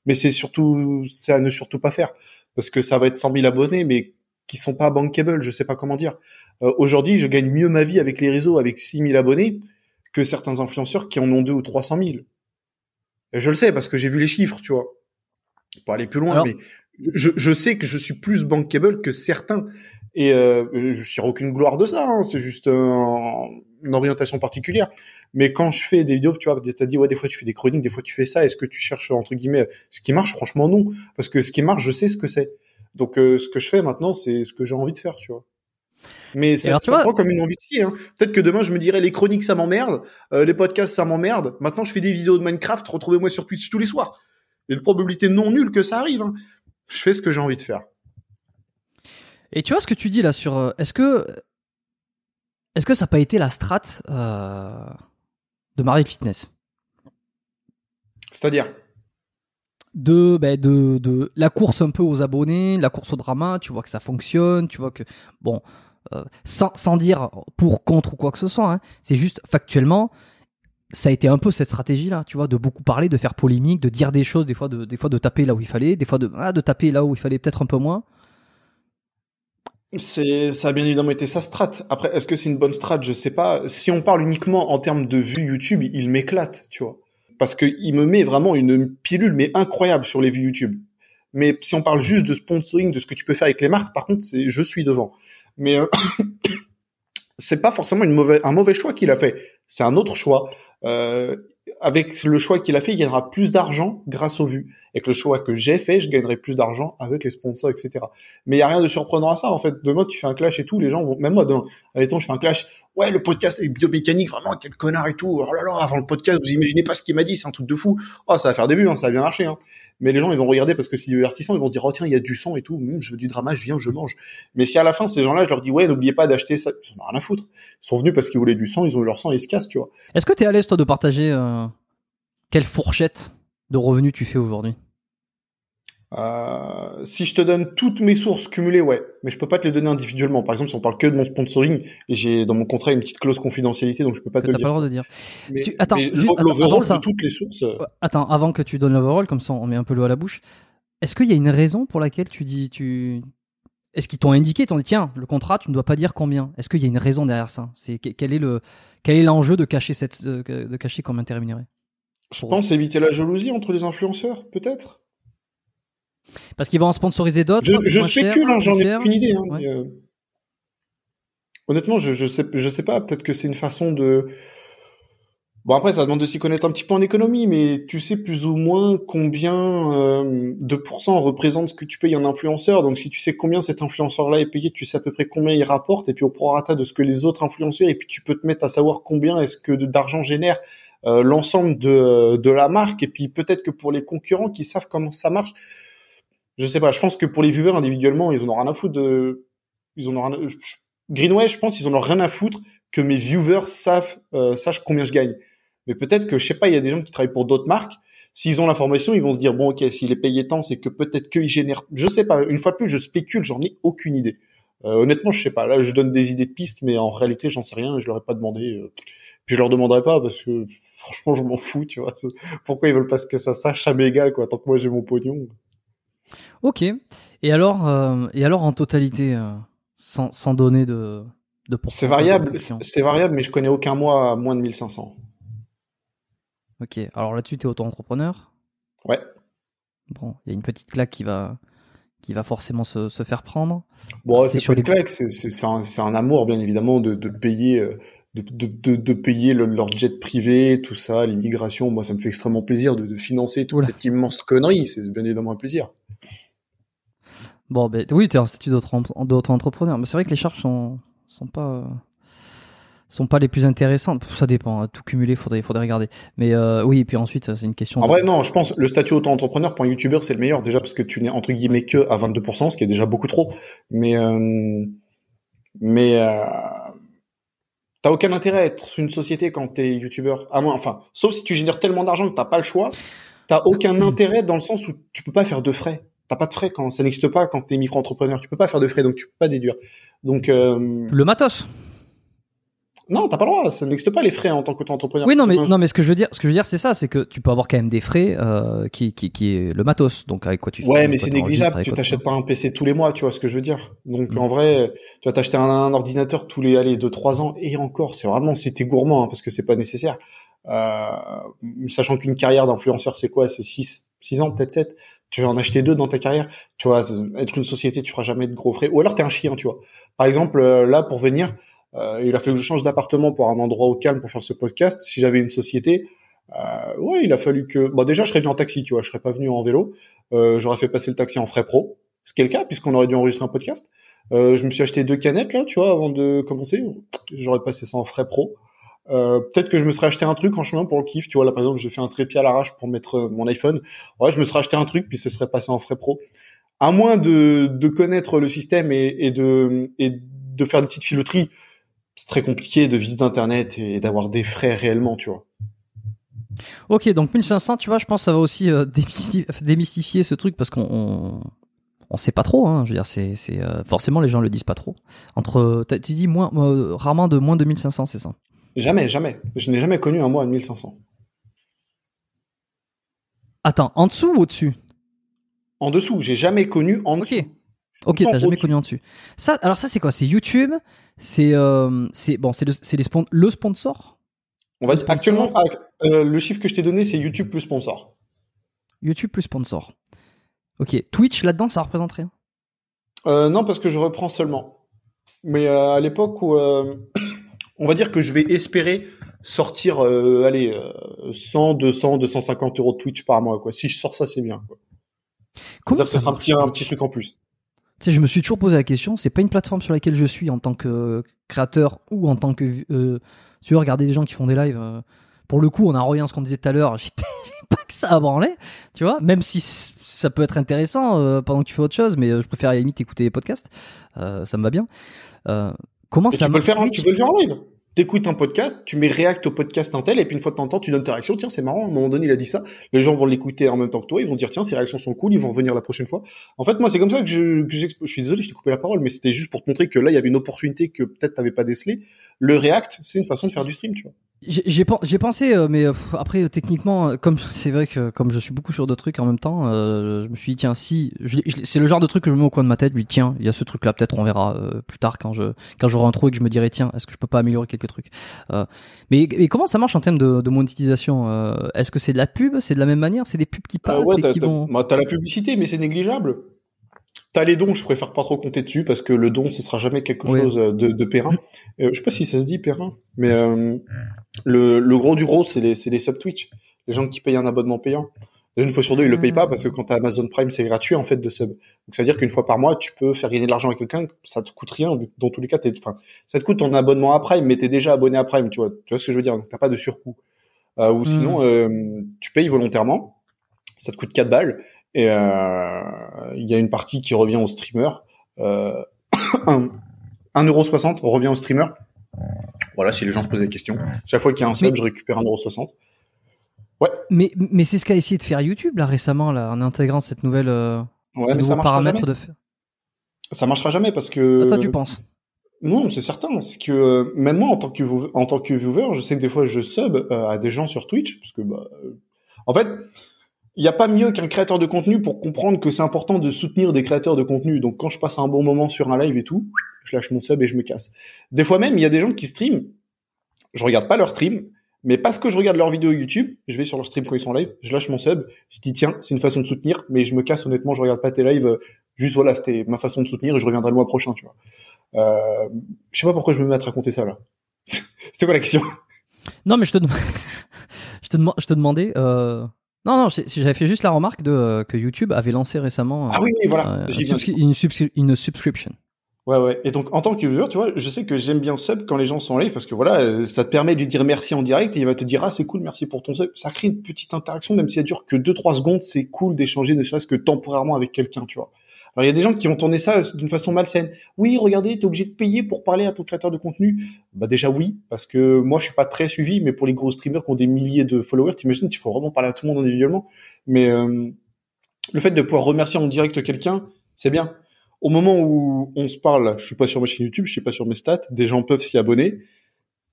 Mais c'est surtout, c'est à ne surtout pas faire. Parce que ça va être 100 000 abonnés, mais qui sont pas bankable, je sais pas comment dire. Euh, Aujourd'hui, je gagne mieux ma vie avec les réseaux avec 6 000 abonnés que certains influenceurs qui en ont deux ou 300 000. Et je le sais parce que j'ai vu les chiffres, tu vois. Pour aller plus loin, Alors- mais je, je sais que je suis plus bankable que certains. Et euh, je tire aucune gloire de ça, hein, c'est juste un- une orientation particulière. Mais quand je fais des vidéos, tu vois, t'as dit ouais, des fois tu fais des chroniques, des fois tu fais ça. Est-ce que tu cherches entre guillemets ce qui marche? Franchement non, parce que ce qui marche, je sais ce que c'est. Donc euh, ce que je fais maintenant, c'est ce que j'ai envie de faire, tu vois. Mais ça, alors, tu ça vois- me prend comme une envie de chier. Hein. Peut-être que demain je me dirais les chroniques ça m'emmerde, euh, les podcasts ça m'emmerde. Maintenant je fais des vidéos de Minecraft, retrouvez-moi sur Twitch tous les soirs. Il y a une probabilité non nulle que ça arrive. hein. Je fais ce que j'ai envie de faire. Et tu vois ce que tu dis là sur, euh, est-ce que, est-ce que ça n'a pas été la strat euh, de Marie Fitness? C'est-à-dire? De, ben, de, de la course un peu aux abonnés, la course au drama, tu vois que ça fonctionne, tu vois que, bon, euh, sans, sans dire pour, contre ou quoi que ce soit, hein, c'est juste factuellement, ça a été un peu cette stratégie-là, tu vois, de beaucoup parler, de faire polémique, de dire des choses, des fois de, des fois de taper là où il fallait, des fois de, ah, de taper là où il fallait peut-être un peu moins. C'est, ça a bien évidemment été sa strat. Après, est-ce que c'est une bonne strat? Je sais pas. Si on parle uniquement en termes de vues YouTube, il m'éclate, tu vois. Parce que il me met vraiment une pilule, mais incroyable sur les vues YouTube. Mais si on parle juste de sponsoring, de ce que tu peux faire avec les marques, par contre, c'est, je suis devant. Mais euh, c'est pas forcément une mauvaise, un mauvais choix qu'il a fait. C'est un autre choix. Euh, avec le choix qu'il a fait, il gagnera plus d'argent grâce aux vues. Avec le choix que j'ai fait, je gagnerai plus d'argent avec les sponsors, etc. Mais il y a rien de surprenant à ça, en fait. Demain, tu fais un clash et tout, les gens vont, même moi, demain, admettons, je fais un clash. Ouais, le podcast est biomécanique, vraiment, quel connard et tout. Oh là là, avant le podcast, vous imaginez pas ce qu'il m'a dit, c'est un truc de fou. Oh, ça va faire des vues, hein, ça va bien marcher, hein. Mais les gens, ils vont regarder parce que c'est divertissant, ils vont dire, oh tiens, il y a du son et tout, hum, je veux du drama, je viens, je mange. Mais si à la fin, ces gens-là, je leur dis, ouais, n'oubliez pas d'acheter ça, ils en ont rien à foutre. Ils sont venus parce qu'ils voulaient du sang, ils ont eu leur sang et ils se cassent, tu vois. Est-ce que t'es à l'aise, toi, de partager, euh, quelle fourchette de revenus tu fais aujourd'hui? Euh, si je te donne toutes mes sources cumulées, ouais, mais je peux pas te les donner individuellement. Par exemple, si on parle que de mon sponsoring, et j'ai dans mon contrat une petite clause confidentialité, donc je peux pas te le dire. pas le droit de dire. Mais, Tu- attends, l'overall de toutes les sources. euh, Attends, avant que tu donnes l'overall, comme ça on met un peu l'eau à la bouche. Est-ce qu'il y a une raison pour laquelle tu dis tu Est-ce qu'ils t'ont indiqué, t'ont dit tiens, le contrat, tu ne dois pas dire combien? Est-ce qu'il y a une raison derrière ça? C'est que- quel est le quel est l'enjeu de cacher cette de, de cacher combien t'es rémunéré Je pense éviter la jalousie entre les influenceurs, peut-être. Parce qu'ils vont en sponsoriser d'autres. Je, je moins chers, spécule, hein, plus j'en ai aucune idée. Hein, Ouais. mais, euh, Honnêtement, je, je sais, je sais pas. Peut-être que c'est une façon de. Bon après, ça demande de s'y connaître un petit peu en économie, mais tu sais plus ou moins combien euh, de pourcents représente ce que tu payes un influenceur. Donc si tu sais combien cet influenceur-là est payé, tu sais à peu près combien il rapporte, et puis au prorata de ce que les autres influenceurs, et puis tu peux te mettre à savoir combien est-ce que d'argent génère euh, l'ensemble de, de la marque, et puis peut-être que pour les concurrents qui savent comment ça marche, je sais pas. Je pense que pour les viewers individuellement, ils en ont rien à foutre de, ils en ont rien. à- Greenway, je pense, ils en ont rien à foutre que mes viewers savent, euh, sachent combien je gagne. Mais peut-être que, je sais pas, il y a des gens qui travaillent pour d'autres marques. S'ils ont l'information, ils vont se dire, bon, ok, s'il est payé tant, c'est que peut-être qu'ils génèrent, je sais pas, une fois de plus, je spécule, j'en ai aucune idée. Euh, honnêtement, je sais pas. Là, je donne des idées de pistes, mais en réalité, j'en sais rien je leur ai pas demandé. euh. Puis je leur demanderai pas parce que, franchement, je m'en fous, tu vois. Pourquoi ils veulent pas que ça sache, ça m'égale, quoi, tant que moi j'ai mon pognon. Ok. Et alors euh, et alors en totalité, euh, sans, sans donner de de pourcentage C'est variable, c'est variable, mais je connais aucun mois à moins de 1500. Ok. Alors là-dessus, t'es auto-entrepreneur? Ouais. Bon, il y a une petite claque qui va qui va forcément se, se faire prendre. Bon, C'est sur les claques, c'est un, un amour bien évidemment de, de payer euh, de, de, de, de payer le- leur jet privé, tout ça, l'immigration. Moi, ça me fait extrêmement plaisir de, de financer toute Oula. cette immense connerie. C'est bien évidemment un plaisir. Bon, ben oui, t'es en statut d'auto- d'auto-entrepreneur. Mais c'est vrai que les charges sont sont pas sont pas les plus intéressantes. Ça dépend. hein. Tout cumulé, faudrait faudrait regarder. Mais euh, oui, et puis ensuite, c'est une question. En de- vrai, non, je pense le statut auto-entrepreneur pour un youtubeur, c'est le meilleur déjà parce que tu n'es entre guillemets que à 22%, ce qui est déjà beaucoup trop. Mais euh, mais euh, t'as aucun intérêt à être une société quand t'es youtubeur. À moins, enfin, sauf si tu génères tellement d'argent que t'as pas le choix. T'as aucun intérêt dans le sens où tu peux pas faire de frais. T'as pas de frais quand ça n'existe pas quand t'es micro-entrepreneur. Tu peux pas faire de frais, donc tu peux pas déduire. Donc euh, Le matos. Non, t'as pas le droit. Ça n'existe pas les frais en tant qu'auto-entrepreneur. Oui, non, mais non, mais ce que je veux dire, ce que je veux dire, c'est ça, c'est que tu peux avoir quand même des frais euh, qui, qui qui est le matos. Donc avec quoi tu. Ouais, mais c'est négligeable. Tu t'achètes pas un PC tous les mois, tu vois ce que je veux dire. Donc Mm. en vrai, tu vas t'acheter un, un ordinateur tous les allez deux trois ans et encore, c'est vraiment si t'es gourmand hein, parce que c'est pas nécessaire. Euh, sachant qu'une carrière d'influenceur c'est quoi? C'est six six ans peut-être sept? Tu vas en acheter deux dans ta carrière. Tu vois, être une société, tu feras jamais de gros frais. Ou alors t'es un chien, tu vois. Par exemple, euh, là pour venir, il a fallu que je change d'appartement pour un endroit au calme pour faire ce podcast. Si j'avais une société, euh, ouais, il a fallu que. Bon, déjà, je serais venu en taxi, tu vois. Je serais pas venu en vélo. Euh, J'aurais fait passer le taxi en frais pro, ce qui est le cas puisqu'on aurait dû enregistrer un podcast. Euh, je me suis acheté deux canettes là, tu vois, avant de commencer. J'aurais passé ça en frais pro. Euh, Peut-être que je me serais acheté un truc en chemin pour le kiff, tu vois. Là, par exemple, j'ai fait un trépied à l'arrache pour mettre euh, mon iPhone. Ouais, je me serais acheté un truc puis ce serait passé en frais pro. À moins de, de connaître le système et, et de et de faire une petite filouterie, c'est très compliqué de vivre d'internet et d'avoir des frais réellement, tu vois. Ok, donc 1500, tu vois, je pense que ça va aussi euh, démystifier, démystifier ce truc parce qu'on on, on sait pas trop. Hein, je veux dire, c'est euh, forcément les gens le disent pas trop. Entre, tu dis moins, euh, rarement de moins de 1500, c'est ça? Jamais, jamais. Je n'ai jamais connu un mois à 1500. Attends, en dessous ou au-dessus? En dessous, j'ai jamais connu en Ok. dessous. Ok, t'as jamais connu en dessus. Ça, alors ça c'est quoi? C'est YouTube? C'est euh, c'est bon, c'est le, c'est les spon- le sponsor? On va Le dire, sponsor? actuellement, ah, euh, le chiffre que je t'ai donné, c'est YouTube plus sponsor. YouTube plus sponsor. Ok, Twitch là-dedans, ça représente rien? Euh, non, parce que je reprends seulement. Mais à l'époque où, on va dire que je vais espérer sortir, allez, euh, 100, 200, 250 euros de Twitch par mois. Quoi. Si je sors ça, c'est bien. Quoi. Comment ça ce sera un petit, un petit truc en plus. Sais, je me suis toujours posé la question. C'est pas une plateforme sur laquelle je suis en tant que créateur ou en tant que euh, tu veux regarder des gens qui font des lives. euh, pour le coup, on a revient à ce qu'on disait tout à l'heure. J'ai pas que ça à branler, tu vois. Même si ça peut être intéressant euh, pendant que tu fais autre chose, mais euh, je préfère à la limite écouter les podcasts. Euh, ça me va bien. Euh, comment Et ça tu peux, le faire, marche? tu peux le faire en live. T'écoutes un podcast, tu mets react au podcast d'un tel, et puis une fois de tu donnes ta réaction. Tiens, c'est marrant, à un moment donné, il a dit ça. Les gens vont l'écouter en même temps que toi, ils vont dire, tiens, ses réactions sont cool, ils vont revenir la prochaine fois. En fait, moi, c'est comme ça que je, que je suis désolé, je t'ai coupé la parole, mais c'était juste pour te montrer que là, il y avait une opportunité que peut-être t'avais pas décelée. Le react, c'est une façon de faire du stream, tu vois. J'ai j'ai pen- j'ai pensé, euh, mais après euh, techniquement, euh, comme c'est vrai que comme je suis beaucoup sur d'autres trucs en même temps, euh, je me suis dit tiens si, c'est le genre de truc que je mets au coin de ma tête, je me dis tiens il y a ce truc là, peut-être on verra euh, plus tard quand je quand j'aurai un trou et que je me dirai tiens est-ce que je peux pas améliorer quelques trucs. Euh, mais, mais comment ça marche en termes de, de monétisation Est-ce que c'est de la pub C'est de la même manière C'est des pubs qui passent ouais, et qui vont bah, t'as la publicité, mais c'est négligeable. T'as les dons, je préfère pas trop compter dessus parce que le don, ce sera jamais quelque Oui. chose de, de périn. Euh, je sais pas si ça se dit périn, mais euh, le, le gros du gros, c'est les, les sub Twitch. Les gens qui payent un abonnement payant. Et Une fois sur deux, ils le payent pas parce que quand t'as Amazon Prime, c'est gratuit en fait de sub. Donc ça veut dire qu'une fois par mois, tu peux faire gagner de l'argent à quelqu'un, ça te coûte rien. Dans tous les cas, t'es, enfin, ça te coûte ton abonnement à Prime, mais t'es déjà abonné à Prime, tu vois. Tu vois ce que je veux dire? Donc t'as pas de surcoût. Euh, ou sinon, euh, tu payes volontairement, ça te coûte 4 balles et euh, il y a une partie qui revient au streamer. Euh, 1,60€ revient au streamer. Voilà, si les gens se posent des questions. Chaque fois qu'il y a un sub, Mais- je récupère 1,60€. Mais mais c'est ce qu'a essayé de faire YouTube là récemment là en intégrant cette nouvelle euh, Ouais, mais ça marchera paramètre jamais. de faire. Ça marchera jamais parce que. Toi tu penses? Non, c'est certain. C'est que euh, même moi, en tant que en tant que viewer, je sais que des fois je sub euh, à des gens sur Twitch parce que bah, euh, en fait, il n'y a pas mieux qu'un créateur de contenu pour comprendre que c'est important de soutenir des créateurs de contenu. Donc quand je passe un bon moment sur un live et tout, je lâche mon sub et je me casse. Des fois même, il y a des gens qui streament. Je regarde pas leur stream, mais parce que je regarde leurs vidéos YouTube, je vais sur leur stream quand ils sont live, je lâche mon sub, je dis tiens, c'est une façon de soutenir, mais je me casse honnêtement, je regarde pas tes lives. Juste voilà, c'était ma façon de soutenir et je reviendrai le mois prochain, tu vois. Euh, je sais pas pourquoi je me mets à te raconter ça là. C'était quoi la question? Non, mais je te, je te, je te demandais. Euh... Non, non, j'avais fait juste la remarque de, euh, que YouTube avait lancé récemment euh, Ah oui, oui, voilà. euh, une, subscri- une, subscri- une subscription. Ouais, ouais. Et donc, en tant que viewer, tu vois, je sais que j'aime bien sub quand les gens sont en live parce que voilà, ça te permet de lui dire merci en direct et il va te dire ah c'est cool, merci pour ton sub. Ça crée une petite interaction, même si ça dure que 2-3 secondes, c'est cool d'échanger ne serait-ce que temporairement avec quelqu'un, tu vois. Alors il y a des gens qui vont tourner ça d'une façon malsaine. Oui, regardez, t'es obligé de payer pour parler à ton créateur de contenu. Bah déjà oui, parce que moi je suis pas très suivi, mais pour les gros streamers qui ont des milliers de followers, t'imagines, il faut vraiment parler à tout le monde individuellement. Mais euh, le fait de pouvoir remercier en direct quelqu'un, c'est bien. Au moment où on se parle, je suis pas sur ma chaîne YouTube, je suis pas sur mes stats, des gens peuvent s'y abonner.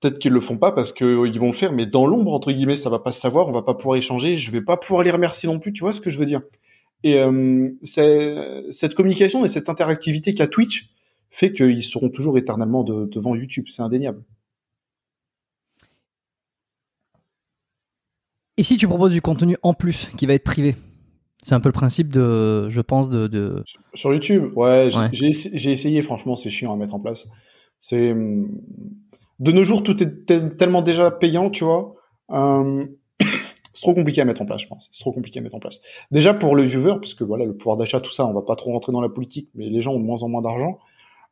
Peut-être qu'ils le font pas parce que euh, vont le faire, mais dans l'ombre entre guillemets, ça va pas se savoir, on va pas pouvoir échanger, je vais pas pouvoir les remercier non plus, tu vois ce que je veux dire? Et euh, cette communication et cette interactivité qu'a Twitch fait qu'ils seront toujours éternellement de- devant YouTube, c'est indéniable. Et si tu proposes du contenu en plus qui va être privé? C'est un peu le principe de, je pense, de. de... Sur YouTube, ouais, j'ai Ouais. j'ai essa- j'ai essayé, franchement, c'est chiant à mettre en place. C'est hum, de nos jours, tout est tel- tellement déjà payant, tu vois. Euh, c'est trop compliqué à mettre en place, je pense. C'est trop compliqué à mettre en place. Déjà pour le viewer, parce que voilà, le pouvoir d'achat, tout ça, on va pas trop rentrer dans la politique, mais les gens ont de moins en moins d'argent.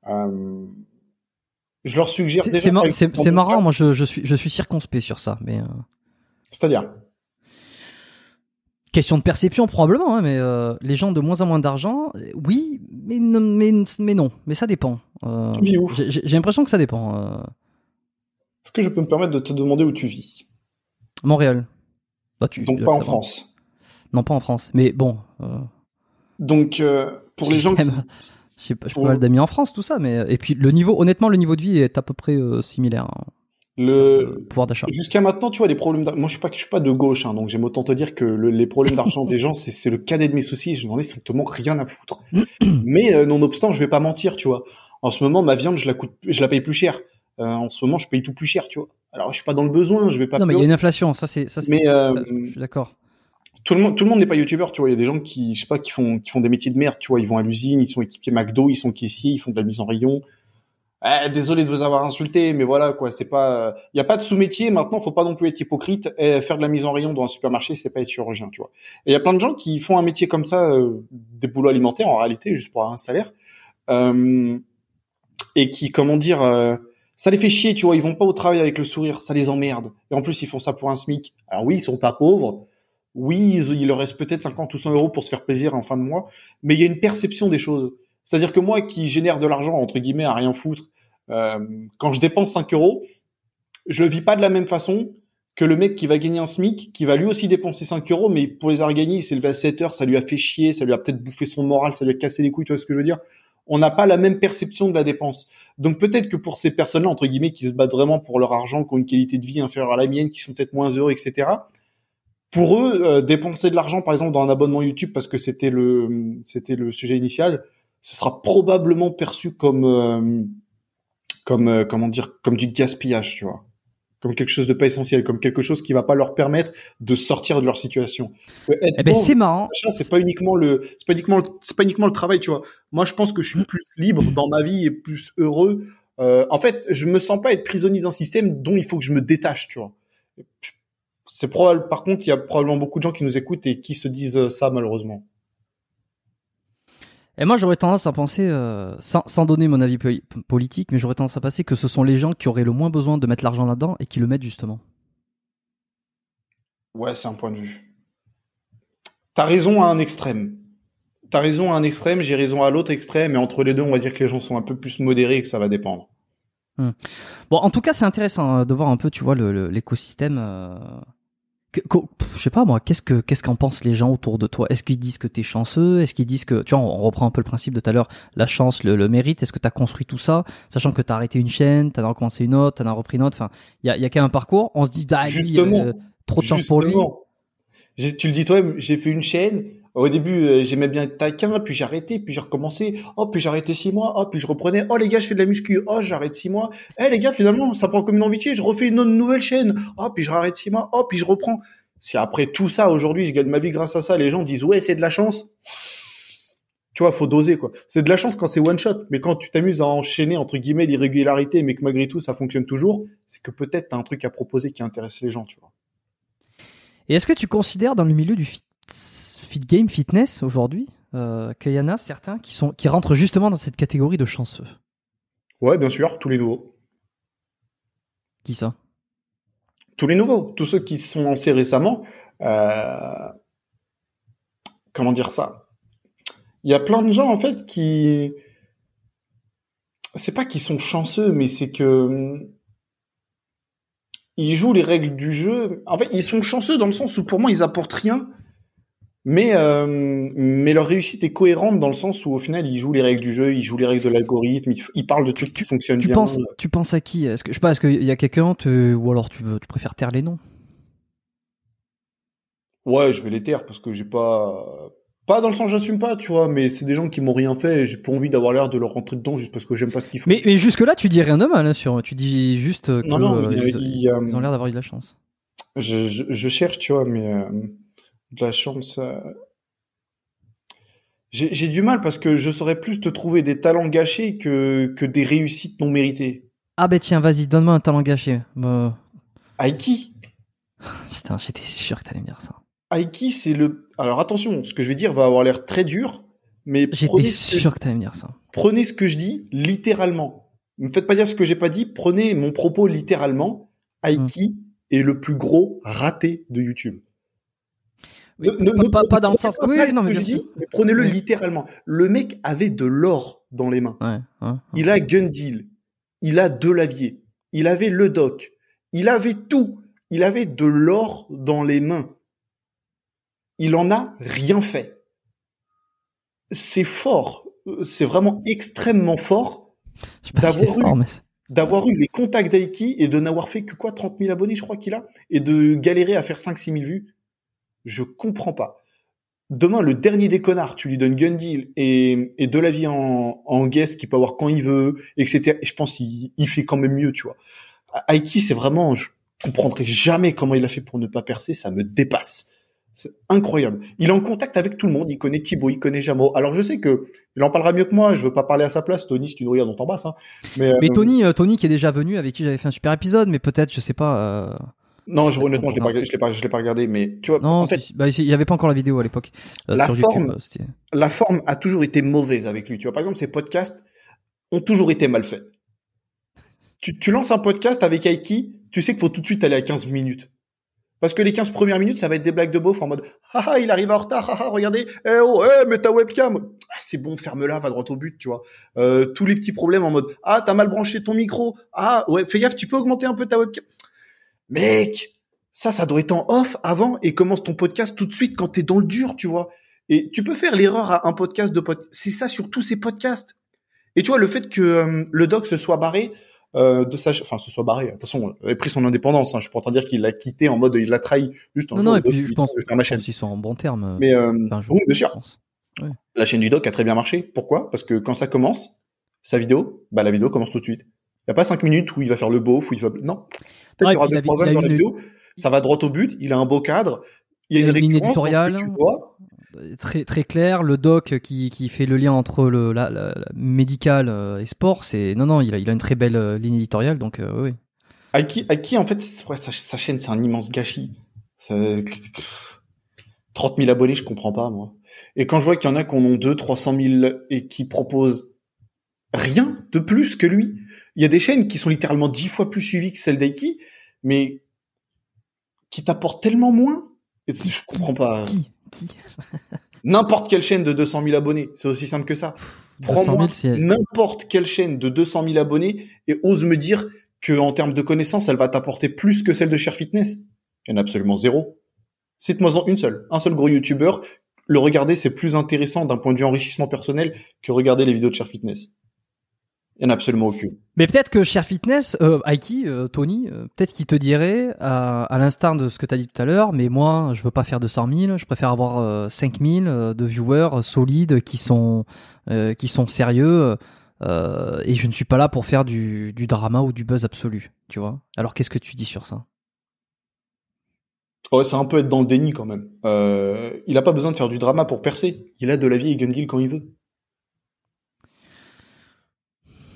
Euh, je leur suggère C'est mar- marrant, moi je, je, suis, je suis circonspect sur ça. Mais, euh, C'est-à-dire? Question de perception probablement, hein, mais euh, les gens de moins en moins d'argent, oui, mais, non- mais, mais non, mais ça dépend. Où j'ai l'impression que ça dépend. Est-ce que je peux me permettre de te demander où tu vis? Montréal. Bah, tu, Donc pas en. France. Non, pas en France. Mais bon. euh, Donc euh, pour les gens qui... Je sais pas, j'ai pour- pas mal d'amis en France, tout ça, mais et puis le niveau, honnêtement, le niveau de vie est à peu près euh, similaire. hein, le euh, pouvoir d'achat. Jusqu'à maintenant, tu vois, les problèmes. Moi, je suis pas, je suis pas de gauche, hein, donc j'aime autant te dire que le- les problèmes d'argent des gens, c'est, le cadet de mes soucis. Je n'en ai strictement rien à foutre. Mais euh, nonobstant, je vais pas mentir, tu vois. En ce moment, ma viande, je la coûte, je la paye plus cher. Euh, en ce moment, je paye tout plus cher, tu vois. Alors, je suis pas dans le besoin, je vais pas. Non, mais il y a une inflation, ça c'est. Mais, euh, ça, je suis d'accord. tout le monde, tout le monde n'est pas youtubeur, tu vois. Il y a des gens qui, je sais pas, qui font, qui font des métiers de merde, tu vois. Ils vont à l'usine, ils sont équipiers McDo, ils sont caissiers, ils font de la mise en rayon. Eh, désolé de vous avoir insulté, mais voilà quoi. C'est pas, il y a pas de sous-métier maintenant. Faut pas non plus être hypocrite. Et faire de la mise en rayon dans un supermarché, c'est pas être chirurgien, tu vois. Et il y a plein de gens qui font un métier comme ça, euh, des boulots alimentaires en réalité, juste pour avoir un salaire, euh, et qui, comment dire, euh, ça les fait chier, tu vois. Ils vont pas au travail avec le sourire, ça les emmerde. Et en plus, ils font ça pour un SMIC. Alors oui, ils sont pas pauvres. Oui, il leur reste peut-être 50 ou 100 euros pour se faire plaisir en fin de mois, mais il y a une perception des choses. C'est-à-dire que moi, qui génère de l'argent entre guillemets à rien foutre, euh, quand je dépense 5 euros, je le vis pas de la même façon que le mec qui va gagner un SMIC, qui va lui aussi dépenser 5 euros, mais pour les avoir gagnés, il s'est levé à 7 heures, ça lui a fait chier, ça lui a peut-être bouffé son moral, ça lui a cassé les couilles, tu vois ce que je veux dire? On n'a pas la même perception de la dépense. Donc peut-être que pour ces personnes-là, entre guillemets, qui se battent vraiment pour leur argent, qui ont une qualité de vie inférieure à la mienne, qui sont peut-être moins heureux, etc., pour eux, euh, dépenser de l'argent, par exemple, dans un abonnement YouTube, parce que c'était le, c'était le sujet initial, ce sera probablement perçu comme, euh, comme, euh, comment dire, comme du gaspillage, tu vois, comme quelque chose de pas essentiel, comme quelque chose qui va pas leur permettre de sortir de leur situation. Eh ben c'est marrant. c'est pas uniquement le, c'est pas uniquement, c'est pas uniquement le travail, tu vois. Moi, je pense que je suis plus libre dans ma vie et plus heureux. Euh, en fait, je me sens pas être prisonnier d'un système dont il faut que je me détache, tu vois. C'est probable. Par contre, il y a probablement beaucoup de gens qui nous écoutent et qui se disent ça, malheureusement. Et moi, j'aurais tendance à penser, euh, sans, sans donner mon avis poli- politique, mais j'aurais tendance à penser que ce sont les gens qui auraient le moins besoin de mettre l'argent là-dedans et qui le mettent justement. Ouais, c'est un point de vue. T'as raison à un extrême. T'as raison à un extrême, j'ai raison à l'autre extrême, et entre les deux, on va dire que les gens sont un peu plus modérés et que ça va dépendre. Bon, en tout cas, c'est intéressant euh, de voir un peu, tu vois, le- le- l'écosystème. euh, que- que- pff, je sais pas moi, qu'est-ce que qu'est-ce qu'en pensent les gens autour de toi? Est-ce qu'ils disent que t'es chanceux? Est-ce qu'ils disent que, tu vois, on, reprend un peu le principe de tout à l'heure, la chance, le, le mérite. Est-ce que t'as construit tout ça, sachant que t'as arrêté une chaîne, t'en as recommencé une autre, t'en as repris une autre. Enfin, il y a, y a quand même un parcours. On se dit, ah, lui, Justement. euh, trop de chance pour lui. Tu le dis toi-même, j'ai fait une chaîne. Au début, euh, j'aimais bien être taquin, puis j'ai arrêté, puis j'ai recommencé. Oh, puis j'ai arrêté six mois. Oh, puis je reprenais. Oh, les gars, je fais de la muscu. Oh, j'arrête six mois. Eh, les gars, finalement, ça prend comme une envie. Je refais une autre nouvelle chaîne. Oh, puis je arrête six mois. Oh, puis je reprends. Si après tout ça, aujourd'hui, je gagne ma vie grâce à ça, les gens disent, ouais, c'est de la chance. Tu vois, faut doser, quoi. C'est de la chance quand c'est one shot. Mais quand tu t'amuses à enchaîner, entre guillemets, l'irrégularité, mais que malgré tout, ça fonctionne toujours, c'est que peut-être t'as un truc à proposer qui intéresse les gens, tu vois. Et est-ce que tu considères dans le milieu du fit, fit game, fitness aujourd'hui, euh, qu'il y en a certains qui sont qui rentrent justement dans cette catégorie de chanceux Ouais, bien sûr, tous les nouveaux. Qui ça? Tous les nouveaux, tous ceux qui se sont lancés récemment. euh, Comment dire ça? Il y a plein de gens en fait qui, c'est pas qu'ils sont chanceux, mais c'est que ils jouent les règles du jeu. En fait, ils sont chanceux dans le sens où pour moi ils apportent rien, mais euh, mais leur réussite est cohérente dans le sens où au final ils jouent les règles du jeu, ils jouent les règles de l'algorithme, ils, ils parlent de trucs qui fonctionnent Tu bien. penses, tu penses à qui? Est-ce que je sais pas, est-ce qu'il y a quelqu'un te- ou alors tu veux, tu préfères taire les noms? Ouais, je vais les taire parce que j'ai pas pas dans le sens j'assume pas, tu vois, mais c'est des gens qui m'ont rien fait et j'ai pas envie d'avoir l'air de leur rentrer dedans juste parce que j'aime pas ce qu'ils font. Mais, mais jusque là, tu dis rien de mal hein, sur. Tu dis juste que non non, euh, il ils, il ont l'air d'avoir eu de la chance. je, je, je cherche, tu vois, mais euh, de la chance. euh, J'ai du mal parce que je saurais plus te trouver des talents gâchés que que des réussites non méritées. Ah ben tiens, vas-y, donne-moi un talent gâché. Bah, Aiki, putain, j'étais sûr que t'allais me dire ça. Aiki, c'est le. Alors attention, ce que je vais dire va avoir l'air très dur, mais J'étais prenez ce que sûr que t'allais me dire ça. prenez ce que je dis littéralement. Ne me faites pas dire ce que j'ai pas dit, prenez mon propos littéralement. Aiki est le plus gros raté de YouTube. Oui, Ne- ne- pas, ne- pas dans le sens. Oui, non, mais mais prenez-le Oui. littéralement. Le mec avait de l'or dans les mains. Ouais, ouais, Il a Gun Deal. Il a de l'avier. Il avait le doc. Il avait tout. Il avait de l'or dans les mains. il en a rien fait. C'est fort, c'est vraiment extrêmement fort eu- mais d'avoir eu les contacts d'Aiki et de n'avoir fait que quoi 30 000 abonnés, je crois qu'il a, et de galérer à faire 5-6 000 vues. Je comprends pas. Demain, le dernier des connards, tu lui donnes Gun Deal et, et de la vie en, en guest qu'il peut avoir quand il veut, etc. Et je pense qu'il il fait quand même mieux, tu vois. Aiki, c'est vraiment, je comprendrai jamais comment il a fait pour ne pas percer, ça me dépasse. C'est incroyable. Il est en contact avec tout le monde, il connaît Thibaut, il connaît Jamo. Alors je sais que il en parlera mieux que moi, je veux pas parler à sa place, Tony, si tu nous regardes, on t'embrasse, hein. Mais, Mais euh, Tony, euh, Tony qui est déjà venu, avec qui j'avais fait un super épisode, mais peut-être, je sais pas. euh, Non, je, honnêtement, je l'ai pas, je l'ai pas, je l'ai pas regardé, mais tu vois, Non, en fait, bah, il y avait pas encore la vidéo à l'époque euh, La sur forme- YouTube. euh, la forme a toujours été mauvaise avec lui. Tu vois, par exemple, ses podcasts ont toujours été mal faits. Tu, tu lances un podcast avec Aiki, tu sais qu'il faut tout de suite aller à 15 minutes. Parce que les 15 premières minutes, ça va être des blagues de beauf en mode ah ah, il arrive en retard, ah ah, regardez, eh oh, eh, mets ta webcam. Ah, c'est bon, ferme-la, va droit au but, tu vois. Euh, tous les petits problèmes en mode ah, t'as mal branché ton micro. Ah, ouais, fais gaffe, tu peux augmenter un peu ta webcam. Mec, ça, ça doit être en off avant et commence ton podcast tout de suite quand t'es dans le dur, tu vois. Et tu peux faire l'erreur à un podcast de pod... C'est ça sur tous ces podcasts. Et tu vois, le fait que euh, le doc se soit barré euh, de sa... Enfin, se soit barré, de toute façon, il a pris son indépendance. Hein. Je suis pas en train de dire qu'il l'a quitté en mode il l'a trahi. Juste un Non, non, et puis je pense, veut faire ma je chaîne. pense qu'ils sont en bon terme. Mais euh, un jour, oui, bien sûr. La chaîne du doc a très bien marché. Pourquoi? Parce que quand ça commence, sa vidéo, bah la vidéo commence tout de suite. Il y a pas cinq minutes où il va faire le beauf, où il va... Non. Peut-être Ouais, qu'il y aura il il a vannes dans la une- vidéo. Ça va droit au but. Il a un beau cadre. Il y a Il une a une ligne éditoriale. tu vois. Euh, Très, très clair, le doc qui, qui fait le lien entre le la, la- la médical euh, et sport, c'est non non, il a, il a une très belle euh, ligne éditoriale, donc euh, oui. Aiki, Aiki, en fait, c'est- ouais, sa, sa chaîne, c'est un immense gâchis. Ça- 30 000 abonnés, je comprends pas, moi. Et quand je vois qu'il y en a qui en ont 2, 300 000 et qui proposent rien de plus que lui, il y a des chaînes qui sont littéralement 10 fois plus suivies que celles d'Aiki, mais qui t'apportent tellement moins. Et je comprends pas. Qui? Qui? N'importe quelle chaîne de 200 000 abonnés, c'est aussi simple que ça. 200 Prends-moi 000, c'est- n'importe quelle chaîne de 200 000 abonnés et ose me dire que en termes de connaissances, elle va t'apporter plus que celle de Share Fitness. Il y en a absolument zéro. Cite-moi-en une seule. Un seul gros YouTuber. Le regarder, c'est plus intéressant d'un point de vue enrichissement personnel que regarder les vidéos de Share Fitness. Il y en a absolument aucune. Mais peut-être que Cher Fitness, euh, Aiki, euh, Tony, euh, peut-être qu'il te dirait, à, à l'instar de ce que tu as dit tout à l'heure, mais moi, je veux pas faire 200 000, je préfère avoir euh, 5 000 euh, de viewers solides qui sont, qui sont sérieux, et je ne suis pas là pour faire du, du drama ou du buzz absolu, tu vois. Alors qu'est-ce que tu dis sur ça? Ouais, c'est un peu être dans le déni quand même. Il a pas besoin de faire du drama pour percer. Il a de la vie et Gundil quand il veut.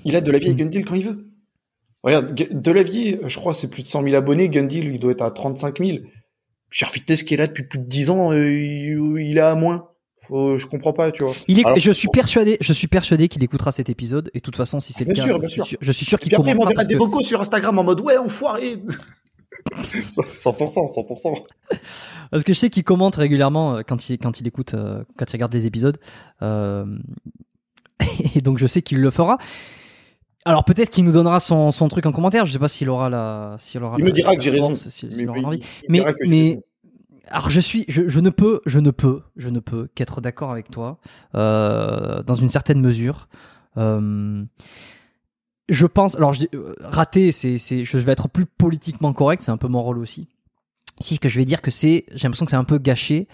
Il a de la vie et Gundil quand il veut. Regarde, Delavier, je crois, c'est plus de 100 000 abonnés. Gundil, il doit être à 35 000. Cher Fitness qui est là depuis plus de 10 ans, euh, il, il est à moins. Faut- je comprends pas, tu vois. il est, Alors- Je suis persuadé, je suis persuadé qu'il écoutera cet épisode, et de toute façon, si c'est le Bien cas, sûr, bien je, suis sûr. je suis sûr Et qu'il après, il m'enverra des que- vocaux sur Instagram en mode ouais, enfoiré. 100%, 100%. Parce que je sais qu'il commente régulièrement euh, quand il, quand il écoute, euh, quand il regarde les épisodes. Euh, et donc je sais qu'il le fera. Alors peut-être qu'il nous donnera son, son truc en commentaire. Je sais pas s'il aura la. S'il aura Il la- me dira que j'ai raison. s'il Mais- aura il Mais, mais alors je suis, je, je ne peux, je ne peux, je ne peux qu'être d'accord avec toi euh, dans une certaine mesure. Euh, je pense, alors je dis, euh, raté, c'est, c'est, je vais être plus politiquement correct, c'est un peu mon rôle aussi. Si ce que je vais dire que c'est, j'ai l'impression que c'est un peu gâché.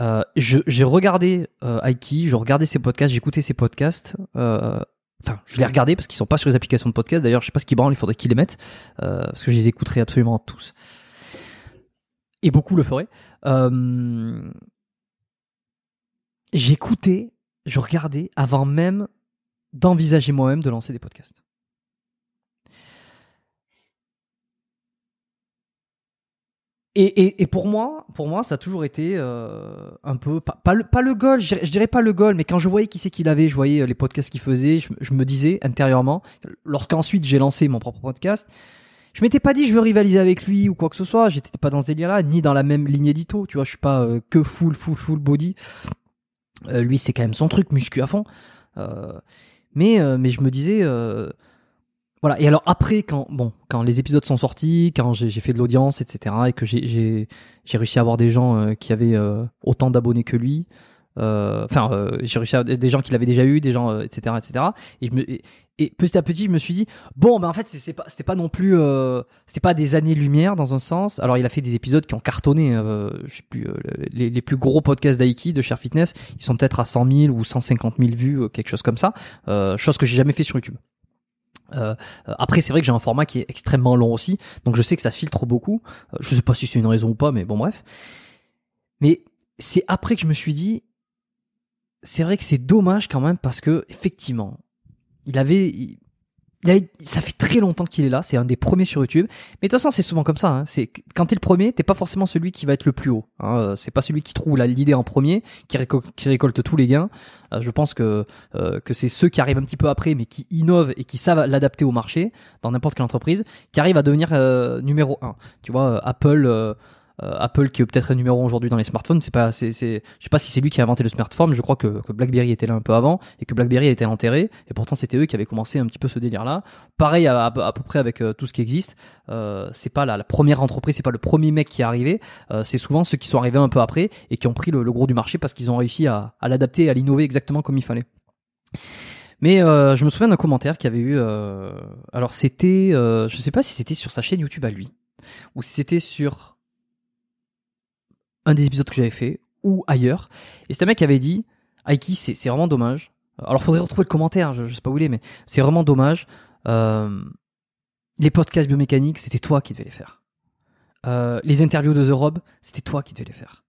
Euh, je, j'ai regardé euh, Aiki, je regardais ses podcasts, j'écoutais ses podcasts. Euh, Enfin, je les regardais parce qu'ils sont pas sur les applications de podcast. D'ailleurs, je sais pas ce qu'ils branlent, il faudrait qu'ils les mettent euh, parce que je les écouterai absolument tous. Et beaucoup le feraient. Euh, J'écoutais, je regardais avant même d'envisager moi-même de lancer des podcasts. Et, pour moi, pour moi, ça a toujours été euh, un peu pas, le goal, je dirais, pas le goal, mais quand je voyais qui c'est qu'il avait, je voyais euh, les podcasts qu'il faisait, je, me disais intérieurement, lorsqu'ensuite j'ai lancé mon propre podcast, je m'étais pas dit je veux rivaliser avec lui ou quoi que ce soit, j'étais pas dans ce délire-là, ni dans la même ligne édito, tu vois, je suis pas euh, que full full full body. Lui, c'est quand même son truc, muscu à fond. Mais je me disais, voilà. Et alors après, quand bon, quand les épisodes sont sortis, quand j'ai fait de l'audience, etc., et que j'ai réussi à avoir des gens euh, qui avaient euh, autant d'abonnés que lui, euh, enfin, j'ai réussi à des gens qui l'avaient déjà eu, des gens, etc., etc. Et, petit à petit, je me suis dit, bon, ben en fait, c'est pas, c'était pas non plus, c'était pas des années-lumière dans un sens. Alors, il a fait des épisodes qui ont cartonné. Je sais plus, les, plus gros podcasts d'Aiki de Share Fitness, ils sont peut-être à 100 000 ou 150 000 vues, quelque chose comme ça. Chose que j'ai jamais fait sur YouTube. Euh, euh, après, c'est vrai que j'ai un format qui est extrêmement long aussi, donc je sais que ça filtre beaucoup. Euh, je sais pas si c'est une raison ou pas, mais bon, bref. Mais c'est après que je me suis dit, c'est vrai que c'est dommage quand même parce que effectivement, il avait, il ça fait très longtemps qu'il est là. C'est un des premiers sur YouTube. Mais de toute façon, c'est souvent comme ça. Hein. C'est quand t'es le premier, t'es pas forcément celui qui va être le plus haut. Hein. Euh, C'est pas celui qui trouve l'idée en premier, qui récolte tous les gains. Euh, je pense que euh, que c'est ceux qui arrivent un petit peu après, mais qui innovent et qui savent l'adapter au marché dans n'importe quelle entreprise, qui arrivent à devenir euh, numéro un. Tu vois, euh, Apple. Euh, Apple qui est peut-être numéro un aujourd'hui dans les smartphones, c'est pas, c'est, sais pas si c'est lui qui a inventé le smartphone, je crois que, BlackBerry était là un peu avant et que BlackBerry été enterré et pourtant c'était eux qui avaient commencé un petit peu ce délire-là. Pareil à, à, peu près avec euh, tout ce qui existe, euh, c'est pas la, première entreprise, c'est pas le premier mec qui est arrivé, c'est souvent ceux qui sont arrivés un peu après et qui ont pris le, gros du marché parce qu'ils ont réussi à, à l'adapter, à l'innover exactement comme il fallait. Mais je me souviens d'un commentaire qu'il y avait eu. alors c'était, euh, je sais pas si c'était sur sa chaîne YouTube à lui ou si c'était sur un des épisodes que j'avais fait ou ailleurs. Et c'est un mec qui avait dit Aiki, c'est vraiment dommage. Alors faudrait retrouver le commentaire, je, je sais pas où il est, mais c'est vraiment dommage. Euh, les podcasts biomécaniques, c'était toi qui devais les faire. Euh, les interviews de The Rob, c'était toi qui devais les faire.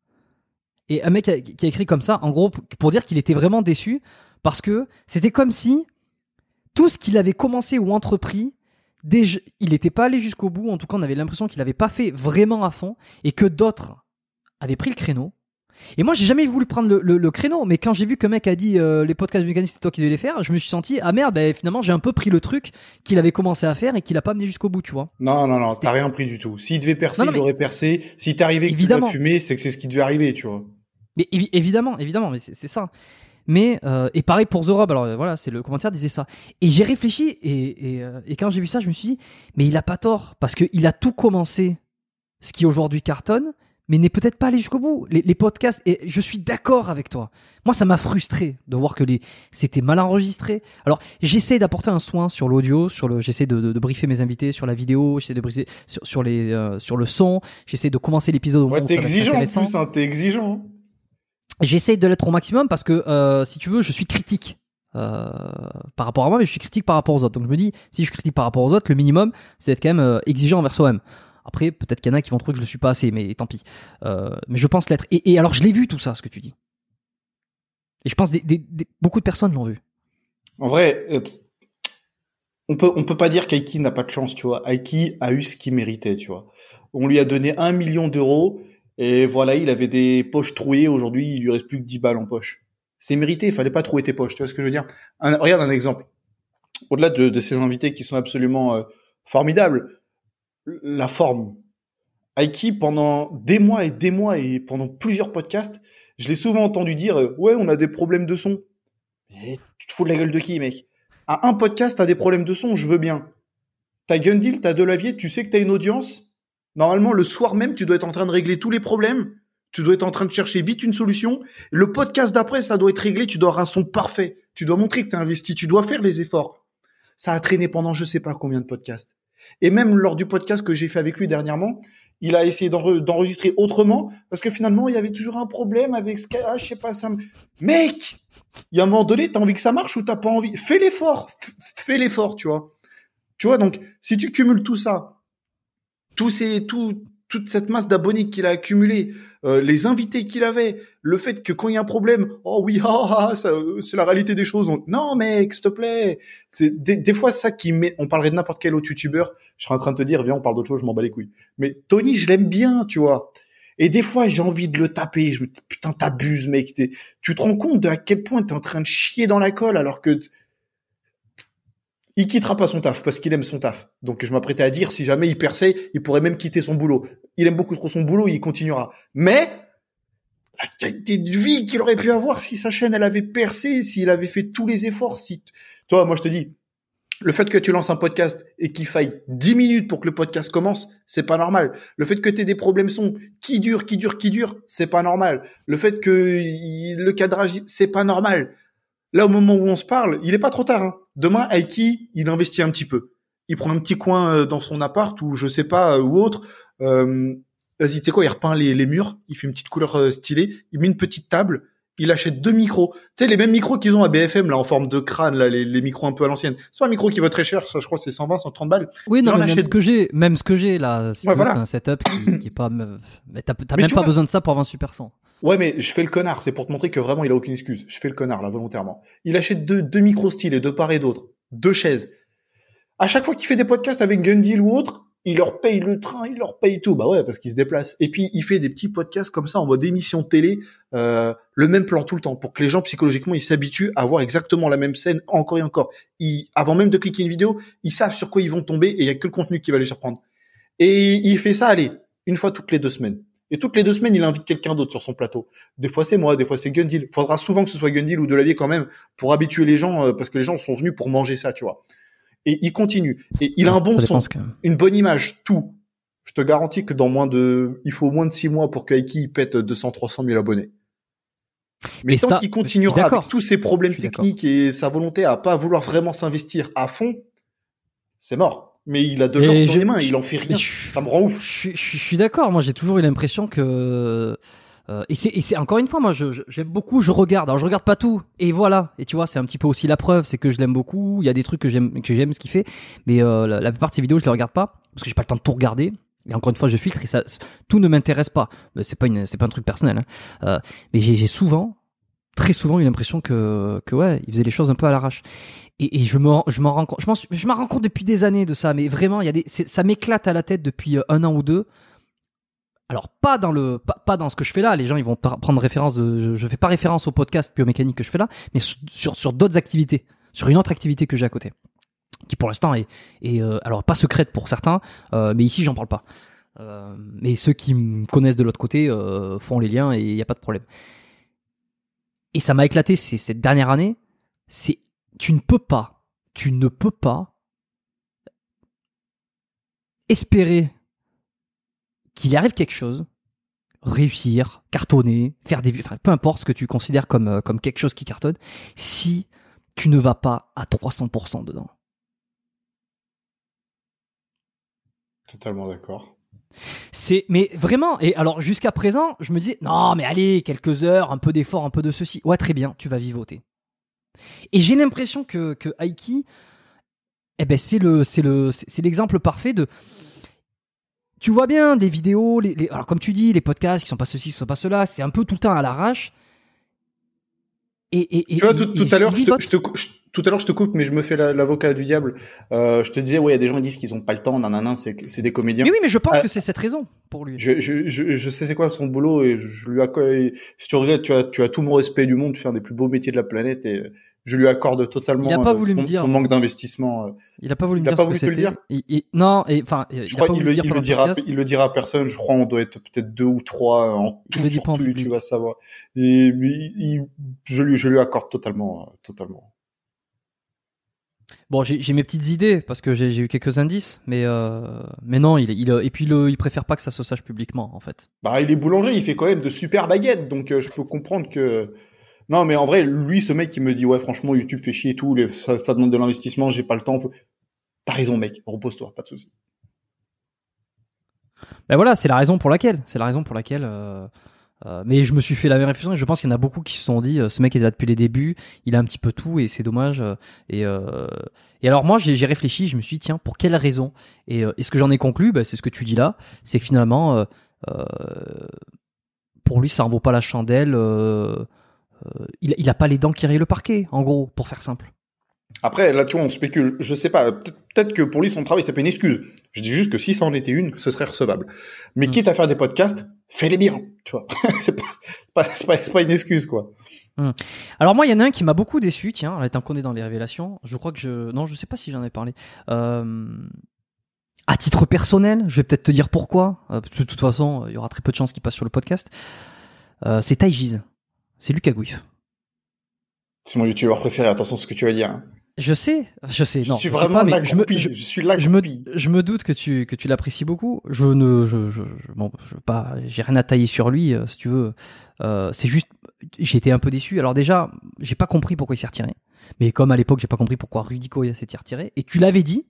Et un mec qui a, qui a écrit comme ça, en gros, pour dire qu'il était vraiment déçu, parce que c'était comme si tout ce qu'il avait commencé ou entrepris, déjà, il n'était pas allé jusqu'au bout. En tout cas, on avait l'impression qu'il n'avait pas fait vraiment à fond, et que d'autres avaient pris le créneau. Et moi, j'ai jamais voulu prendre le, le- le créneau, mais quand j'ai vu que mec a dit euh, les podcasts mécaniques, c'est toi qui devais les faire, je me suis senti ah merde, ben, finalement, j'ai un peu pris le truc qu'il avait commencé à faire et qu'il a pas mené jusqu'au bout, tu vois. Non, non, non, t'as rien pris du tout. S'il devait percer, Non, non, il aurait percé. Si et que tu Évidemment. l'as fumé, c'est que c'est ce qui devait arriver, tu vois. Mais évi- évidemment, évidemment, mais c'est c'est ça. Mais euh, et pareil pour The Rob, alors euh, voilà, c'est le commentaire disait ça. Et j'ai réfléchi et, et, euh, et quand j'ai vu ça, je me suis dit, mais il a pas tort parce que il a tout commencé, ce qui aujourd'hui cartonne, mais n'est peut-être pas allé jusqu'au bout. Les, les podcasts, et je suis d'accord avec toi. Moi, ça m'a frustré de voir que les c'était mal enregistré. Alors j'essaie d'apporter un soin sur l'audio, sur le, j'essaie de, de, de briefer mes invités sur la vidéo, j'essaie de briser sur, sur les euh, sur le son, j'essaie de commencer l'épisode au Ouais, moment t'es exigeant en plus, hein, t'es exigeant. J'essaye de l'être au maximum parce que, euh, si tu veux, je suis critique euh, par rapport à moi, mais je suis critique par rapport aux autres. Donc je me dis, si je critique par rapport aux autres, le minimum, c'est d'être quand même euh, exigeant envers soi-même. Après, peut-être qu'il y en a qui vont trouver que je le suis pas assez, mais tant pis. Euh, mais je pense l'être. Et, alors, je l'ai vu tout ça, ce que tu dis. Et je pense des, beaucoup de personnes l'ont vu. En vrai, on peut on peut pas dire qu'Aiki n'a pas de chance, tu vois. Aiki a eu ce qu'il méritait, tu vois. On lui a donné un million d'euros et voilà, il avait des poches trouées. Aujourd'hui, il lui reste plus que 10 balles en poche. C'est mérité. Il fallait pas trouver tes poches. Tu vois ce que je veux dire Regarde un exemple. Au-delà de, de ces invités qui sont absolument euh, formidables, la forme. Aiki, pendant des mois et des mois et pendant plusieurs podcasts, je l'ai souvent entendu dire euh, ouais, on a des problèmes de son. Tu te fous de la gueule de qui, mec? À un podcast, t'as des problèmes de son, je veux bien. T'as Gundil, t'as Delavier, tu sais que t'as une audience? Normalement, le soir même, tu dois être en train de régler tous les problèmes. Tu dois être en train de chercher vite une solution. Le podcast d'après, ça doit être réglé. Tu dois avoir un son parfait. Tu dois montrer que t'as investi. Tu dois faire les efforts. Ça a traîné pendant je sais pas combien de podcasts. Et même lors du podcast que j'ai fait avec lui dernièrement, il a essayé d'enre- d'enregistrer autrement parce que finalement, il y avait toujours un problème avec ce ah, je sais pas, ça me... Mec! Il y a un moment donné, t'as envie que ça marche ou t'as pas envie? Fais l'effort! Fais l'effort, tu vois. Tu vois, donc, si tu cumules tout ça, tous ces, tout, toute cette masse d'abonnés qu'il a accumulé, euh, les invités qu'il avait, le fait que quand il y a un problème, oh oui, ah, ah, ça, euh, c'est la réalité des choses. On- Non, mec, s'il te plaît. C'est des, des fois ça qui met. On parlerait de n'importe quel autre youtubeur. Je serais en train de te dire, viens, on parle d'autre chose, je m'en bats les couilles. Mais Tony, je l'aime bien, tu vois. Et des fois, j'ai envie de le taper. Je me dis, putain, t'abuses, mec. Tu te rends compte de à quel point t'es en train de chier dans la colle alors que il quittera pas son taf parce qu'il aime son taf. Donc je m'apprêtais à dire si jamais il perçait, il pourrait même quitter son boulot. Il aime beaucoup trop son boulot, il continuera. Mais la qualité de vie qu'il aurait pu avoir si sa chaîne elle avait percé, s'il avait fait tous les efforts, si toi moi je te dis Le fait que tu lances un podcast et qu'il faille 10 minutes pour que le podcast commence, c'est pas normal. Le fait que tu des problèmes son qui durent, qui durent, qui durent, c'est pas normal. Le fait que le cadrage, c'est pas normal. Là, au moment où on se parle, il est pas trop tard. Hein. Demain, Aiki, il investit un petit peu. Il prend un petit coin euh, dans son appart ou je sais pas, euh, ou autre. Euh, Vas-y, tu sais quoi, il repeint les, les murs, il fait une petite couleur euh, stylée, il met une petite table, il achète deux micros. Tu sais, les mêmes micros qu'ils ont à BFM, là, en forme de crâne, là, les, les micros un peu à l'ancienne. C'est pas un micro qui vaut très cher, ça, je crois, c'est 120, 130 balles. Oui, non, mais même achète- ce que j'ai, même ce que j'ai là, Ouais, voilà. c'est un setup qui, qui est pas. Mais t'as même pas vois- besoin de ça pour avoir un super son. Ouais, mais je fais le connard. C'est pour te montrer que vraiment, il a aucune excuse. Je fais le connard, là, volontairement. Il achète deux, deux micros stylés, de part et d'autre. Deux chaises. À chaque fois qu'il fait des podcasts avec Gundil ou autre, il leur paye le train, il leur paye tout. Bah ouais, parce qu'il se déplace. Et puis, il fait des petits podcasts comme ça, en mode émission télé, euh, le même plan tout le temps, pour que les gens, psychologiquement, ils s'habituent à voir exactement la même scène encore et encore. Ils, avant même de cliquer une vidéo, ils savent sur quoi ils vont tomber et il y a que le contenu qui va les surprendre. Et il fait ça, allez, une fois toutes les deux semaines. Et toutes les deux semaines, il invite quelqu'un d'autre sur son plateau. Des fois, c'est moi, des fois, c'est Gundil. Faudra souvent que ce soit Gundil ou Delavier quand même pour habituer les gens, euh, parce que les gens sont venus pour manger ça, tu vois. Et il continue. Et il a un bon son, une bonne image, tout. Je te garantis que dans moins de, il faut moins de six mois pour que Aiki pète 200, 300 000 abonnés. Mais tant qu'il continuera avec tous ses problèmes techniques et sa volonté à pas vouloir vraiment s'investir à fond, c'est mort. Mais il a de l'or dans les mains, il en fait rien. je- Ça me rend ouf. Je, suis- je je suis d'accord. Moi, j'ai toujours eu l'impression que. euh, et c'est encore une fois, moi, je- je- j'aime beaucoup, je regarde. Alors, je regarde pas tout. Et voilà. Et tu vois, c'est un petit peu aussi la preuve, c'est que je l'aime beaucoup. Il y a des trucs que j'aime, que j'aime ce qu'il fait, mais euh, la, la plupart de ses vidéos, je les regarde pas parce que j'ai pas le temps de tout regarder. Et encore une fois, je filtre et ça, tout ne m'intéresse pas. C'est pas une, c'est pas un truc personnel. hein. Euh, mais j'ai souvent, très souvent, eu l'impression que, que ouais, il faisait les choses un peu à l'arrache. Et, je me, m'en rends compte, je m'en, rends compte depuis des années de ça. Mais vraiment, ça m'éclate à la tête depuis euh, un an ou deux. Alors pas dans le, pas, dans ce que je fais là. Les gens, ils vont prendre référence je, je fais pas référence au podcast biomécanique que je fais là, mais sur, d'autres activités, sur une autre activité que j'ai à côté, qui pour l'instant est, euh, alors pas secrète pour certains, euh, mais ici j'en parle pas. Mais ceux qui me connaissent de l'autre côté font les liens et il n'y a pas de problème. Et ça m'a éclaté cette dernière année. C'est tu ne peux pas, tu ne peux pas espérer qu'il arrive quelque chose, réussir, cartonner, faire des, enfin, peu importe ce que tu considères comme euh, comme quelque chose qui cartonne, si tu ne vas pas à 300% dedans. Totalement d'accord. C'est, mais vraiment, et alors jusqu'à présent, je me dis, non, mais allez, quelques heures, un peu d'effort, un peu de ceci. Ouais, très bien, tu vas vivoter. Et j'ai l'impression que, que Aiki, eh ben, c'est le, c'est le, c'est c'est l'exemple parfait de. Tu vois bien les vidéos, les, alors comme tu dis, les podcasts qui sont pas ceci, qui sont pas cela, c'est un peu tout le à l'arrache. Et, et, et- Tu vois, tout, tout à l'heure, je te, je te cou- je- tout à l'heure, je te coupe, mais je me fais la- l'avocat du diable. Euh, je te disais, ouais, il y a des gens qui disent qu'ils ont pas le temps, nanana, c'est, des comédiens. Mais oui, mais je pense Euh, que c'est cette raison pour lui. Je, je, je, je sais c'est quoi son boulot et je lui accorde, si tu regardes, tu as, tu as tout mon respect du monde, tu fais un des plus beaux métiers de la planète et je lui accorde totalement Il a pas euh, voulu son, me dire. son manque d'investissement. euh. Il a pas voulu me il dire pas ce que voulu te le dire Il- il- non, et enfin, Je il crois voulu le, dira, il le dira à personne. Je crois on doit être peut-être deux ou trois en tout, le dit sur pas en tout, public. tu vas savoir. Et mais je lui, je lui accorde totalement, euh, totalement. Bon, j'ai mes petites idées parce que j'ai j'ai eu quelques indices, mais euh, mais non, il, il et puis le, il préfère pas que ça se sache publiquement en fait. Bah, il est boulanger, il fait quand même de super baguettes, donc euh, je peux comprendre que. Non, mais en vrai, lui, ce mec qui me dit ouais, franchement, YouTube fait chier et tout, ça, demande de l'investissement, j'ai pas le temps. T'as raison, mec, repose-toi, pas de souci. Ben voilà, c'est la raison pour laquelle, c'est la raison pour laquelle. euh, euh, mais je me suis fait la même réflexion et je pense qu'il y en a beaucoup qui se sont dit, euh, ce mec est là depuis les débuts, il a un petit peu tout et c'est dommage. et alors moi j'ai réfléchi, je me suis dit tiens pour quelle raison? Et, ce que j'en ai conclu, ben, c'est ce que tu dis là, c'est que finalement pour lui ça en vaut pas la chandelle. Euh, il, il a pas les dents qui rayent le parquet, en gros, pour faire simple. Après, là, tu vois, on spécule. Je sais pas. peut- Peut-être que pour lui, son travail, c'est pas une excuse. Je dis juste que si ça en était une, ce serait recevable. Mais Mm. quitte à faire des podcasts, fais-les bien, tu vois. c'est pas, pas- c'est pas, c'est pas une excuse, quoi. Alors moi, il y en a un qui m'a beaucoup déçu, tiens, tant qu'on est dans les révélations, je crois que je... Non, je sais pas si j'en ai parlé. Euh, À titre personnel, je vais peut-être te dire pourquoi. Euh, de toute façon, il y aura très peu de chances qu'il passe sur le podcast. Euh, c'est Taïgiz. C'est Lucas Gouif. C'est mon youtubeur préféré. Attention à ce que tu vas dire. hein. Je sais, je sais. Je non, suis je sais vraiment pas, mais la je me, groupie. je, Je suis la je me, je me doute que tu que tu l'apprécies beaucoup. Je ne, je, je, bon, je veux pas, j'ai rien à tailler sur lui, euh, si tu veux. Euh, c'est juste, j'ai été un peu déçu. Alors déjà, j'ai pas compris pourquoi il s'est retiré. Mais comme à l'époque, j'ai pas compris pourquoi Koya s'était retiré. Et tu l'avais dit.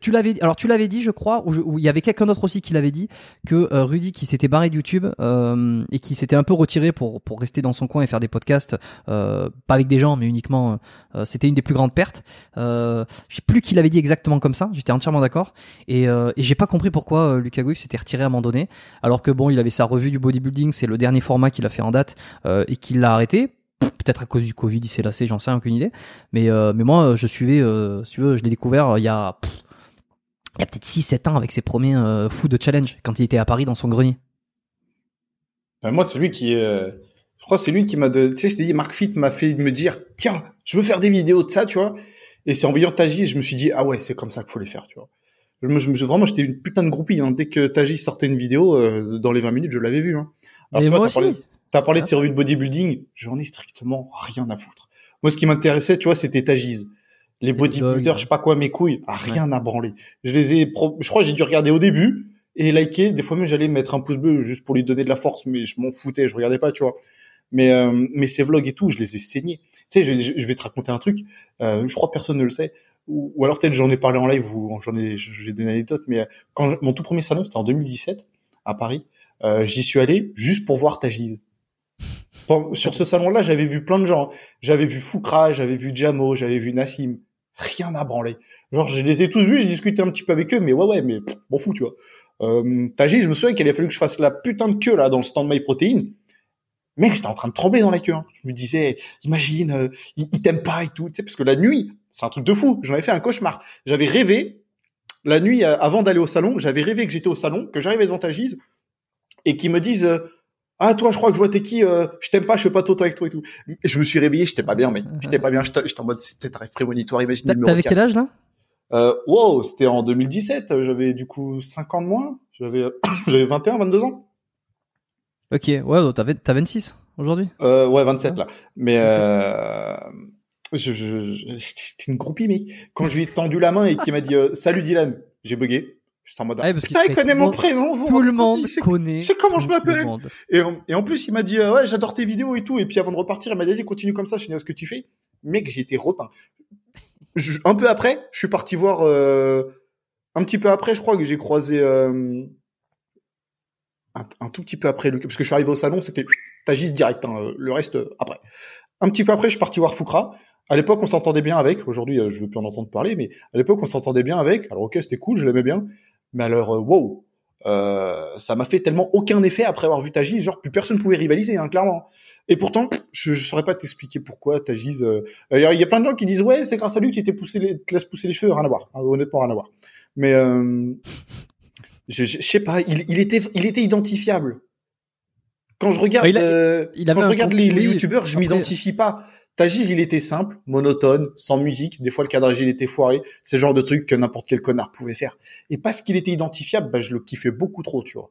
Tu l'avais. Alors tu l'avais dit, je crois, ou, il y avait quelqu'un d'autre aussi qui l'avait dit que euh, Rudy qui s'était barré de YouTube euh, et qui s'était un peu retiré pour pour rester dans son coin et faire des podcasts, euh, pas avec des gens, mais uniquement. euh, c'était une des plus grandes pertes. Euh, je sais plus qui l'avait dit exactement comme ça. J'étais entièrement d'accord. Et, et j'ai pas compris pourquoi Lucas Gouif s'était retiré à un moment donné, alors que bon, il avait sa revue du bodybuilding, c'est le dernier format qu'il a fait en date et qu'il l'a arrêté. Peut-être à cause du Covid, il s'est lassé, j'en sais aucune idée. Mais, euh, mais moi, je suivais, euh, si tu veux, je l'ai découvert euh, il y a, pff, il y a peut-être 6-7 ans avec ses premiers euh, food challenge quand il était à Paris dans son grenier. Ben, moi, c'est lui qui, euh, je crois, c'est lui qui m'a de, tu sais, je t'ai dit, Mark Fit m'a fait me dire, tiens, je veux faire des vidéos de ça, tu vois. Et c'est en voyant Taji, je me suis dit, ah ouais, c'est comme ça qu'il faut les faire, tu vois. Je me, je me- vraiment, j'étais une putain de groupie, hein. Dès que Taji sortait une vidéo, euh, dans les 20 minutes, je l'avais vu, hein. Alors, Mais toi, moi parlé, aussi. T'as parlé de ses revues de bodybuilding, j'en ai strictement rien à foutre. Moi, ce qui m'intéressait, tu vois, c'était Taji's. Les bodybuilders, je sais pas quoi, mes couilles, ah, rien à branler. Je les ai, pro- je crois, que j'ai dû regarder au début et liker. Des fois même, j'allais mettre un pouce bleu juste pour lui donner de la force, mais je m'en foutais, je regardais pas, tu vois. Mais, euh, mais ces vlogs et tout, je les ai saignés. Tu sais, je, vais te raconter un truc. Euh, je crois que personne ne le sait. Ou, ou alors peut-être j'en ai parlé en live ou j'en ai, j'ai donné une anecdote. Mais euh, quand mon tout premier salon, c'était en 2017 à Paris. Euh, J'y suis allé juste pour voir Tajiz. Bon, sur ce salon-là, j'avais vu plein de gens. J'avais vu Foukra, j'avais vu Jamo, j'avais vu Nassim. Rien à branler. Genre, je les ai tous vus, j'ai discuté un petit peu avec eux, mais ouais, ouais, mais m'en fous, tu vois. Euh, je me souviens qu'il a fallu que je fasse la putain de queue, là, dans le stand My Protein. Mec, j'étais en train de trembler dans la queue. hein. Je me disais, imagine, euh, il, t'aime pas et tout, tu sais, parce que la nuit, c'est un truc de fou. J'en avais fait un cauchemar. J'avais rêvé, la nuit, euh, avant d'aller au salon, j'avais rêvé que j'étais au salon, que j'arrivais devant Tajiz, et qu'ils me disent, euh, ah, toi, je crois que je vois t'es qui, euh, je t'aime pas, je fais pas photo avec toi et tout. Et je me suis réveillé, j'étais pas bien, mec. J'étais pas bien, j'étais en mode, c'était un rêve prémonitoire, imagine T'avais 4. quel âge là? Euh, wow, c'était en 2017. J'avais du coup 5 ans de moins. J'avais, j'avais 21, 22 ans. Ok, ouais, donc t'as vingt- t'as 26 aujourd'hui? Euh, ouais, 27 là. Mais euh, je, je, je- j'étais une groupie, mec. Quand je lui ai tendu la main et qu'il m'a dit euh, salut Dylan, j'ai bugué. J'étais en mode Ouais, putain, il connaît mon prénom. vous Tout le monde connaît. sait comment je m'appelle. Et en, et en plus, il m'a dit euh, ouais, j'adore tes vidéos et tout. Et puis avant de repartir, il m'a dit vas-y, continue comme ça, je sais ce que tu fais. Mec, j'ai été repeint. Je- un peu après, je suis parti voir. euh, un petit peu après, je crois que j'ai croisé. euh, un, un tout petit peu après, parce que je suis arrivé au salon, c'était Tagis direct. hein, le reste après. Un petit peu après, je suis parti voir Foukra. À l'époque, on s'entendait bien avec. Aujourd'hui, je veux plus en entendre parler, mais à l'époque, on s'entendait bien avec. Alors ok, c'était cool, je l'aimais bien. Mais alors, euh, wow, euh, ça m'a fait tellement aucun effet après avoir vu Tagiz, genre plus personne pouvait rivaliser, hein, clairement. Et pourtant, je, je saurais pas t'expliquer pourquoi Tagiz. Euh... Il y a plein de gens qui disent ouais, c'est grâce à lui que tu t'es poussé les, te laisses pousser les cheveux, rien à voir. Ah, honnêtement, rien à voir. Mais euh... je, je, je sais pas, il, il était, il était identifiable. Quand je regarde, Ah, il a- euh, il avait quand je regarde les, les youtubeurs, je m'identifie pas. Tagiz, il était simple, monotone, sans musique. Des fois, le cadrage, il était foiré. C'est le genre de truc que n'importe quel connard pouvait faire. Et parce qu'il était identifiable, bah, je le kiffais beaucoup trop, tu vois.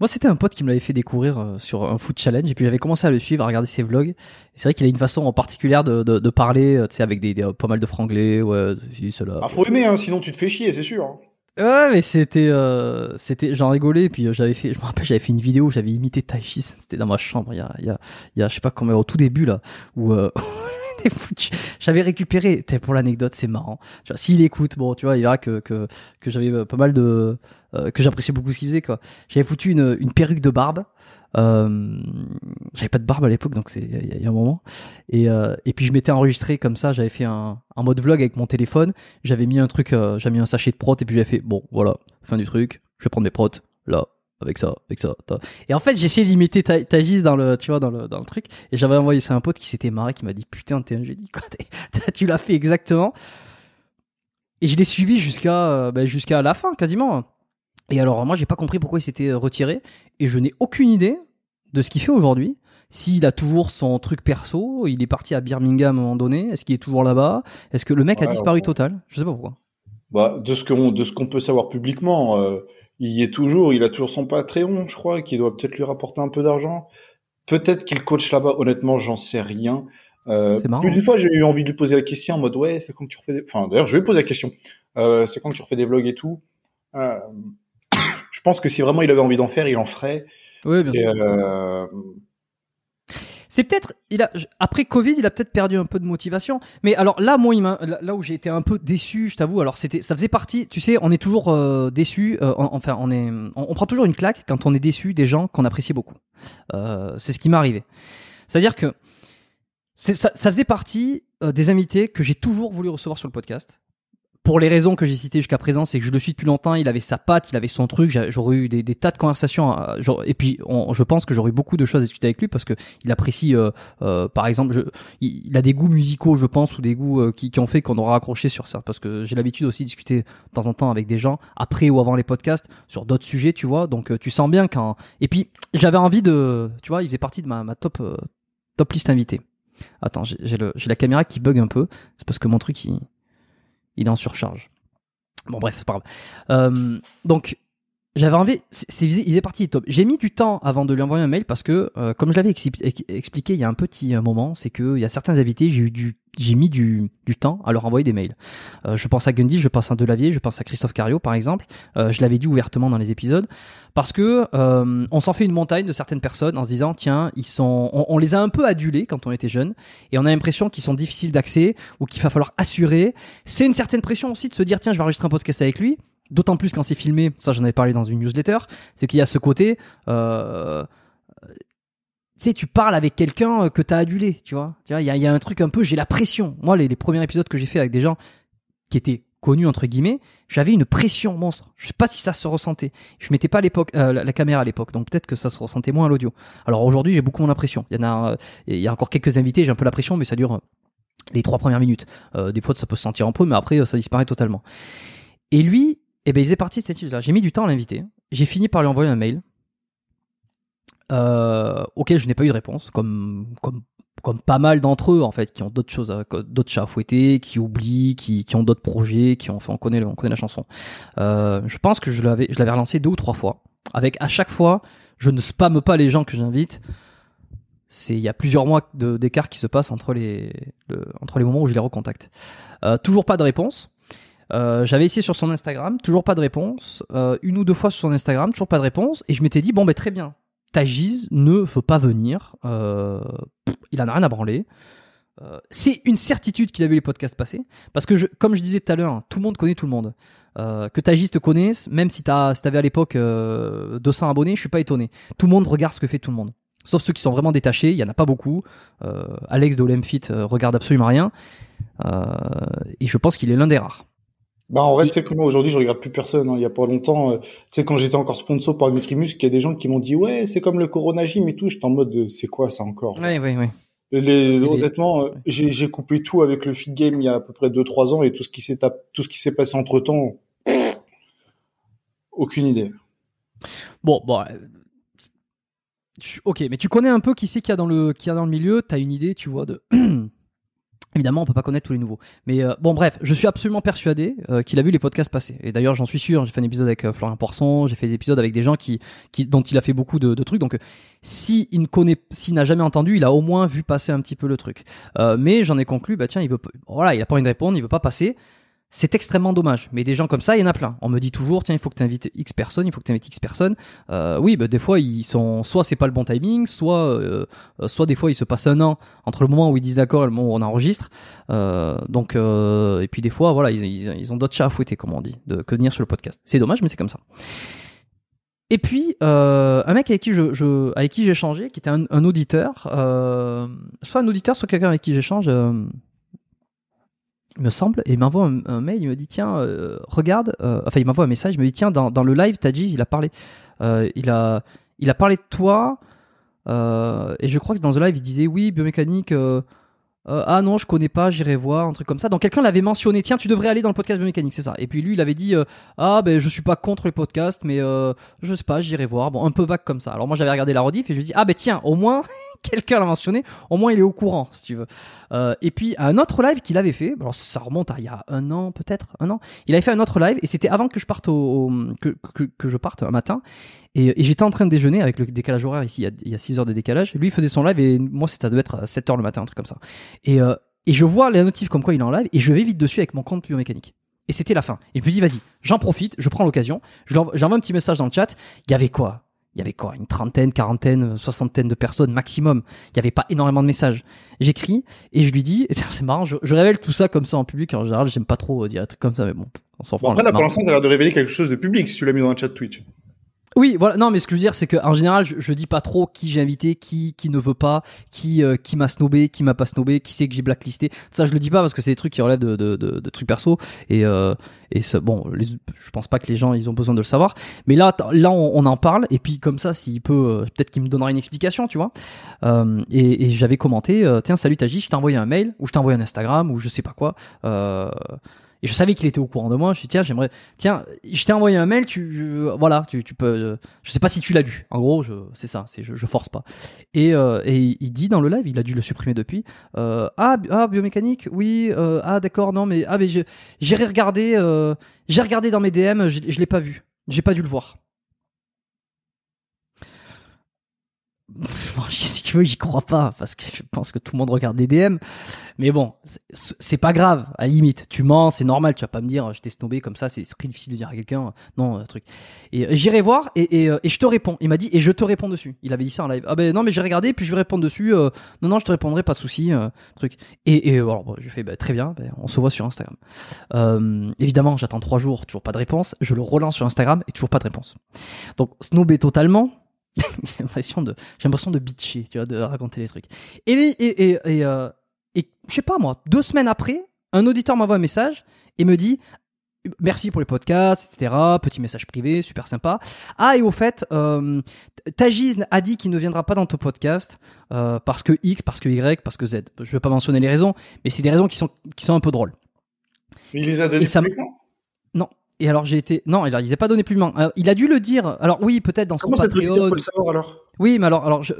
Moi, c'était un pote qui me l'avait fait découvrir euh, sur un foot challenge, et puis j'avais commencé à le suivre, à regarder ses vlogs. Et c'est vrai qu'il a une façon en particulier de, de, de parler, euh, tu sais, avec des, des- pas mal de franglais, ouais, si, cela. Ah, faut aimer, hein, sinon tu te fais chier, c'est sûr. hein. Ouais, mais c'était, euh, c'était, j'en rigolais, puis euh, j'avais fait, je me rappelle, j'avais fait une vidéo où j'avais imité Taichi, c'était dans ma chambre, il y a, il y a, il y a, je sais pas combien, au tout début, là, où, euh, j'avais récupéré, pour l'anecdote, c'est marrant. S'il écoute, bon, tu vois, il verra que, que, que j'avais euh, pas mal de, euh, que j'appréciais beaucoup ce qu'il faisait, quoi. J'avais foutu une, une perruque de barbe, euh, j'avais pas de barbe à l'époque, donc c'est, il y, a- un moment. Et, euh, et puis je m'étais enregistré comme ça, j'avais fait un, un mode vlog avec mon téléphone, j'avais mis un truc, euh, j'avais mis un sachet de prot et puis j'avais fait bon voilà, fin du truc, je vais prendre mes protes là avec ça, avec ça. Et en fait j'ai essayé d'imiter Ta- Tagis dans le, tu vois dans le dans le truc et j'avais envoyé ça à un pote qui s'était marré, qui m'a dit putain t'es un génie quoi, tu l'as fait exactement. Et je l'ai suivi jusqu'à ben, jusqu'à la fin quasiment. Et alors moi j'ai pas compris pourquoi il s'était euh, retiré et je n'ai aucune idée de ce qu'il fait aujourd'hui. S'il a toujours son truc perso, il est parti à Birmingham à un moment donné, est-ce qu'il est toujours là-bas? Est-ce que le mec a disparu total? Je sais pas pourquoi. Bah, de ce qu'on, de ce qu'on peut savoir publiquement, euh, il y est toujours, il a toujours son Patreon, je crois, qui doit peut-être lui rapporter un peu d'argent. Peut-être qu'il coach là-bas, honnêtement, j'en sais rien. Euh, C'est marrant, plus d'une hein. fois, j'ai eu envie de lui poser la question en mode ouais, c'est quand tu refais des... Enfin, d'ailleurs, je lui ai posé la question. Euh, c'est quand tu refais des vlogs et tout. Euh, pense que si vraiment il avait envie d'en faire, il en ferait. Oui, bien Et, sûr. euh, C'est peut-être, il a, après Covid, il a peut-être perdu un peu de motivation. Mais alors là, moi, il là, où j'ai été un peu déçu, je t'avoue, alors c'était, ça faisait partie, tu sais, on est toujours euh, déçu, euh, en- enfin, on est, on, on prend toujours une claque quand on est déçu des gens qu'on appréciait beaucoup. Euh, c'est ce qui m'est arrivé. C'est-à-dire que ça, ça faisait partie des invités que j'ai toujours voulu recevoir sur le podcast. Pour les raisons que j'ai citées jusqu'à présent, c'est que je le suis depuis longtemps. Il avait sa patte, il avait son truc. j'a- J'aurais eu des, tas de conversations. euh, et puis, je pense que j'aurais eu beaucoup de choses à discuter avec lui parce que il apprécie, euh, euh, par exemple, il, a des goûts musicaux, je pense, ou des goûts qui, ont fait qu'on aura accroché sur ça. Parce que j'ai l'habitude aussi de discuter de temps en temps avec des gens après ou avant les podcasts sur d'autres sujets, tu vois. Donc, tu sens bien quand. Et puis, j'avais envie de, tu vois, il faisait partie de ma, top liste invitée. Attends, j'ai la caméra qui bug un peu. C'est parce que mon truc, il, il est en surcharge. Bon, bref, c'est pas grave. Euh, donc, j'avais envie. c'est- il faisait partie des. J'ai mis du temps avant de lui envoyer un mail parce que, euh, comme je l'avais expli- ex- expliqué il y a un petit euh, moment, c'est qu'il y a certains invités, j'ai eu du. J'ai mis du, du temps à leur envoyer des mails. Euh, je pense à Gundy, je pense à Delavier, je pense à Christophe Cario par exemple. Euh, je l'avais dit ouvertement dans les épisodes parce que euh, on s'en fait une montagne de certaines personnes en se disant tiens ils sont, on, on les a un peu adulés quand on était jeunes et on a l'impression qu'ils sont difficiles d'accès ou qu'il va falloir assurer. C'est une certaine pression aussi de se dire tiens je vais enregistrer un podcast avec lui. D'autant plus quand c'est filmé, ça j'en avais parlé dans une newsletter, c'est qu'il y a ce côté, euh, tu sais, tu parles avec quelqu'un que t'as adulé, tu vois. Tu vois, il y a, un truc un peu, j'ai la pression. Moi, les, premiers épisodes que j'ai fait avec des gens qui étaient connus entre guillemets, j'avais une pression monstre. Je sais pas si ça se ressentait. Je mettais pas l'époque euh, la, caméra à l'époque, donc peut-être que ça se ressentait moins à l'audio. Alors aujourd'hui, j'ai beaucoup moins la pression. Il y en a, euh, il y a encore quelques invités, j'ai un peu la pression, mais ça dure euh, les trois premières minutes. Euh, des fois, ça peut se sentir un peu, mais après, euh, ça disparaît totalement. Et lui, eh ben, il faisait partie de cette étude-là. J'ai mis du temps à l'inviter. J'ai fini par lui envoyer un mail euh, auquel je n'ai pas eu de réponse, comme, comme, comme pas mal d'entre eux, en fait, qui ont d'autres choses, d'autres chats à fouetter, qui oublient, qui, qui ont d'autres projets, qui ont fait, on connaît, on connaît la chanson. Euh, je pense que je l'avais, je l'avais relancé deux ou trois fois, avec à chaque fois, je ne spamme pas les gens que j'invite. C'est, il y a plusieurs mois d'écart qui se passent entre les, le- entre les moments où je les recontacte. Euh, toujours pas de réponse. Euh, j'avais essayé sur son Instagram, toujours pas de réponse. Euh, une ou deux fois sur son Instagram, toujours pas de réponse. Et je m'étais dit, bon, ben très bien. Tagiz ne veut pas venir. Euh, il en a rien à branler. C'est une certitude qu'il a vu les podcasts passer. Parce que, comme je disais tout à l'heure, tout le monde connaît tout le monde. Que Tagiz te connaisse, même si t'as- si t'avais à l'époque euh, 200 abonnés, je suis pas étonné. Tout le monde regarde ce que fait tout le monde. Sauf ceux qui sont vraiment détachés, il y en a pas beaucoup. Alex de Olympfit regarde absolument rien. Et je pense qu'il est l'un des rares. Bah en vrai, Il- tu sais que moi aujourd'hui je regarde plus personne. hein. Il y a pas longtemps, euh, tu sais quand j'étais encore sponsor par Nutrimus, qu'il y a des gens qui m'ont dit ouais c'est comme le Corona Gym et tout. J'étais en mode euh, c'est quoi ça encore Oui, oui, oui. Les, honnêtement, euh, j'ai coupé tout avec le feed game il y a à peu près 2-3 ans et tout ce qui s'est tap- tout ce qui s'est passé entre temps, aucune idée. Bon, bon. tu- ok, mais tu connais un peu qui c'est qu'il y a dans le, qui a dans le milieu? T'as une idée, tu vois, de. Évidemment, on peut pas connaître tous les nouveaux. Mais euh, bon, bref, je suis absolument persuadé euh, qu'il a vu les podcasts passer. Et d'ailleurs, j'en suis sûr. J'ai fait un épisode avec euh, Florian Poisson. J'ai fait des épisodes avec des gens qui, qui, dont il a fait beaucoup de, trucs. Donc, euh, si il ne connaît, s'il n'a jamais entendu, il a au moins vu passer un petit peu le truc. Mais j'en ai conclu, bah tiens, il veut, voilà, il a pas envie de répondre, il veut pas passer. C'est extrêmement dommage. Mais des gens comme ça, il y en a plein. On me dit toujours, tiens, il faut que tu invites X personnes, il faut que tu invites X personnes. Euh, oui, bah, des fois, ils sont, soit c'est pas le bon timing, soit, euh, soit des fois, il se passe un an entre le moment où ils disent d'accord et le moment où on enregistre. Euh, donc, et puis des fois, voilà, ils, ont d'autres chats à fouetter, comme on dit, de, que venir sur le podcast. C'est dommage, mais c'est comme ça. Et puis, un mec avec qui j'ai échangé, qui était un, auditeur, soit un auditeur, soit quelqu'un avec qui j'échange, euh, il me semble, et il m'envoie un, un mail, il me dit tiens, euh, regarde, euh, enfin il m'envoie un message, il me dit tiens, dans, dans le live, Tajiz, il a parlé, euh, il a, il a parlé de toi, et je crois que dans le live, il disait oui, biomécanique. ah non, je connais pas, j'irai voir, un truc comme ça. Donc quelqu'un l'avait mentionné, tiens, tu devrais aller dans le podcast biomécanique, c'est ça. Et puis lui, il avait dit, ah ben je suis pas contre les podcasts, mais je sais pas, j'irai voir. Bon, un peu vague comme ça. Alors moi j'avais regardé la rediff et je me dis, ah ben tiens, au moins quelqu'un l'a mentionné, au moins il est au courant, si tu veux. Euh, et puis un autre live qu'il avait fait, alors ça remonte à il y a un an peut-être, un an. Il avait fait un autre live et c'était avant que je parte que, que, je parte un matin. Et, j'étais en train de déjeuner avec le décalage horaire ici, il y a, 6 heures de décalage. Lui faisait son live et moi ça devait être à 7 heures le matin, un truc comme ça. Et, euh, et je vois les notifs comme quoi il est en live et je vais vite dessus avec mon compte biomécanique. Et c'était la fin. Et je me dis, vas-y, j'en profite, je prends l'occasion, j'envoie un petit message dans le chat. Il y avait quoi? Il y avait quoi Une trentaine, quarantaine, soixantaine de personnes maximum. Il n'y avait pas énormément de messages. J'écris et je lui dis, c'est marrant, je, révèle tout ça comme ça en public. En général, j'aime pas trop dire comme ça, mais bon, on s'en bon, Après, là, pour l'instant, t'as l'air de révéler quelque chose de public si tu l'as mis dans un chat Twitch. Oui, voilà. Non, mais ce que je veux dire, c'est qu'en général, je, je dis pas trop qui j'ai invité, qui qui ne veut pas, qui euh, qui m'a snobé, qui m'a pas snobé, qui c'est que j'ai blacklisté. Tout ça, je le dis pas parce que c'est des trucs qui relèvent de de, de, de trucs perso et euh, et ça, bon, les, je pense pas que les gens ils ont besoin de le savoir. Mais là, là, on, on en parle et puis comme ça, s'il peut, euh, peut-être qu'il me donnera une explication, tu vois. Euh, et, et j'avais commenté, euh, tiens, salut Taji, je t'ai envoyé un mail ou je t'ai envoyé un Instagram ou je sais pas quoi. Et je savais qu'il était au courant de moi. Je suis tiens, j'aimerais, tiens, je t'ai envoyé un mail. Tu, voilà, tu, peux. je sais pas si tu l'as lu. En gros, c'est ça. C'est je, je force pas. Et, euh, et il dit dans le live, il a dû le supprimer depuis. Euh, ah, ah, biomécanique. Oui. Euh, ah, d'accord. Non, mais ah, mais j'ai regardé. J'ai regardé dans mes DM. Je, je l'ai pas vu. J'ai pas dû le voir. si tu veux, j'y crois pas parce que je pense que tout le monde regarde des DM. Mais bon, c'est pas grave. À la limite, tu mens, c'est normal. Tu vas pas me dire, je t'ai snobé comme ça. C'est très difficile de dire à quelqu'un, non, truc. Et euh, j'irai voir euh, et, je te réponds. Il m'a dit et je te réponds dessus. Il avait dit ça en live. Ah ben non, mais j'ai regardé puis je vais répondre dessus. Euh, non, non, je te répondrai, pas de souci. truc. Et, et alors, je fais bah, très bien. Ben, on se voit sur Instagram. évidemment, j'attends trois jours, toujours pas de réponse. Je le relance sur Instagram et toujours pas de réponse. Donc snobé totalement j'ai l'impression de, j'ai l'impression de bitcher, tu vois, de raconter les trucs. Et, et, et, et, euh, et je sais pas moi, deux semaines après, un auditeur m'envoie un message et me dit merci pour les podcasts, etc. Petit message privé, super sympa. Ah et au fait, euh, Tajiz a dit qu'il ne viendra pas dans ton podcast euh, parce que X, parce que Y, parce que Z. Je vais pas mentionner les raisons, mais c'est des raisons qui sont qui sont un peu drôles. Il les a données et alors j'ai été non, il les a pas donné plus loin. il a dû le dire. Alors oui, peut-être dans son Comment Patreon. le savoir alors? Oui, mais alors alors je...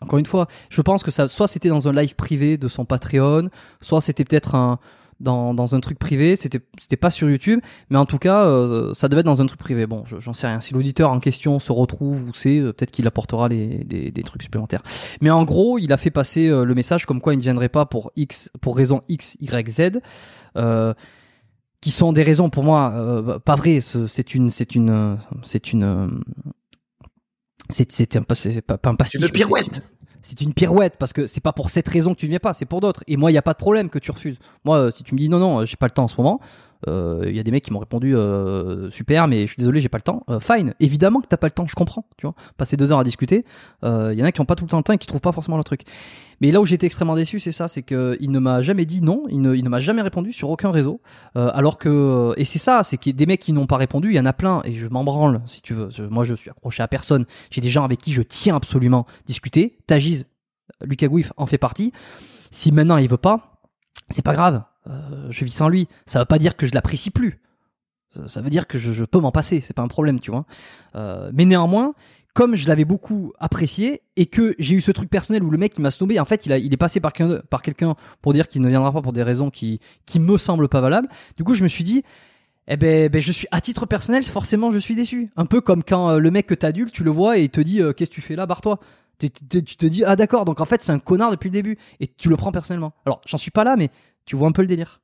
encore une fois, je pense que ça soit c'était dans un live privé de son Patreon, soit c'était peut-être un dans, dans un truc privé, c'était c'était pas sur YouTube, mais en tout cas euh, ça devait être dans un truc privé. Bon, j'en sais rien. Si l'auditeur en question se retrouve ou c'est, euh, peut-être qu'il apportera les, des, des trucs supplémentaires. Mais en gros, il a fait passer euh, le message comme quoi il ne viendrait pas pour X pour raison X Y Z. Euh, qui sont des raisons pour moi euh, pas vraies. C'est une, c'est une, c'est une, c'est c'est un, pas, pas un. C'est une pirouette. C'est une pirouette parce que c'est pas pour cette raison que tu viens pas, c'est pour d'autres. Et moi, il y a pas de problème que tu refuses. Moi, euh, si tu me dis non, non, j'ai pas le temps en ce moment, euh, il y a des mecs qui m'ont répondu euh, super, mais je suis désolé, j'ai pas le temps. Euh, fine, évidemment que t'as pas le temps, je comprends. Tu vois, passer deux heures à discuter, il y en a qui ont pas tout le temps le temps et qui trouvent pas forcément le truc. Mais là où j'étais extrêmement déçu, c'est ça, c'est que il ne m'a jamais dit non, il ne, il ne m'a jamais répondu sur aucun réseau, alors que et c'est ça, c'est qu'il y a des mecs qui n'ont pas répondu, il y en a plein et je m'en branle si tu veux. moi, je suis accroché à personne. J'ai des gens avec qui je tiens absolument discuter. Tagiz, Lucas Gouif en fait partie. Si maintenant il veut pas, c'est pas grave. Euh, je vis sans lui. Ça veut pas dire que je l'apprécie plus. Ça, veut dire que je, peux m'en passer. C'est pas un problème, tu vois. Euh, mais néanmoins, comme je l'avais beaucoup apprécié et que j'ai eu ce truc personnel où le mec qui m'a snobé, en fait, il, il est passé par, quelqu'un pour dire qu'il ne viendra pas pour des raisons qui, qui me semblent pas valables. Du coup, je me suis dit, eh ben, ben, je suis à titre personnel, forcément, je suis déçu. Un peu comme quand euh, le mec que t'adultes, tu le vois et il te dit, qu'est-ce que tu fais là, barre-toi. Tu te dis, ah d'accord, donc en fait, c'est un connard depuis le début et tu le prends personnellement. Alors, j'en suis pas là, mais tu vois un peu le délire?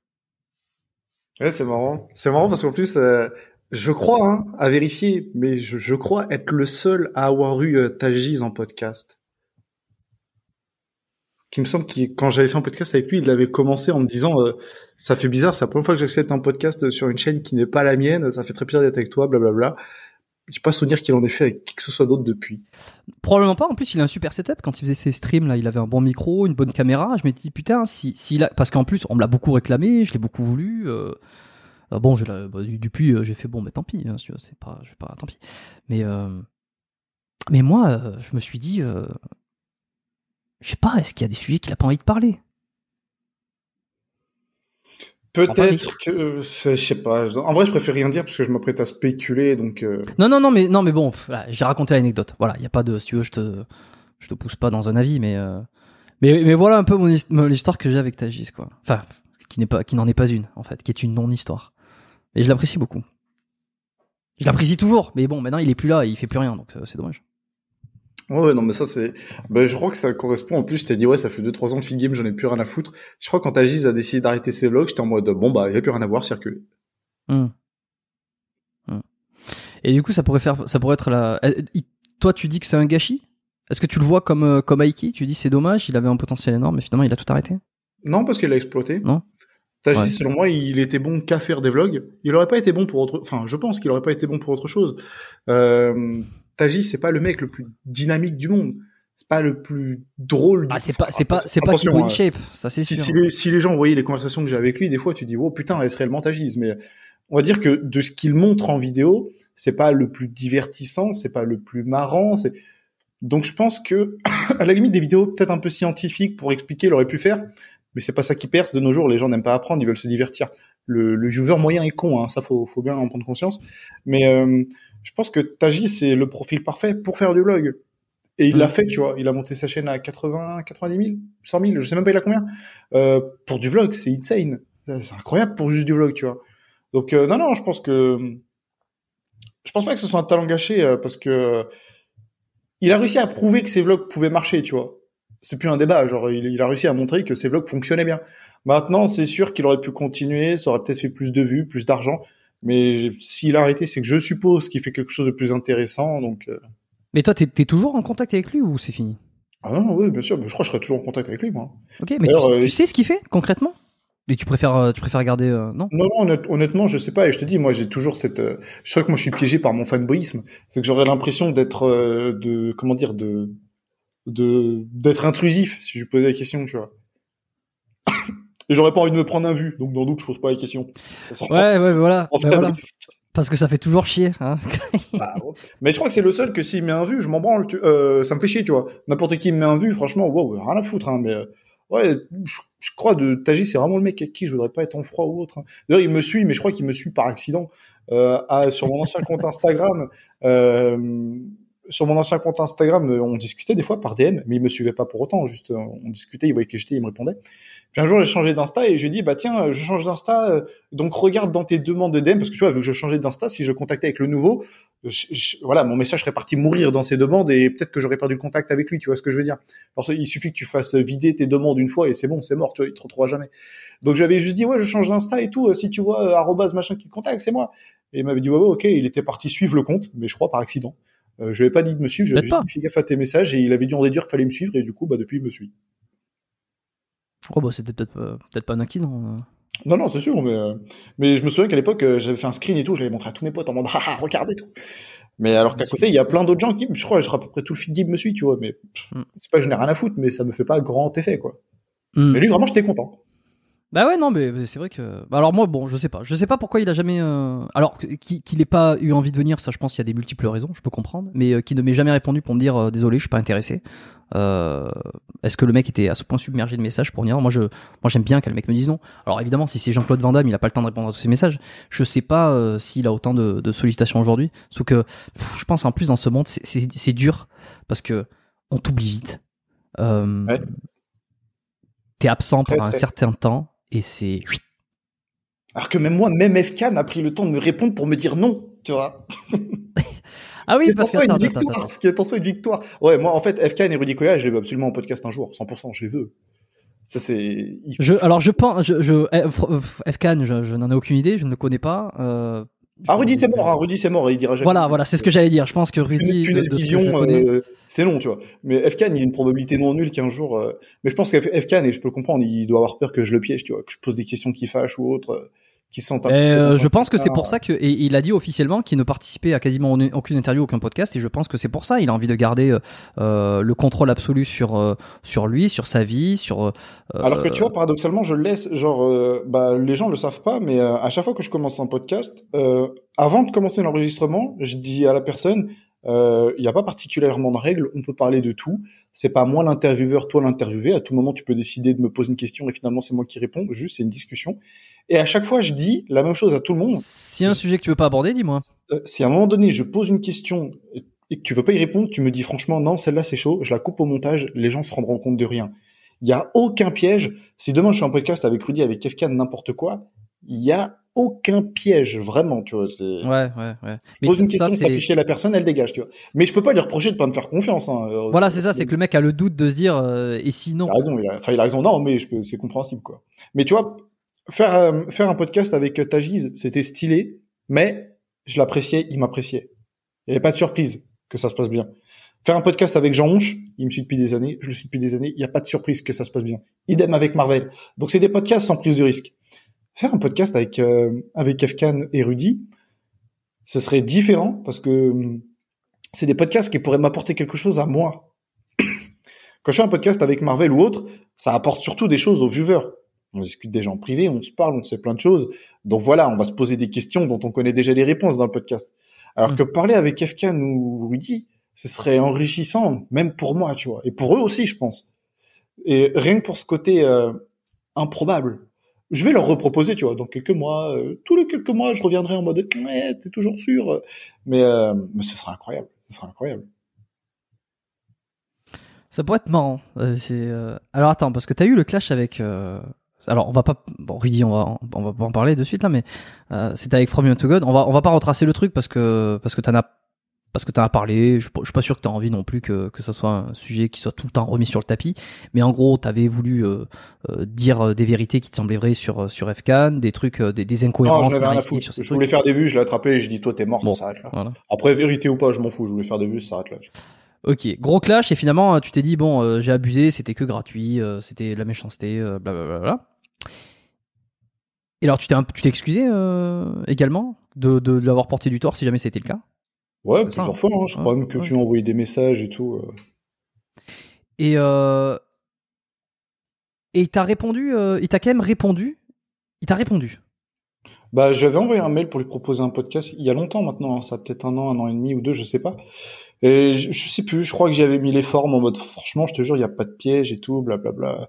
Ouais, c'est marrant. C'est marrant parce qu'en plus, euh, je crois, hein, à vérifier, mais je, crois être le seul à avoir eu euh, Tajiz en podcast. Qui me semble que quand j'avais fait un podcast avec lui, il avait commencé en me disant euh, ça fait bizarre, c'est la première fois que j'accepte un podcast sur une chaîne qui n'est pas la mienne, ça fait très plaisir d'être avec toi, blablabla. J'ai pas souvenir qu'il en ait fait avec qui que ce soit d'autre depuis. Probablement pas. En plus, il a un super setup. Quand il faisait ses streams, là, il avait un bon micro, une bonne caméra. Je m'étais dit, putain, si, parce qu'en plus, on me l'a beaucoup réclamé, je l'ai beaucoup voulu. Euh... euh bon, bah, depuis, euh, j'ai fait bon, mais tant pis. Hein, c'est pas, je pas, tant pis. Mais, euh... moi, euh, je me suis dit, je sais pas, est-ce qu'il y a des sujets qu'il a pas envie de parler? Peut-être que je sais pas. En vrai, je préfère rien dire parce que je m'apprête à spéculer, donc. Euh... Non, non, non, mais non, mais bon, j'ai raconté l'anecdote. Voilà, il y a pas de. Si tu veux, je te. je te pousse pas dans un avis, mais euh, mais mais voilà un peu mon his- mon- l'histoire que j'ai avec Tagis quoi. Enfin, qui n'est pas qui n'en est pas une en fait, qui est une non histoire. Et je l'apprécie beaucoup. Je l'apprécie toujours, mais bon, maintenant il est plus là, et il fait plus rien, donc euh, c'est dommage. Ouais, non, mais ça, c'est, ben, je crois que ça correspond. En plus, je t'ai dit, ouais, ça fait 2-3 ans de Fit Game, j'en ai plus rien à foutre. Je crois que quand Tagiz a décidé d'arrêter ses vlogs, j'étais en mode, bon, bah, il a plus rien à voir, circule. Hmm. Hmm. Et du coup, ça pourrait faire, ça pourrait être la. euh, il- Toi, tu dis que c'est un gâchis? Est-ce que tu le vois comme euh, comme Aiki? Tu dis c'est dommage, il avait un potentiel énorme, mais finalement il a tout arrêté. Non, parce qu'il a exploité. Non. Ouais. selon moi, il était bon qu'à faire des vlogs. Il aurait pas été bon pour autre, enfin, je pense qu'il aurait pas été bon pour autre chose. Euh, Tagiz, c'est pas le mec le plus dynamique du monde. C'est pas le plus drôle du Ah, c'est pas, c'est pas, c'est pas in hein. shape, ça c'est si, sûr. si les, si les gens voyaient les conversations que j'ai avec lui, des fois, tu dis, oh putain, est-ce réellement Tagiz Mais on va dire que de ce qu'il montre en vidéo, c'est pas le plus divertissant, c'est pas le plus marrant. C'est donc je pense que à la limite des vidéos peut-être un peu scientifiques pour expliquer, il aurait pu faire. Mais c'est pas ça qui perce de nos jours. Les gens n'aiment pas apprendre, ils veulent se divertir. Le, le viewer moyen est con, hein, ça faut, faut bien en prendre conscience. Mais euh, je pense que Tagiz c'est le profil parfait pour faire du vlog. Et il Mm. l'a fait, tu vois. Il a monté sa chaîne à 80, 90 000, 100 000, je sais même pas il a combien. Euh, pour du vlog, c'est insane. C'est incroyable pour juste du vlog, tu vois. Donc euh, non, non, je pense que je pense pas que ce soit un talent gâché euh, parce que il a réussi à prouver que ses vlogs pouvaient marcher, tu vois. C'est plus un débat, genre il, il a réussi à montrer que ses vlogs fonctionnaient bien. Maintenant, c'est sûr qu'il aurait pu continuer, ça aurait peut-être fait plus de vues, plus d'argent, mais s'il a arrêté, c'est que je suppose qu'il fait quelque chose de plus intéressant, donc. euh, Mais toi, t'es, toujours en contact avec lui ou c'est fini? Ah non, oui, bien sûr, mais je crois que je serai toujours en contact avec lui, moi. Ok, mais tu, euh, tu sais ce qu'il fait concrètement? Et tu préfères, euh, tu préfères garder euh, non? Non, non, honnête- honnêtement, je sais pas. Et je te dis, moi, j'ai toujours cette. euh, je sais que moi, je suis piégé par mon fanboyisme. C'est que j'aurais l'impression d'être, de, comment dire, de, de, d'être intrusif si je lui posais la question, tu vois. Et j'aurais pas envie de me prendre un vu, donc dans le doute, je pose pas la question. Ça sort Ouais, ouais, voilà. en bah voilà. Parce que ça fait toujours chier. Hein Bah, ouais. Mais je crois que c'est le seul que s'il met un vu, je m'en branle. tu- Euh, ça me fait chier, tu vois. N'importe qui me met un vu, franchement, wow, rien à foutre. Hein, mais euh, ouais, je, je crois de Taji, c'est vraiment le mec avec qui je voudrais pas être en froid ou autre. hein. D'ailleurs, il me suit, mais je crois qu'il me suit par accident euh, à, sur mon ancien compte Instagram. Sur mon ancien compte Instagram, euh, on discutait des fois par DM, mais il me suivait pas pour autant. Juste, euh, on discutait, il voyait que j'étais, il me répondait. Puis un jour, j'ai changé d'Insta et je lui ai dit, bah tiens, euh, je change d'Insta, donc regarde dans tes demandes de DM, parce que tu vois, vu que je changeais d'Insta, si je contactais avec le nouveau, voilà, mon message serait parti mourir dans ses demandes et peut-être que j'aurais perdu le contact avec lui, tu vois ce que je veux dire. Il suffit que tu fasses vider tes demandes une fois et c'est bon, c'est mort, tu vois, il te retrouvera jamais. Donc j'avais juste dit, ouais, je change d'Insta et tout, si tu vois, arrobase machin qui te contacte, c'est moi. Et il m'avait dit, ouais, ouais, ok, il était parti suivre le compte, mais je crois par accident. Euh, je lui avais pas dit de me suivre, je lui avais Peut-être juste fais gaffe à tes messages et il avait dû en déduire qu'il fallait me suivre et du coup, bah, depuis, il me suit. Oh bah c'était peut-être euh, pas un accident. euh. Non, non, c'est sûr, mais, euh, mais je me souviens qu'à l'époque, euh, j'avais fait un screen et tout, je l'avais montré à tous mes potes en mode, ah, ah, regardez tout. Mais alors qu'à côté, il y a plein d'autres gens qui, je crois, je crois à peu près tout le feed me suit, tu vois, mais Mm. c'est pas que je n'ai rien à foutre, mais ça me fait pas grand effet, quoi. Hmm. Mais lui, vraiment, j'étais content. Bah ouais non mais mais c'est vrai que bah alors moi bon je sais pas. Je sais pas pourquoi il a jamais euh, alors qu'il qu'il ait pas eu envie de venir ça je pense qu'il y a des multiples raisons je peux comprendre mais euh, qu'il ne m'ait jamais répondu pour me dire euh, désolé je suis pas intéressé. Euh, est-ce que le mec était à ce point submergé de messages pour venir? Moi je moi j'aime bien que le mec me dise non. Alors évidemment si c'est Jean-Claude Van Damme il a pas le temps de répondre à tous ces messages. Je sais pas euh, s'il a autant de, de sollicitations aujourd'hui. Sauf que pff, je pense en plus dans ce monde c'est- c'est c'est dur parce que on t'oublie vite. Euh, Ouais. t'es absent Très, pendant un très. certain temps et c'est Alors que même moi, même FK n'a pris le temps de me répondre pour me dire non, tu vois. Ah oui, parce que une victoire, ce qui est en soi une victoire. Ouais, moi, en fait, FK et Rudy Koya, je les veux absolument en podcast un jour, 100%, je les veux. Ça, c'est, Je, alors je pense, je, je, eh, Fr- F- Fcan, je, je n'en ai aucune idée, je ne le connais pas. Euh, Ah, Rudy, c'est mort, hein, Rudy, c'est mort, il dira jamais. Voilà, voilà, c'est ce que j'allais dire. Je pense que Rudy, euh, c'est long, tu vois. Mais FK, il y a une probabilité non nulle qu'un jour. euh, Mais je pense qu'FK, et je peux le comprendre, il doit avoir peur que je le piège, tu vois, que je pose des questions qui fâchent ou autres, euh, qui un euh, je pense que c'est pour ça que et il a dit officiellement qu'il ne participait à quasiment en- aucune interview, aucun podcast, et je pense que c'est pour ça. Il a envie de garder euh, euh, le contrôle absolu sur euh, sur lui, sur sa vie, sur. euh, Alors que tu vois, paradoxalement, je laisse, genre, euh, bah, les gens le savent pas, mais euh, à chaque fois que je commence un podcast, euh, avant de commencer l'enregistrement, je dis à la personne, euh, il n'y a pas particulièrement de règles, on peut parler de tout. C'est pas moi l'intervieweur, toi l'interviewé. À tout moment, tu peux décider de me poser une question et finalement c'est moi qui réponds. Juste, c'est une discussion. Et à chaque fois, je dis la même chose à tout le monde. Si y a un sujet que tu veux pas aborder, dis-moi. Euh, si à un moment donné, je pose une question, et que tu veux pas y répondre, tu me dis franchement non, celle-là c'est chaud, je la coupe au montage, les gens se rendront compte de rien. Il y a aucun piège. Si demain je fais un podcast avec Rudy, avec Kefka, n'importe quoi, il y a aucun piège, vraiment, tu vois. Ouais, ouais, ouais. Mais pose une question, ça, s'afficher la personne, elle dégage, tu vois. Mais je peux pas lui reprocher de pas me faire confiance. Hein. Euh, voilà, c'est ça, c'est que le mec a le doute de se dire, euh, et sinon. Il a raison, il a, enfin, il a raison, non, mais je peux, c'est compréhensible, quoi. Mais tu vois, faire, euh, faire un podcast avec Tajiz, c'était stylé, mais je l'appréciais, il m'appréciait. Il n'y avait pas de surprise que ça se passe bien. Faire un podcast avec Jean Honche, il me suit depuis des années, je le suis depuis des années, il n'y a pas de surprise que ça se passe bien. Idem avec Marvel. Donc c'est des podcasts sans prise de risque faire un podcast avec euh, avec Kefkan et Rudy, ce serait différent parce que hum, c'est des podcasts qui pourraient m'apporter quelque chose à moi. Quand je fais un podcast avec Marvel ou autre, ça apporte surtout des choses aux viewers. On discute des gens privés, on se parle, on sait plein de choses. Donc voilà, on va se poser des questions dont on connaît déjà les réponses dans le podcast. Alors mmh. que parler avec Kefkan ou Rudy, ce serait enrichissant, même pour moi, tu vois, et pour eux aussi, je pense. Et rien que pour ce côté euh, improbable je vais leur reproposer, tu vois, dans quelques mois, euh, tous les quelques mois, je reviendrai en mode, ouais, t'es toujours sûr, mais, euh, mais ce sera incroyable, ce sera incroyable. Ça pourrait être marrant. Euh, alors attends, parce que t'as eu le clash avec. Alors on va pas, bon Rudy, on va, on va pas en parler de suite là, mais c'était avec From You to God. On va, on va pas retracer le truc parce que parce que t'en as parce que tu en as parlé, je, suis pas sûr que tu as envie non plus que, que ça soit un sujet qui soit tout le temps remis sur le tapis, mais en gros, tu avais voulu euh, euh, dire euh, des vérités qui te semblaient vraies sur, sur FCAN, des trucs, des, des incohérences. Non, rien à foutre. Je voulais faire des vues, je l'ai attrapé, j'ai dit, toi, t'es mort, bon, ça s'arrête là. Après, vérité ou pas, je m'en fous, je voulais faire des vues, ça s'arrête là. Ok, gros clash, et finalement, tu t'es dit, bon, j'ai abusé, c'était que gratuit, c'était la méchanceté, blablabla. Et alors, tu t'es, tu t'es excusé également de, de, de l'avoir porté du tort si jamais c'était le cas? Ouais, plusieurs fois. Hein. Je crois même que tu as envoyé des messages et tout. Euh. Et euh... et il t'a répondu. Euh... Il t'a quand même répondu? Il t'a répondu? Bah, j'avais envoyé un mail pour lui proposer un podcast il y a longtemps maintenant. Hein. Ça a peut-être un an, un an et demi ou deux, je sais pas. Et je, sais plus. Je crois que j'avais mis les formes en mode franchement, je te jure, il y a pas de piège et tout, blablabla.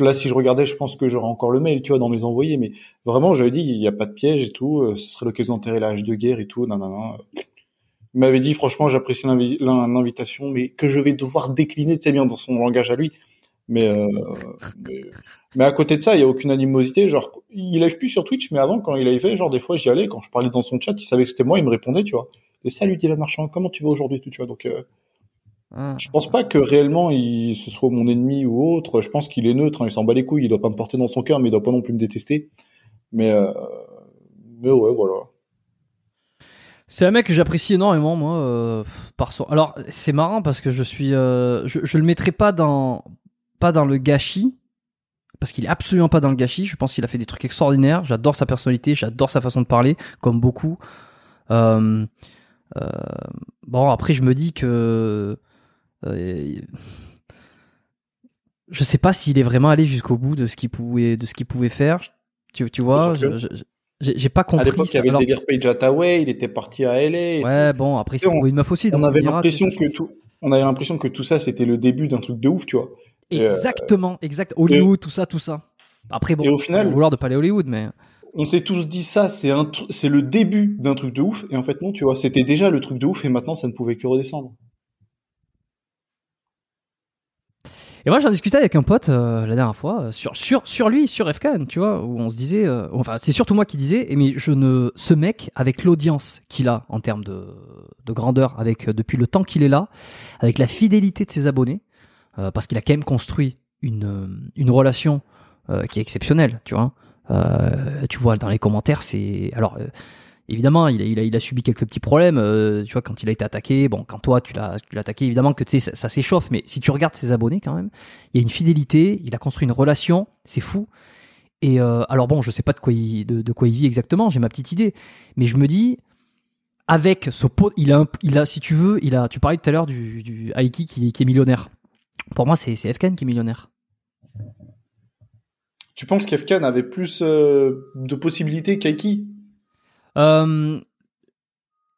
Là, si je regardais, je pense que j'aurais encore le mail, tu vois, dans mes envoyés. Mais vraiment, j'avais dit, il y a pas de piège et tout. Euh, ce serait l'occasion d'enterrer l'âge de guerre et tout. Non, non, non il m'avait dit franchement j'apprécie l'invitation mais que je vais devoir décliner tu sais bien dans son langage à lui mais, euh, mais, à côté de ça il y a aucune animosité genre il live plus sur Twitch mais avant quand il live genre des fois j'y allais quand je parlais dans son chat il savait que c'était moi il me répondait tu vois et salut Dylan Marchand comment tu vas aujourd'hui tu vois donc euh, ah. je pense pas que réellement il ce soit mon ennemi ou autre je pense qu'il est neutre hein, il s'en bat les couilles il doit pas me porter dans son cœur mais il doit pas non plus me détester mais euh, mais ouais voilà c'est un mec que j'apprécie énormément, moi, euh, par son. Alors, c'est marrant parce que je suis, euh, je, je le mettrai pas dans, pas dans le gâchis, parce qu'il est absolument pas dans le gâchis. Je pense qu'il a fait des trucs extraordinaires. J'adore sa personnalité, j'adore sa façon de parler, comme beaucoup. Euh, euh bon, après, je me dis que euh, je sais pas s'il est vraiment allé jusqu'au bout de ce qu'il pouvait, de ce qu'il pouvait faire. Tu, tu vois, j'ai pas compris. À l'époque, il y avait Page Attaway, il était parti à LA. Ouais, bon, après, c'est une meuf aussi. On avait l'impression que tout, on avait l'impression que tout ça, c'était le début d'un truc de ouf, tu vois. Euh, Exactement, exact. Hollywood, tout ça, tout ça. Après, bon, et au final, vouloir de pas aller Hollywood, mais. On s'est tous dit ça, c'est le début d'un truc de ouf, et en fait, non, tu vois, c'était déjà le truc de ouf, et maintenant, ça ne pouvait que redescendre. Et moi, j'en discutais avec un pote euh, la dernière fois euh, sur sur sur lui, sur FKN, tu vois, où on se disait, euh, enfin, c'est surtout moi qui disais, mais je ne, ce mec avec l'audience qu'il a en termes de, de grandeur, avec depuis le temps qu'il est là, avec la fidélité de ses abonnés, parce qu'il a quand même construit une une relation qui est exceptionnelle, tu vois. tu vois dans les commentaires, c'est alors évidemment, il a, subi quelques petits problèmes. Euh, tu vois, quand il a été attaqué, bon, quand toi tu l'as, attaqué, évidemment que tu sais, ça, s'échauffe. Mais si tu regardes ses abonnés, quand même, il y a une fidélité. Il a construit une relation. C'est fou. Et euh, alors bon, je sais pas de quoi il, vit exactement. J'ai ma petite idée, mais je me dis. Avec ce pot, il a, a, si tu veux, il a. Tu parlais tout à l'heure du, du Aiki qui, est millionnaire. Pour moi, c'est, c'est Fkan qui est millionnaire. Tu penses qu'Efkan avait plus euh, de possibilités qu'Aiki? Euh,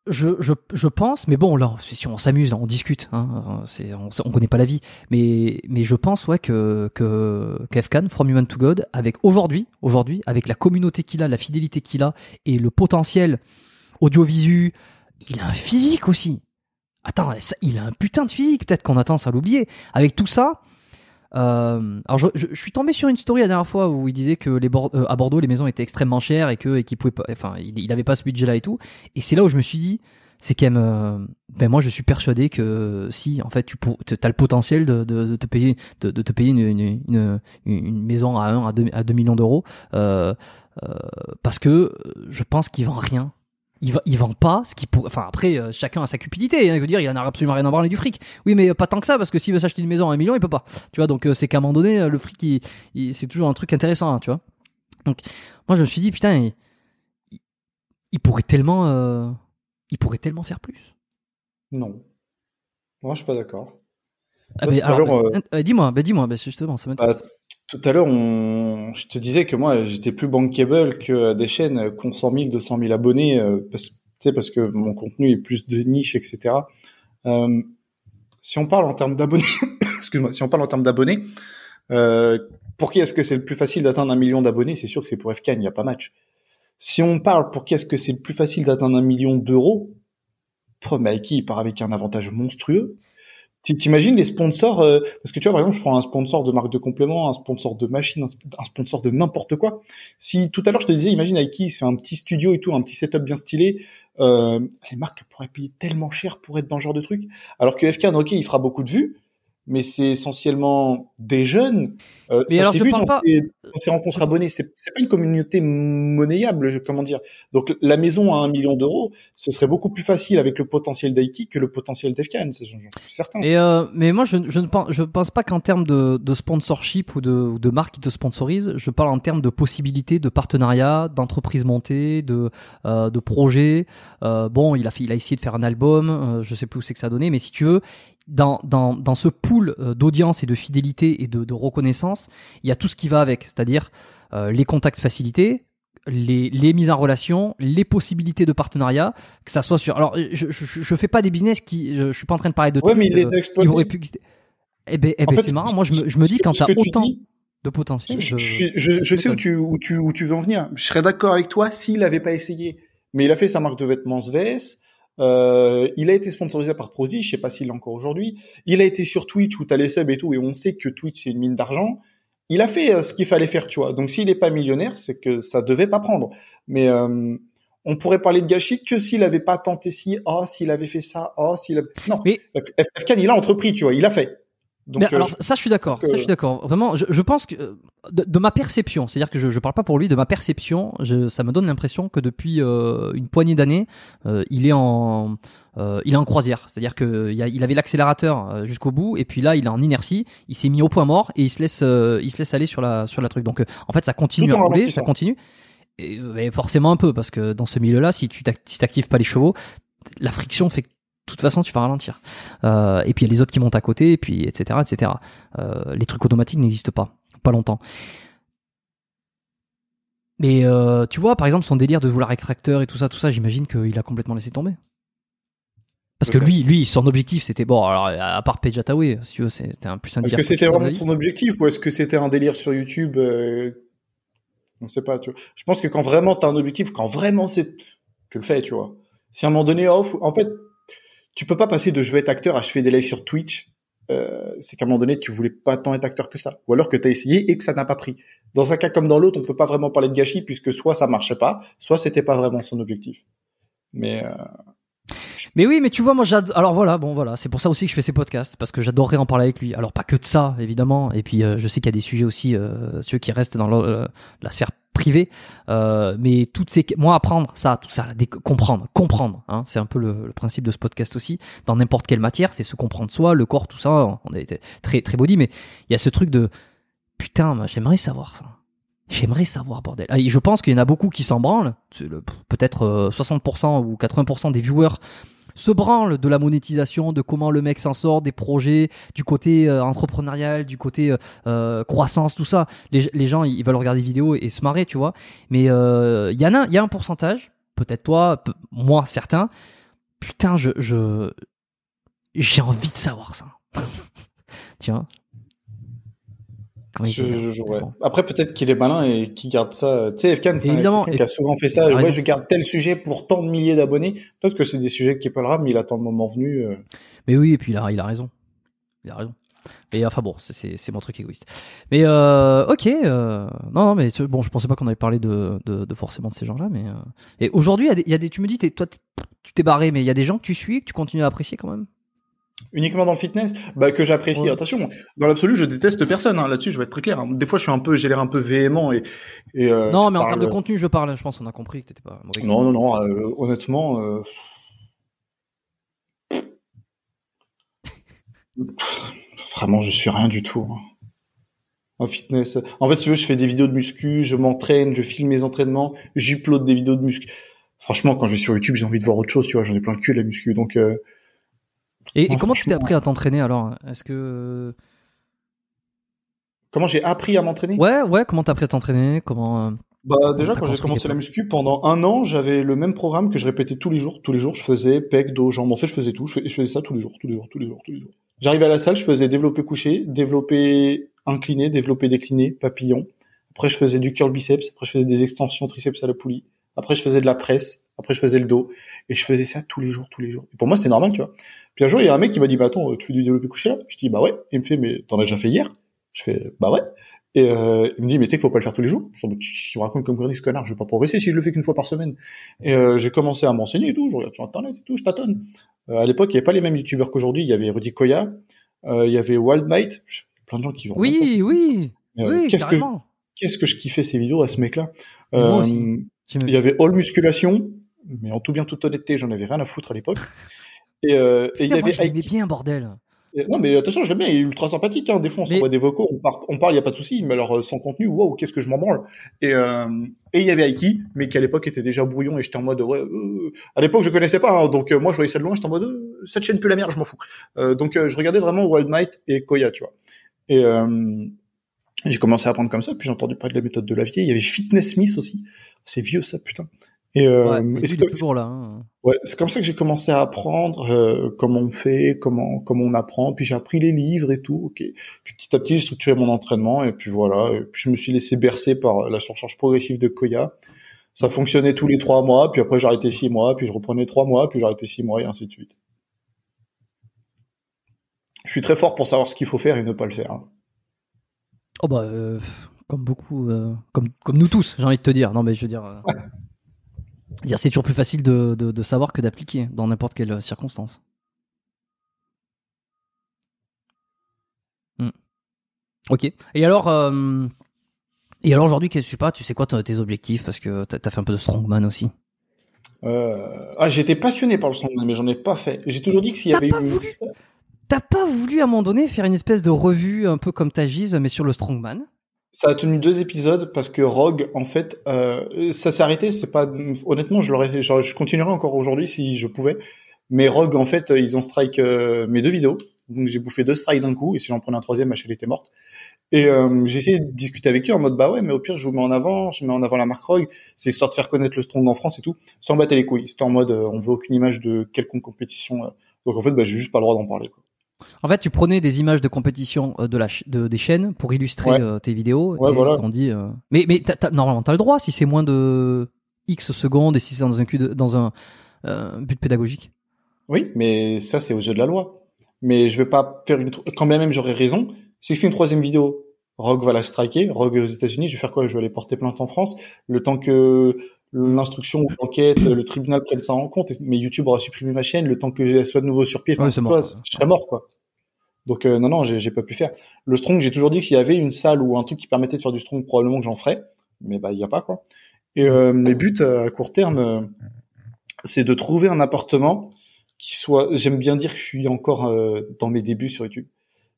je, je, je, pense, mais bon, là, si on s'amuse, on discute, hein, on, on connaît pas la vie, mais, mais je pense ouais, que, que Kefkan, From Human to God, avec aujourd'hui, aujourd'hui, avec la communauté qu'il a, la fidélité qu'il a et le potentiel audiovisuel, il a un physique aussi. Attends, il a un putain de physique, peut-être qu'on a tendance à l'oublier. Avec tout ça, euh, alors je, je- je suis tombé sur une story la dernière fois où il disait que les Bor- euh, à Bordeaux les maisons étaient extrêmement chères et que et qu'il pouvait pas, enfin il, il avait pas ce budget-là et tout. Et c'est là où je me suis dit, c'est quand même, euh, ben moi je suis persuadé que si en fait tu as le potentiel de, de, de te payer de, de te payer une, une, une, maison à 1 à 2, à 2 millions d'euros euh, euh, parce que je pense qu'il vend rien. Il, va, il vend pas ce qui pourrait. Enfin, après, euh, chacun a sa cupidité. hein, je veux dire, il en a absolument rien à branler du fric. Oui, mais pas tant que ça, parce que s'il veut s'acheter une maison à un million, il peut pas. Tu vois, donc euh, c'est qu'à un moment donné, euh, le fric, il- il- c'est toujours un truc intéressant, hein, tu vois. Donc, moi, je me suis dit, putain, il, pourrait tellement. euh, il pourrait tellement faire plus. Non. Moi, je suis pas d'accord. Ah, euh, euh, dis-moi, ben, dis-moi, ben, justement, ça m'intéresse. Tout à l'heure, on... je te disais que moi, j'étais plus bankable que des chaînes qui ont 100 000, 200 000 abonnés, euh, parce, parce que mon contenu est plus de niche, etc. Euh, si on parle en termes d'abonnés, excuse-moi, si on parle en termes d'abonnés, euh, pour qui est-ce que c'est le plus facile d'atteindre un million d'abonnés? C'est sûr que c'est pour FK, il n'y a pas match. Si on parle pour qui est-ce que c'est le plus facile d'atteindre un million d'euros, Pro Mikey, il part avec un avantage monstrueux. T'imagines les sponsors euh, Parce que tu vois, par exemple, je prends un sponsor de marque de complément, un sponsor de machine, un, sp- un sponsor de n'importe quoi. Si tout à l'heure je te disais, imagine qui c'est un petit studio et tout, un petit setup bien stylé, euh, les marques pourraient payer tellement cher pour être dans ce genre de truc. Alors que FK, ok, il fera beaucoup de vues, mais c'est essentiellement des jeunes. Euh, Mais ça alors, s'est je vu dans pas- ces, dans ces rencontres abonnés. C'est pas une communauté monnayable, comment dire. Donc la maison à un million d'euros, ce serait beaucoup plus facile avec le potentiel d'Aiki que le potentiel d'FKN, c'est- certain. Et euh, mais moi, je, je ne pense, je pense pas qu'en termes de, de sponsorship ou de, ou de marque qui te sponsorise, je parle en termes de possibilités, de partenariats, d'entreprises montées, de, euh, de projets. Euh, bon, il a, fait, il a essayé de faire un album, euh, je sais plus où c'est que ça a donné, mais si tu veux, dans, dans, dans ce pool euh, d'audience et de fidélité et de, de reconnaissance, il y a tout ce qui va avec, c'est-à-dire euh, les contacts facilités, les, les mises en relation, les possibilités de partenariat, que ça soit sur. Alors, je, je, je fais pas des business qui. Je, je suis pas en train de parler de Ouais, mais il les euh, a qui pu exister. Eh ben, eh En ben, c'est marrant. Moi, je me, je me dis quand t'as autant dis- de potentiel. Je, sais où tu, où, tu, où tu veux en venir. Je serais d'accord avec toi s'il n'avait pas essayé. Mais il a fait sa marque de vêtements Sves. Euh, il a été sponsorisé par Prodi, je sais pas s'il l'est encore aujourd'hui. Il a été sur Twitch où t'as les subs et tout, et on sait que Twitch c'est une mine d'argent. Il a fait euh, ce qu'il fallait faire, tu vois. Donc s'il est pas millionnaire, c'est que ça devait pas prendre. Mais euh, on pourrait parler de gâchis que s'il avait pas tenté ci, oh s'il avait fait ça, oh s'il avait... non. Mais- il a entrepris, tu vois, il a fait. Donc Mais euh, alors, je- ça, je suis d'accord. Ça, je suis d'accord. Vraiment, je, je pense que euh, de, de ma perception, c'est-à-dire que je, je parle pas pour lui, de ma perception, je, ça me donne l'impression que depuis euh, une poignée d'années, euh, il est en, euh, il est en croisière. C'est-à-dire que il, a- il avait l'accélérateur euh, jusqu'au bout, et puis là, il est en inertie. Il s'est mis au point mort et il se laisse, euh, il se laisse aller sur la, sur la truc. Donc, euh, en fait, ça continue à rouler, ça continue. Et, mais forcément un peu parce que dans ce milieu-là, si tu t'actives pas les chevaux, la friction fait que toute façon tu vas ralentir. Euh, et puis il y a les autres qui montent à côté, et puis etc. etc. Euh, les trucs automatiques n'existent pas, pas longtemps. Mais euh, tu vois, par exemple, son délire de vouloir extracteur et tout ça, tout ça, j'imagine qu'il a complètement laissé tomber. Parce que lui, lui, son objectif, c'était bon. Alors, à part Page Attaway, si tu veux, c'était un plus un Est-ce que c'était vraiment son objectif ou est-ce que c'était un délire sur YouTube On sait pas. Tu vois. Je pense que quand vraiment t'as un objectif, quand vraiment c'est, tu le fais, tu vois. Si à un moment donné, off, en fait, tu peux pas passer de je veux être acteur à je fais des lives sur Twitch. Euh, c'est qu'à un moment donné, tu voulais pas tant être acteur que ça, ou alors que t'as essayé et que ça n'a pas pris. Dans un cas comme dans l'autre, on peut pas vraiment parler de gâchis puisque soit ça marchait pas, soit c'était pas vraiment son objectif. Mais euh, Mais oui, mais tu vois, moi, j'adore. Alors voilà, bon, voilà, c'est pour ça aussi que je fais ces podcasts, parce que j'adorerais en parler avec lui. Alors pas que de ça, évidemment. Et puis, euh, je sais qu'il y a des sujets aussi, euh, ceux qui restent dans la sphère privée. Euh, mais toutes ces, moi, apprendre ça, tout ça, comprendre, comprendre. Hein, c'est un peu le, principe de ce podcast aussi. Dans n'importe quelle matière, c'est se comprendre soi, le corps, tout ça. On a été très, très body, mais il y a ce truc de putain, j'aimerais savoir ça. J'aimerais savoir, bordel. Ah, je pense qu'il y en a beaucoup qui s'en branlent. Peut-être euh, 60% ou 80% des viewers se branlent de la monétisation, de comment le mec s'en sort, des projets, du côté euh, entrepreneurial, du côté euh, euh, croissance, tout ça. Les, les gens, ils veulent regarder des vidéos et se marrer, tu vois. Mais il y en a, y a un pourcentage, peut-être toi, moi, certains. Putain, je, j'ai envie de savoir ça. Tiens. Oui, Je- c'est bien. je- je- ouais. Bon. Après, peut-être qu'il est malin et qu'il garde ça. Tu sais, Efkan, c'est un Évidemment, qui a souvent fait ça. Ouais, je garde tel sujet pour tant de milliers d'abonnés. Peut-être que c'est des sujets qui parlera, mais il attend le moment venu. euh. Mais oui, et puis il a, il a raison. Il a raison. Et enfin bon, c'est- mon truc égoïste. Mais euh, ok, euh, non, non, mais bon, je pensais pas qu'on allait parler de, de, de forcément de ces gens-là, mais euh, et aujourd'hui, il y a des- il y, a des, tu me dis, toi, tu t'es barré, mais il y a des gens que tu suis, que tu continues à apprécier quand même? Uniquement dans le fitness, bah, que j'apprécie. Ouais. Attention, dans l'absolu, je déteste personne. Hein. Là-dessus, je vais être très clair. hein. Des fois, je suis un peu, j'ai l'air un peu véhément et. et euh, non, mais en parle- termes de contenu, je parle. Je pense, on a compris que t'étais pas mauvais. Non, non, non. euh, honnêtement, euh... vraiment, je suis rien du tout. hein. En fitness. En fait, si tu veux, je fais des vidéos de muscu, je m'entraîne, je filme mes entraînements, j'upload des vidéos de muscu. Franchement, quand je vais sur YouTube, j'ai envie de voir autre chose, tu vois. J'en ai plein le cul la muscu, donc. Euh... Et, comment tu t'es appris à t'entraîner alors? Est-ce que Comment j'ai appris à m'entraîner? Ouais, ouais, comment t'as appris à t'entraîner? Comment euh, Bah déjà quand j'ai commencé la muscu pendant un an j'avais le même programme que je répétais tous les jours tous les jours. Je faisais pec dos jambes. En fait je faisais tout. Je fais- je faisais ça tous les jours tous les jours tous les jours tous les jours. J'arrivais à la salle je faisais développer couché développer incliné développer décliné papillon. Après je faisais du curl biceps. Après je faisais des extensions triceps à la poulie. Après je faisais de la presse. Après je faisais le dos. Et je faisais ça tous les jours tous les jours. Et pour moi c'était normal tu vois puis un jour il y a un mec qui m'a dit bah attends tu fais du développé couché là? Je dis bah ouais il me fait mais t'en as déjà fait hier? Je fais bah ouais et euh, il me dit, mais tu sais qu'il faut pas le faire tous les jours. Je dis, mais tu, me racontes comme connerie ce connard, je vais pas progresser si je le fais qu'une fois par semaine. Et euh, j'ai commencé à m'enseigner et tout, je regarde sur internet et tout, je tâtonne. Euh, à l'époque, il y avait pas les mêmes youtubeurs qu'aujourd'hui. Il y avait Rudy Koya, euh, il y avait Je- plein de gens qui vont. Oui, oui, Euh, oui, qu'est-ce que qu'est-ce que je kiffais ces vidéos à ce mec-là? Euh, il y avait All Musculation, mais en tout bien toute honnêteté, j'en avais rien à foutre à l'époque. Et, euh, et il y Putain, moi, avait je bien, bordel. et- Non, mais attention, je l'aime bien, il est ultra sympathique. Hein. Des fois, on Mais- s'envoie des vocaux, on, par- on parle, il y a pas de souci. Mais alors, euh, sans contenu, waouh, qu'est-ce que je m'en branle. Et euh, et il y avait Aiki, mais qui à l'époque était déjà brouillon, et j'étais en mode, ouais, euh, à l'époque, je connaissais pas, hein, donc moi, je voyais ça de loin, j'étais en mode, cette chaîne pue la merde, je m'en fous. Donc, je regardais vraiment Wild Might et Koya, tu vois. Et j'ai commencé à apprendre comme ça, puis j'ai entendu parler de la méthode de Lavier. Il y avait Fitness Smith aussi. C'est vieux, ça, putain. Et, euh, Ouais, et c'est toujours là. hein. Ouais, c'est comme ça que j'ai commencé à apprendre euh, comment on fait, comment comment on apprend. Puis j'ai appris les livres et tout. Ok. Puis petit à petit, j'ai structuré mon entraînement et puis voilà. Et puis je me suis laissé bercer par la surcharge progressive de Koya. Ça fonctionnait tous les trois mois. Puis après, arrêté six mois. Puis je reprenais trois mois. Puis arrêté six mois et ainsi de suite. Je suis très fort pour savoir ce qu'il faut faire et ne pas le faire. hein. Oh bah, euh, comme beaucoup, euh, comme, comme nous tous, j'ai envie de te dire. Non, mais je veux dire, euh, dire c'est toujours plus facile de, de, de savoir que d'appliquer dans n'importe quelle circonstance. Hmm. Ok. Et alors, euh, et alors aujourd'hui, qu'est-ce que je sais pas, tu sais quoi tes objectifs? Parce que t'as as fait un peu de strongman aussi. Euh... Ah, j'étais passionné par le strongman, mais j'en ai pas fait. J'ai toujours dit que s'il y avait pas une voulu T'as pas voulu à un moment donné faire une espèce de revue un peu comme Tagiz, mais sur le strongman? Ça a tenu deux épisodes parce que Rogue, en fait, euh, ça s'est arrêté. C'est pas honnêtement, je l'aurais, je continuerais encore aujourd'hui si je pouvais. Mais Rogue, en fait, ils ont strike euh, mes deux vidéos, donc j'ai bouffé deux strikes d'un coup. Et si j'en prenais un troisième, ma chaîne était morte. Et euh, j'ai essayé de discuter avec eux en mode bah ouais, mais au pire, je vous mets en avant, je mets en avant la marque Rogue. C'est histoire de faire connaître le strong en France et tout, sans battre les couilles. C'était en mode, euh, on veut aucune image de quelconque compétition. euh. Donc en fait, bah, j'ai juste pas le droit d'en parler. Quoi. En fait, tu prenais des images de compétition euh, de la ch- de, des chaînes pour illustrer Ouais. euh, tes vidéos. Ouais, et voilà. t'en dis, euh, Mais, mais normalement, t'as le droit si c'est moins de X secondes et si c'est dans un, de- dans un euh, but pédagogique. Oui, mais ça, c'est aux yeux de la loi. Mais je vais pas faire une, quand même j'aurais raison. Si je fais une troisième vidéo, Rogue va la striker. Rogue aux États-Unis, je vais faire quoi? Je vais aller porter plainte en France. Le temps que l'instruction ou l'enquête, le tribunal prenne ça en compte. Mais YouTube aura supprimé ma chaîne. Le temps que je sois de nouveau sur pied. Enfin, Ouais, c'est tu mort. vois, je serais mort, quoi. Donc, euh, non, non, j'ai pas pu faire. Le strong, j'ai toujours dit que s'il y avait une salle ou un truc qui permettait de faire du strong, probablement que j'en ferais. Mais bah, il y a pas, quoi. Et euh, mes buts euh, à court terme, euh, c'est de trouver un appartement qui soit. J'aime bien dire que je suis encore dans mes débuts sur YouTube.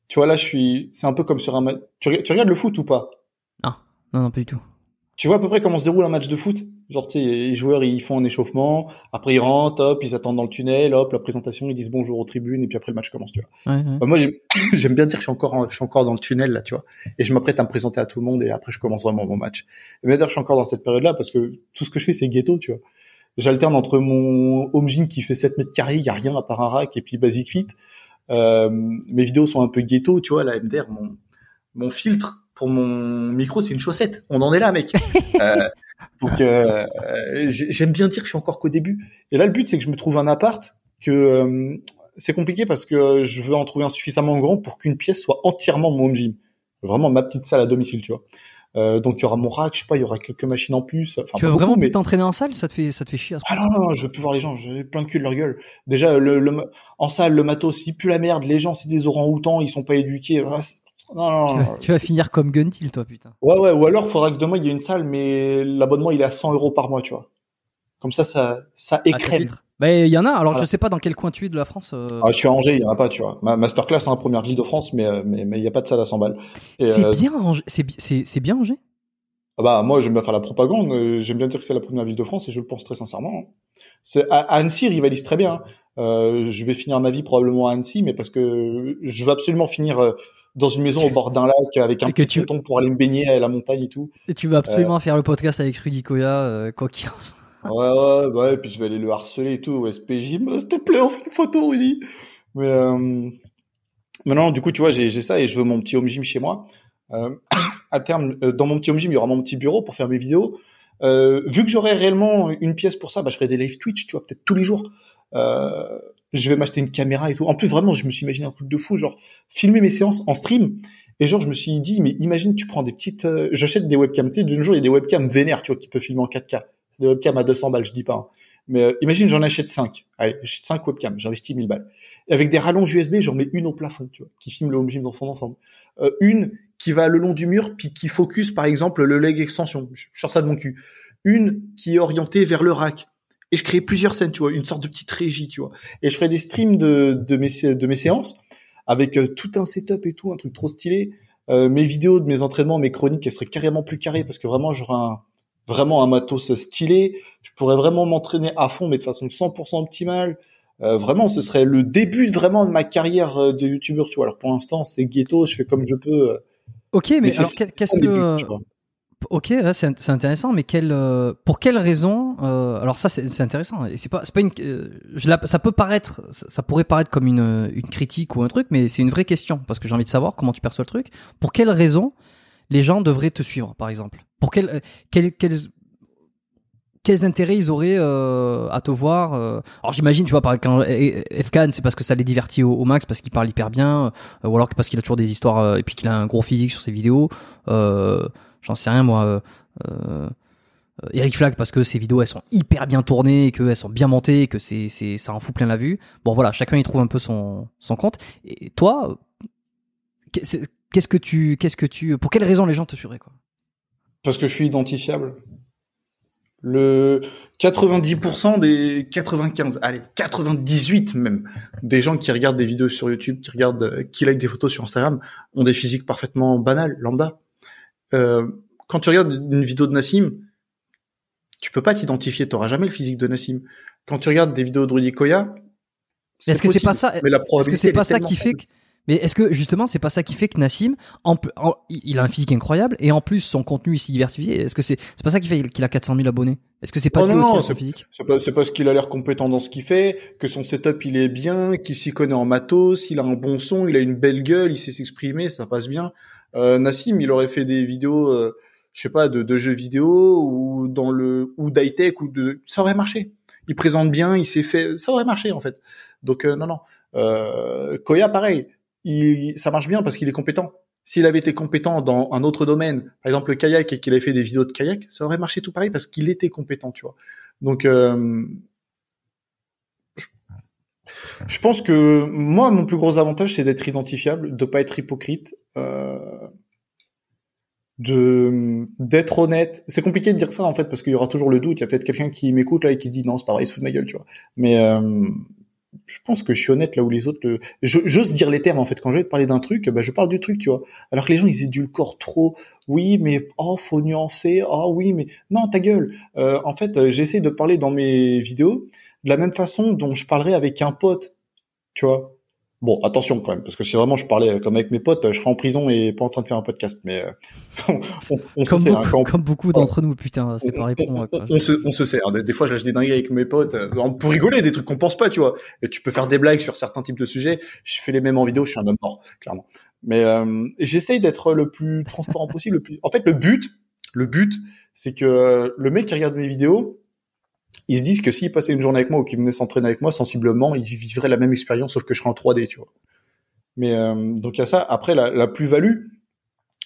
Tu vois là, je suis. C'est un peu comme sur un. Tu, tu regardes le foot ou pas? Non, non, pas du tout. Tu vois à peu près comment se déroule un match de foot? Genre, tu sais, les joueurs ils font un échauffement, après ils rentrent, hop, ils attendent dans le tunnel, hop, la présentation, ils disent bonjour aux tribunes, et puis après le match commence, tu vois. Ouais, ouais. Bah, moi, j'aime- bien dire que je suis encore, en- je suis encore dans le tunnel là, tu vois, et je m'apprête à me présenter à tout le monde, et après je commence vraiment mon match. Bien dire, je suis encore dans cette période-là parce que tout ce que je fais, c'est ghetto, tu vois. J'alterne entre mon home gym qui fait 7 mètres carrés, il y a rien à part un rack, et puis Basic Fit. Euh, mes vidéos sont un peu ghetto, tu vois, la MDR, mon, mon filtre pour mon micro, c'est une chaussette. On en est là, mec. euh, donc euh, j'aime bien dire que je suis encore qu'au début. Et là, le but, c'est que je me trouve un appart que euh, c'est compliqué parce que je veux en trouver un suffisamment grand pour qu'une pièce soit entièrement mon home gym. Vraiment ma petite salle à domicile, tu vois. Euh, donc il y aura mon rack, je sais pas, il y aura quelques machines en plus. Enfin, tu veux vraiment mais... t'entraîner en salle? Ça te fait ça te fait chier à ce Ah non, non, non, je veux plus voir les gens. J'ai plein de cul de leur gueule. Déjà le, le en salle, le matos, il pue la merde. Les gens, c'est des orang-outans, ils sont pas éduqués. Non, non, tu, vas, tu vas finir comme Guntil, toi, putain. Ouais, ouais. Ou alors, faudra que demain il y ait une salle, mais l'abonnement il est à 100 euros par mois, tu vois. Comme ça, ça, ça écrème. Ah, mais il y en a. Alors voilà. je sais pas dans quel coin tu es de la France. Euh... Ah, je suis à Angers, il y en a pas, tu vois. Ma masterclass, c'est hein, première ville de France, mais mais mais il y a pas de salle à 100 balles. C'est euh... bien, Angers. C'est c'est bien Angers. Ah bah moi j'aime bien faire la propagande, euh, j'aime bien dire que c'est la première ville de France et je le pense très sincèrement. C'est à Annecy rivalise très bien. Euh, je vais finir ma vie probablement à Annecy, mais parce que je veux absolument finir euh, dans une maison au bord d'un lac avec un et petit tu... pour aller me baigner à la montagne et tout. Et tu vas absolument faire le podcast avec Rudy Koya, quoi qu'il en Ouais ouais bah, et puis je vais aller le harceler et tout au SPJ. S'il te plaît, on fait une photo Rudy. Mais euh... maintenant du coup tu vois j'ai ça et je veux mon petit home gym chez moi. Euh, à terme, euh, dans mon petit home gym, il y aura mon petit bureau pour faire mes vidéos. Euh, vu que j'aurai réellement une pièce pour ça, bah, je ferai des live Twitch, tu vois, peut-être tous les jours. Euh, je vais m'acheter une caméra et tout. En plus, vraiment, je me suis imaginé un truc de fou, genre filmer mes séances en stream. Et genre, je me suis dit, mais imagine, tu prends des petites, euh, j'achète des webcams. Tu sais, d'un jour, il y a des webcams vénères, tu vois, qui peuvent filmer en 4K. Des webcams à 200 balles, je dis pas. Hein. Mais euh, imagine, j'en achète 5. Allez, j'achète 5 webcams, j'investis 1000 balles. Et avec des rallonges USB, j'en mets une au plafond, tu vois, qui filme le home gym dans son ensemble. Euh, une qui va le long du mur, puis qui focus, par exemple, le leg extension. Je sors ça de mon cul. Une qui est orientée vers le rack. Et je crée plusieurs scènes, tu vois, une sorte de petite régie, tu vois. Et je ferai des streams de, de, mes, de mes séances avec euh, tout un setup et tout, un truc trop stylé. Euh, mes vidéos de mes entraînements, mes chroniques, elles seraient carrément plus carrées parce que vraiment, j'aurais un, vraiment un matos stylé. Je pourrais vraiment m'entraîner à fond, mais de façon 100% optimale. Euh, vraiment, ce serait le début vraiment de ma carrière euh, de youtubeur, tu vois. Alors pour l'instant, c'est ghetto, je fais comme je peux. Ok, mais, mais alors qu'est-ce que Ok, c'est intéressant, mais quelle, euh, pour quelle raison euh, Alors ça, c'est intéressant. Et c'est pas, pas une. Euh, je ça peut paraître, ça, pourrait paraître comme une, une critique ou un truc, mais c'est une vraie question parce que j'ai envie de savoir comment tu perçois le truc. Pour quelle raison les gens devraient te suivre, par exemple? Pour quelle, quelle, quelle quels intérêts ils auraient euh, à te voir euh... Alors j'imagine, tu vois, par quand FKN, c'est parce que ça les divertit au, max, parce qu'il parle hyper bien, euh, ou alors parce qu'il a toujours des histoires euh, et puis qu'il a un gros physique sur ses vidéos. Euh, j'en sais rien moi. Euh, euh, Eric Flag parce que ses vidéos elles sont hyper bien tournées, qu'elles sont bien montées, que c'est c'est ça en fout plein la vue. Bon voilà, chacun y trouve un peu son son compte. Et toi, qu'est-ce que tu qu'est-ce que tu pour quelles raisons les gens te suivraient quoi? Parce que je suis identifiable. Le 90% des 95, allez 98 même des gens qui regardent des vidéos sur YouTube, qui regardent, qui like des photos sur Instagram, ont des physiques parfaitement banales, lambda. Euh, quand tu regardes une vidéo de Nassim, tu peux pas t'identifier, t'auras jamais le physique de Nassim. Quand tu regardes des vidéos de Rudy Koya, est-ce que c'est pas ça Est-ce que c'est pas ça qui fait que mais est-ce que justement c'est pas ça qui fait que Nassim, en, en, il a un physique incroyable et en plus son contenu est si diversifié? Est-ce que c'est c'est pas ça qui fait qu'il a 400 000 abonnés? Est-ce que c'est pas oh dû non, aussi à son physique? C'est pas parce qu'il a l'air compétent dans ce qu'il fait, que son setup il est bien, qu'il s'y connaît en matos, il a un bon son, il a une belle gueule, il sait s'exprimer, ça passe bien. Euh, Nassim, il aurait fait des vidéos, euh, je sais pas, de, de jeux vidéo ou dans le ou d'high tech ou de, ça aurait marché. Il présente bien, il s'est fait, ça aurait marché en fait. Donc euh, non non. Euh, Koya pareil il, ça marche bien parce qu'il est compétent. S'il avait été compétent dans un autre domaine, par exemple le kayak, et qu'il avait fait des vidéos de kayak, ça aurait marché tout pareil parce qu'il était compétent, tu vois. Donc, euh, je, pense que moi, mon plus gros avantage, c'est d'être identifiable, de pas être hypocrite, de d'être honnête. C'est compliqué de dire ça en fait parce qu'il y aura toujours le doute. Il y a peut-être quelqu'un qui m'écoute là et qui dit non, c'est vrai, il fout de ma gueule, tu vois. Mais euh, je pense que je suis honnête là où les autres le... j'ose dire les termes en fait quand je vais te parler d'un truc bah je parle du truc tu vois alors que les gens ils édulcorent trop oui mais oh faut nuancer oh oui mais non ta gueule euh, en fait euh, j'essaie de parler dans mes vidéos de la même façon dont je parlerais avec un pote tu vois Bon, attention quand même, parce que si vraiment je parlais comme avec mes potes, je serais en prison et pas en train de faire un podcast. Mais euh, on, on, comme, se beaucoup, sert, hein, comme beaucoup d'entre nous, putain, c'est pareil pour moi. Quoi. On, se, on se sert. Des, des, fois, je lâche des dingueries avec mes potes euh, pour rigoler, des trucs qu'on pense pas, tu vois. Et tu peux faire des blagues sur certains types de sujets. Je fais les mêmes en vidéo, je suis un homme mort, clairement. Mais euh, j'essaye d'être le plus transparent possible. Le plus... En fait, le but, le but, c'est que le mec qui regarde mes vidéos, ils se disent que s'ils passaient une journée avec moi ou qu'ils venaient s'entraîner avec moi, sensiblement, ils vivraient la même expérience, sauf que je serais en 3D, tu vois. Mais euh, donc il y a ça. Après, la, la plus-value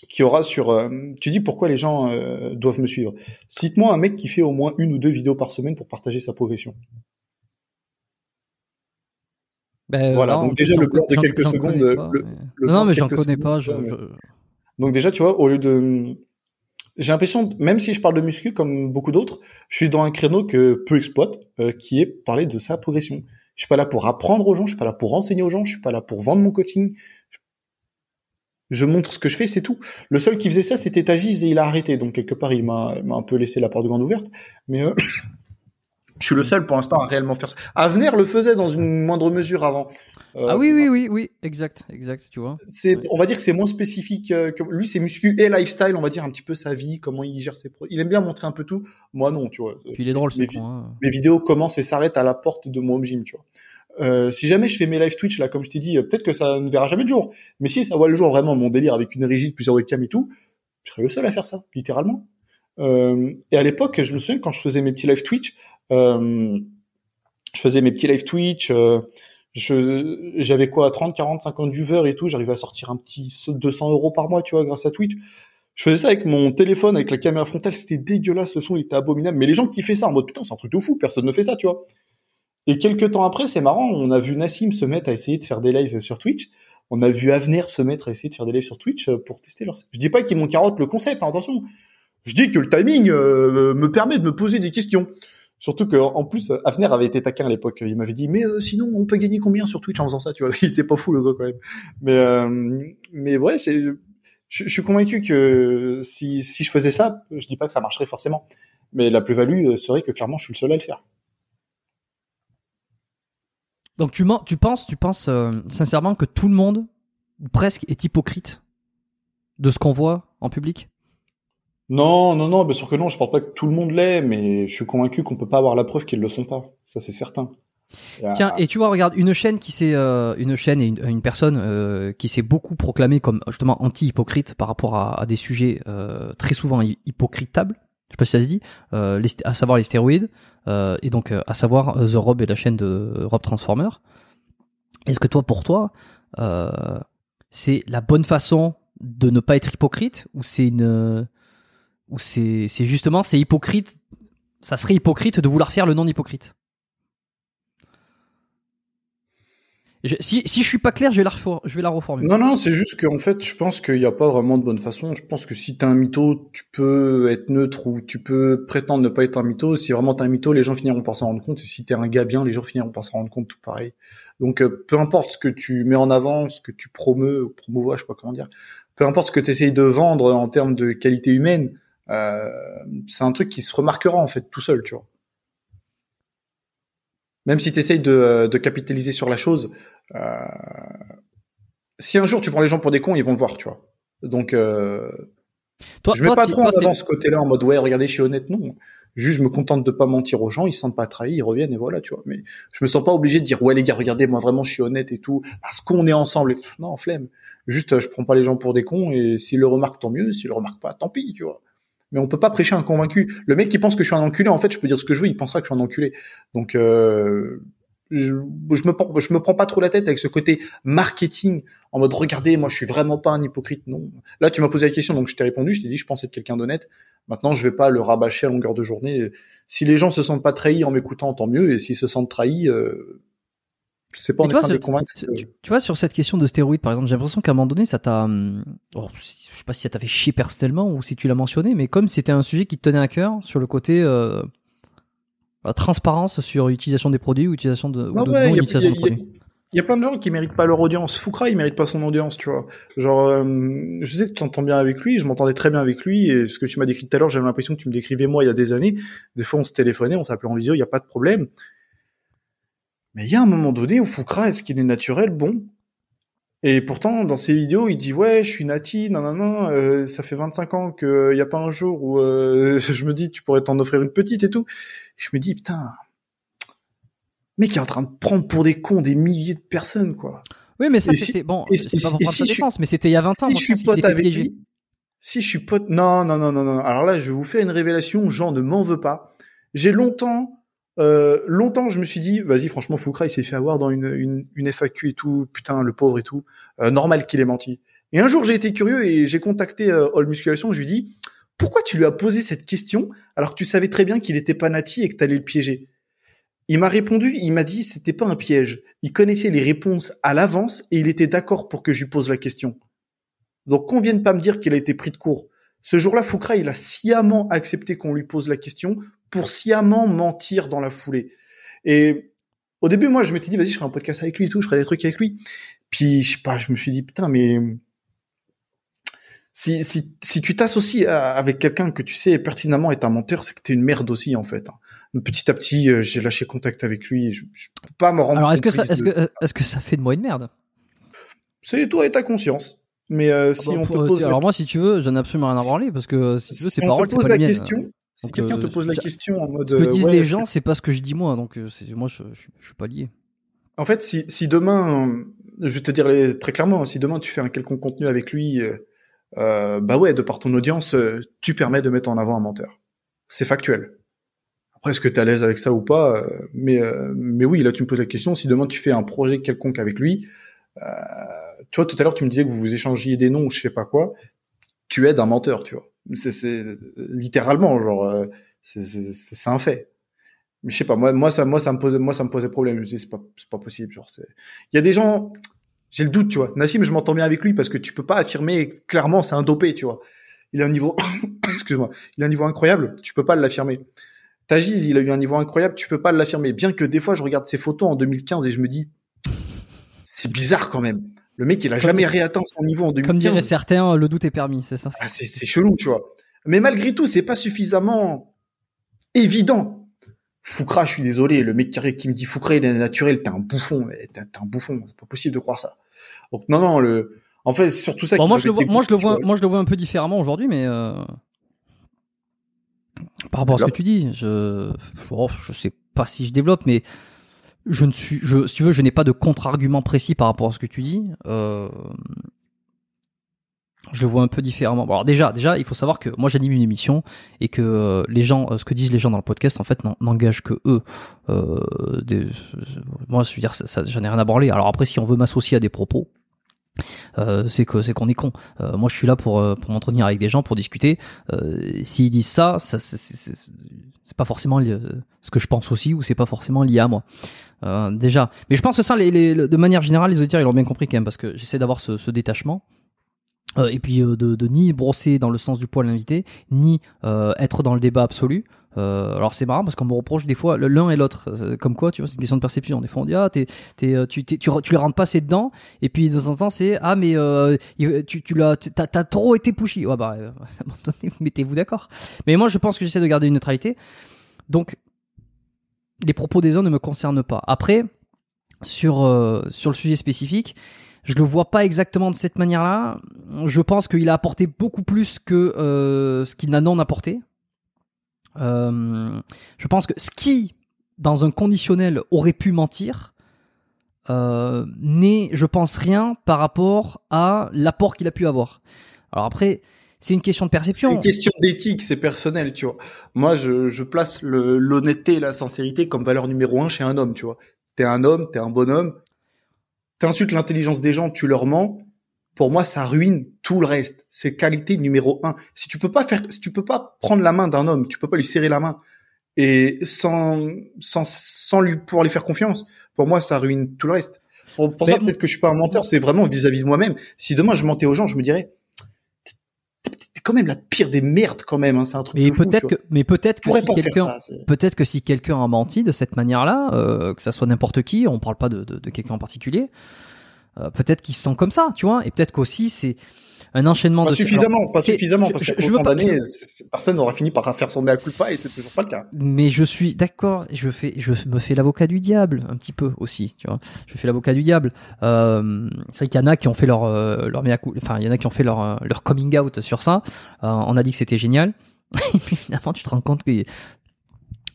qu'il y aura sur... Euh, tu dis pourquoi les gens euh, doivent me suivre. Cite-moi un mec qui fait au moins une ou deux vidéos par semaine pour partager sa progression. Ben, voilà, donc déjà le plan de quelques secondes. Pas, le, mais... le non, mais j'en connais pas. Je... Donc déjà, tu vois, au lieu de j'ai l'impression, même si je parle de muscu comme beaucoup d'autres, je suis dans un créneau que peu exploite, euh, qui est parler de sa progression. Je suis pas là pour apprendre aux gens, je suis pas là pour enseigner aux gens, je suis pas là pour vendre mon coaching. Je montre ce que je fais, c'est tout. Le seul qui faisait ça, c'était Tagiz et il a arrêté. Donc quelque part, il m'a un peu laissé la porte de grande ouverte. Mais euh, je suis le seul pour l'instant à réellement faire ça. Avenir le faisait dans une moindre mesure avant. Euh, ah oui, oui, oui, oui, exact, exact, tu vois. C'est, ouais. on va dire que c'est moins spécifique. Euh, que lui, c'est muscu et lifestyle. On va dire un petit peu sa vie, comment il gère ses produits. Il aime bien montrer un peu tout. Moi, non, tu vois. Puis il est drôle, mes, hein. mes vidéos commencent et s'arrêtent à la porte de mon home gym, tu vois. Euh, si jamais je fais mes live Twitch là, comme je t'ai dit, peut-être que ça ne verra jamais de jour. Mais si ça voit le jour vraiment mon délire avec une régie, plusieurs webcams et tout, je serais le seul à faire ça, littéralement. Euh, et à l'époque, je me souviens quand je faisais mes petits live Twitch, je faisais mes petits live Twitch. Euh, je j'avais quoi 30 40 50 viewers et tout j'arrivais à sortir un petit 200 euros par mois tu vois grâce à Twitch. Je faisais ça avec mon téléphone avec la caméra frontale c'était dégueulasse le son était abominable. Mais les gens qui faisaient ça en mode putain c'est un truc de fou personne ne fait ça tu vois. Et quelques temps après c'est marrant on a vu Nassim se mettre à essayer de faire des lives sur Twitch. On a vu Avenir se mettre à essayer de faire des lives sur Twitch euh, pour tester leur je dis pas qu'ils m'ont carotte le concept hein, attention. Je dis que le timing euh, me permet de me poser des questions Surtout que en plus, Afner avait été taquin à l'époque. Il m'avait dit, mais euh, sinon, on peut gagner combien sur Twitch en faisant ça, tu vois? Il était pas fou le gars quand même. Mais euh, mais ouais, je, suis convaincu que si si je faisais ça, je dis pas que ça marcherait forcément, mais la plus-value serait que clairement, je suis le seul à le faire. Donc tu tu penses, tu penses euh, sincèrement que tout le monde, presque, est hypocrite de ce qu'on voit en public? Non, non, non, bien sûr que non. Je pense pas que tout le monde l'est, mais je suis convaincu qu'on peut pas avoir la preuve qu'ils le sont pas. Ça, c'est certain. Tiens, et tu vois, regarde, une chaîne qui s'est, euh, une chaîne et une, une personne euh, qui s'est beaucoup proclamée comme justement anti-hypocrite par rapport à, à des sujets euh, très souvent hypocritables. Je sais pas si ça se dit, euh, les, à savoir les stéroïdes euh, et donc à savoir The Rob et la chaîne de Rob Transformer. Est-ce que toi, pour toi, c'est la bonne façon de ne pas être hypocrite ou c'est une ou c'est justement c'est hypocrite ça serait hypocrite de vouloir faire le non hypocrite si, si je suis pas clair je vais la, je vais la reformuler. Non non c'est juste qu'en fait je pense qu'il n'y a pas vraiment de bonne façon. Je pense que si t'es un mytho tu peux être neutre ou tu peux prétendre ne pas être un mytho. Si vraiment t'es un mytho les gens finiront par s'en rendre compte. Et si t'es un gars bien les gens finiront par s'en rendre compte tout pareil. Donc euh, peu importe ce que tu mets en avant ce que tu promeus promouvois je sais pas comment dire. Peu importe ce que tu essayes de vendre en termes de qualité humaine c'est un truc qui se remarquera en fait tout seul, tu vois. Même si tu essayes de, de, capitaliser sur la chose, euh, si un jour tu prends les gens pour des cons, ils vont le voir, tu vois. Donc, euh, toi, je mets toi, pas trop en avant ce côté-là en mode ouais, regardez, je suis honnête, non. Juste, je me contente de pas mentir aux gens, ils se sentent pas trahis, ils reviennent et voilà, tu vois. Mais je me sens pas obligé de dire ouais les gars, regardez, moi vraiment, je suis honnête et tout, parce qu'on est ensemble. Non, flemme. Juste, je prends pas les gens pour des cons et s'ils le remarquent, tant mieux. S'ils le remarquent pas, tant pis, tu vois mais on peut pas prêcher un convaincu. Le mec qui pense que je suis un enculé, en fait, je peux dire ce que je veux, il pensera que je suis un enculé. Donc, euh, je, je me je me prends pas trop la tête avec ce côté marketing en mode regardez, moi je suis vraiment pas un hypocrite. Non. Là, tu m'as posé la question, donc je t'ai répondu. Je t'ai dit, je pense être quelqu'un d'honnête. Maintenant, je vais pas le rabâcher à longueur de journée. Si les gens se sentent pas trahis en m'écoutant, tant mieux. Et s'ils se sentent trahis, euh, c'est pas en train de les convaincre. Tu, tu, vois, sur cette question de stéroïdes, par exemple, j'ai l'impression qu'à un moment donné, ça t'a. Oh, je sais pas si ça t'a fait chier personnellement ou si tu l'as mentionné, mais comme c'était un sujet qui te tenait à cœur sur le côté euh, la transparence sur l'utilisation des produits ou utilisation de, non, ou de ouais, non utilisation de produits. Il y a plein de gens qui méritent pas leur audience. Foukra, il mérite pas son audience, tu vois. Genre, euh, je sais que tu t'entends bien avec lui, je m'entendais très bien avec lui, et ce que tu m'as décrit tout à l'heure, j'avais l'impression que tu me décrivais moi il y a des années. Des fois, on se téléphonait, on s'appelait en visio, il y a pas de problème. Mais il y a un moment donné où Foukra, est-ce qu'il est naturel? Bon. Et pourtant, dans ses vidéos, il dit ouais, je suis nati, non, euh, ça fait 25 ans qu'il n'y a pas un jour où euh, je me dis tu pourrais t'en offrir une petite et tout. je me dis putain, mec est en train de prendre pour des cons des milliers de personnes quoi. Oui, mais ça si- c'était bon. C'est pas pour prendre si je défense, mais c'était il y a 20 ans. si moi, je suis pote avec lui, si je suis pote, non, non, non, non, non. Alors là, je vais vous faire une révélation. Jean ne m'en veut pas. J'ai longtemps, euh, longtemps, je me suis dit, vas-y, franchement, Foukra, il s'est fait avoir dans une, une, une FAQ et tout. Putain, le pauvre et tout. Euh, normal qu'il ait menti. Et un jour, j'ai été curieux et j'ai contacté euh, All Musculation. Je lui dit, pourquoi tu lui as posé cette question alors que tu savais très bien qu'il était pas nati et que t'allais le piéger? Il m'a répondu, il m'a dit, c'était pas un piège. Il connaissait les réponses à l'avance et il était d'accord pour que je lui pose la question. Donc qu'on vienne pas me dire qu'il a été pris de court. Ce jour-là, Foukra, il a sciemment accepté qu'on lui pose la question pour sciemment mentir dans la foulée. Et au début, moi, je m'étais dit, vas-y, je ferai un podcast avec lui et tout, je ferai des trucs avec lui. Puis, je sais pas, je me suis dit, putain, mais si, si, si tu t'associes avec quelqu'un que tu sais pertinemment est un menteur, c'est que t'es une merde aussi, en fait. hein. Petit à petit, euh, j'ai lâché contact avec lui. Je, je peux pas me rendre Alors est-ce que ça, est-ce de- que, est-ce que ça fait de moi une merde? C'est toi et ta conscience. Mais euh, si Ah bah, on pour- te pose la Alors moi, si tu veux, j'en ai absolument rien à branler parce que si tu veux, si ces on paroles, te c'est pose pas la les miennes. question, si quelqu'un te euh, pose la question en mode Ce que euh, disent ouais, les gens, c'est pas ce que je dis moi, donc moi, je, je, je suis pas lié. en fait, si, si demain, je vais te dire les- très clairement, si demain tu fais un quelconque contenu avec lui, euh, bah ouais, de par ton audience, tu permets de mettre en avant un menteur. C'est factuel. Après, est-ce que tu es à l'aise avec ça ou pas Mais euh, mais oui, là tu me poses la question. Si demain tu fais un projet quelconque avec lui, euh, tu vois, tout à l'heure tu me disais que vous vous échangiez des noms ou je sais pas quoi. Tu aides un menteur, tu vois. C'est littéralement genre, euh, c'est un fait. Mais je sais pas, moi, moi, ça, moi, ça me posait, moi, ça me posait problème. Je me disais, c'est pas, pas possible. Genre, il y a des gens, j'ai le doute, tu vois. Nassim, je m'entends bien avec lui parce que tu peux pas affirmer clairement, c'est un dopé, tu vois. Il a un niveau, excuse-moi, il a un niveau incroyable, tu peux pas l'affirmer. Tajiz, il a eu un niveau incroyable, tu peux pas l'affirmer. Bien que des fois, je regarde ses photos en 2015 et je me dis, c'est bizarre quand même. Le mec, il a Comme- jamais réatteint son niveau en 2015. Comme diraient certains, le doute est permis, c'est ça. Ah, c'est, chelou, tu vois. Mais malgré tout, c'est pas suffisamment évident. Foukra, je suis désolé, le mec qui, qui me dit Foukra, il est naturel, t'es un bouffon, t'es, un bouffon, c'est pas possible de croire ça. Donc non, non, le, en fait, c'est surtout ça. Bon, qui moi je le vois, moi je le vois. moi je le vois un peu différemment aujourd'hui, mais euh, par rapport à ce que tu dis, je, oh, je sais pas si je développe, mais je ne suis, je, si tu veux, je n'ai pas de contre-argument précis par rapport à ce que tu dis. Euh, je le vois un peu différemment. Bon, alors déjà, déjà, il faut savoir que moi j'anime une émission et que euh, les gens, euh, ce que disent les gens dans le podcast, en fait, n'en- n'engagent que eux. Euh, des- moi, je veux dire, ça, ça, j'en ai rien à branler. Alors après, si on veut m'associer à des propos, euh, c'est que c'est qu'on est con. Euh, moi, je suis là pour euh, pour m'entretenir avec des gens, pour discuter. Euh, S'ils disent ça, ça c'est pas forcément lié- ce que je pense aussi, ou c'est pas forcément lié à moi. Euh, déjà, mais je pense que ça, de manière générale, les auditeurs ils l'ont bien compris quand même, parce que j'essaie d'avoir ce, détachement. Euh, et puis euh, de, ni brosser dans le sens du poil l'invité, ni être dans le débat absolu. Alors c'est marrant parce qu'on me reproche des fois l'un et l'autre, comme quoi, tu vois, c'est une question de perception. Des fois on dit ah t'es, t'es, tu, t'es- tu, tu les rentres pas assez dedans, et puis de temps en temps c'est ah mais tu, tu l'as, t'as, trop été pushy. Ouais bah à un moment donné, mettez-vous d'accord. Mais moi je pense que j'essaie de garder une neutralité. Donc les propos des uns ne me concernent pas. Après sur euh, sur le sujet spécifique, je le vois pas exactement de cette manière-là. Je pense qu'il a apporté beaucoup plus que euh, ce qu'il n'a non apporté. Euh, je pense que ce qui, dans un conditionnel, aurait pu mentir, n'est, je pense, rien par rapport à l'apport qu'il a pu avoir. Alors après, c'est une question de C'est perception. une question d'éthique, c'est personnel, tu vois. Moi, je, je place l'honnêteté et la sincérité comme valeur numéro un chez un homme, tu vois. T'es un homme, t'es un bonhomme. T'insultes l'intelligence des gens, tu leur mens. Pour moi, ça ruine tout le reste. C'est qualité numéro un. Si tu peux pas faire, si tu peux pas prendre la main d'un homme, tu peux pas lui serrer la main et sans, sans, sans lui pouvoir lui faire confiance. Pour moi, ça ruine tout le reste. Pour, pour ça, peut-être que je suis pas un menteur. C'est vraiment vis-à-vis de moi-même. Si demain je mentais aux gens, je me dirais, quand même la pire des merdes quand même. Hein. C'est un truc. Mais peut-être que, mais peut-être que si quelqu'un, peut-être que si quelqu'un a menti de cette manière-là, euh, que ça soit n'importe qui, on parle pas de, de, de quelqu'un en particulier, euh, peut-être qu'il se sent comme ça, tu vois, et peut-être qu'aussi c'est un enchaînement Pas de suffisamment, Alors, pas suffisamment, parce qu'après je veux pas- c'est- personne n'aura fini par faire son mea culpa et c'est toujours pas le cas. Mais je suis d'accord, je fais, je me fais l'avocat du diable un petit peu aussi, tu vois. Je fais l'avocat du diable. Euh, c'est vrai qu'il y en a qui ont fait leur euh, leur mea cul- enfin il y en a qui ont fait leur euh, leur coming out sur ça. Euh, on a dit que c'était génial. Et puis finalement tu te rends compte que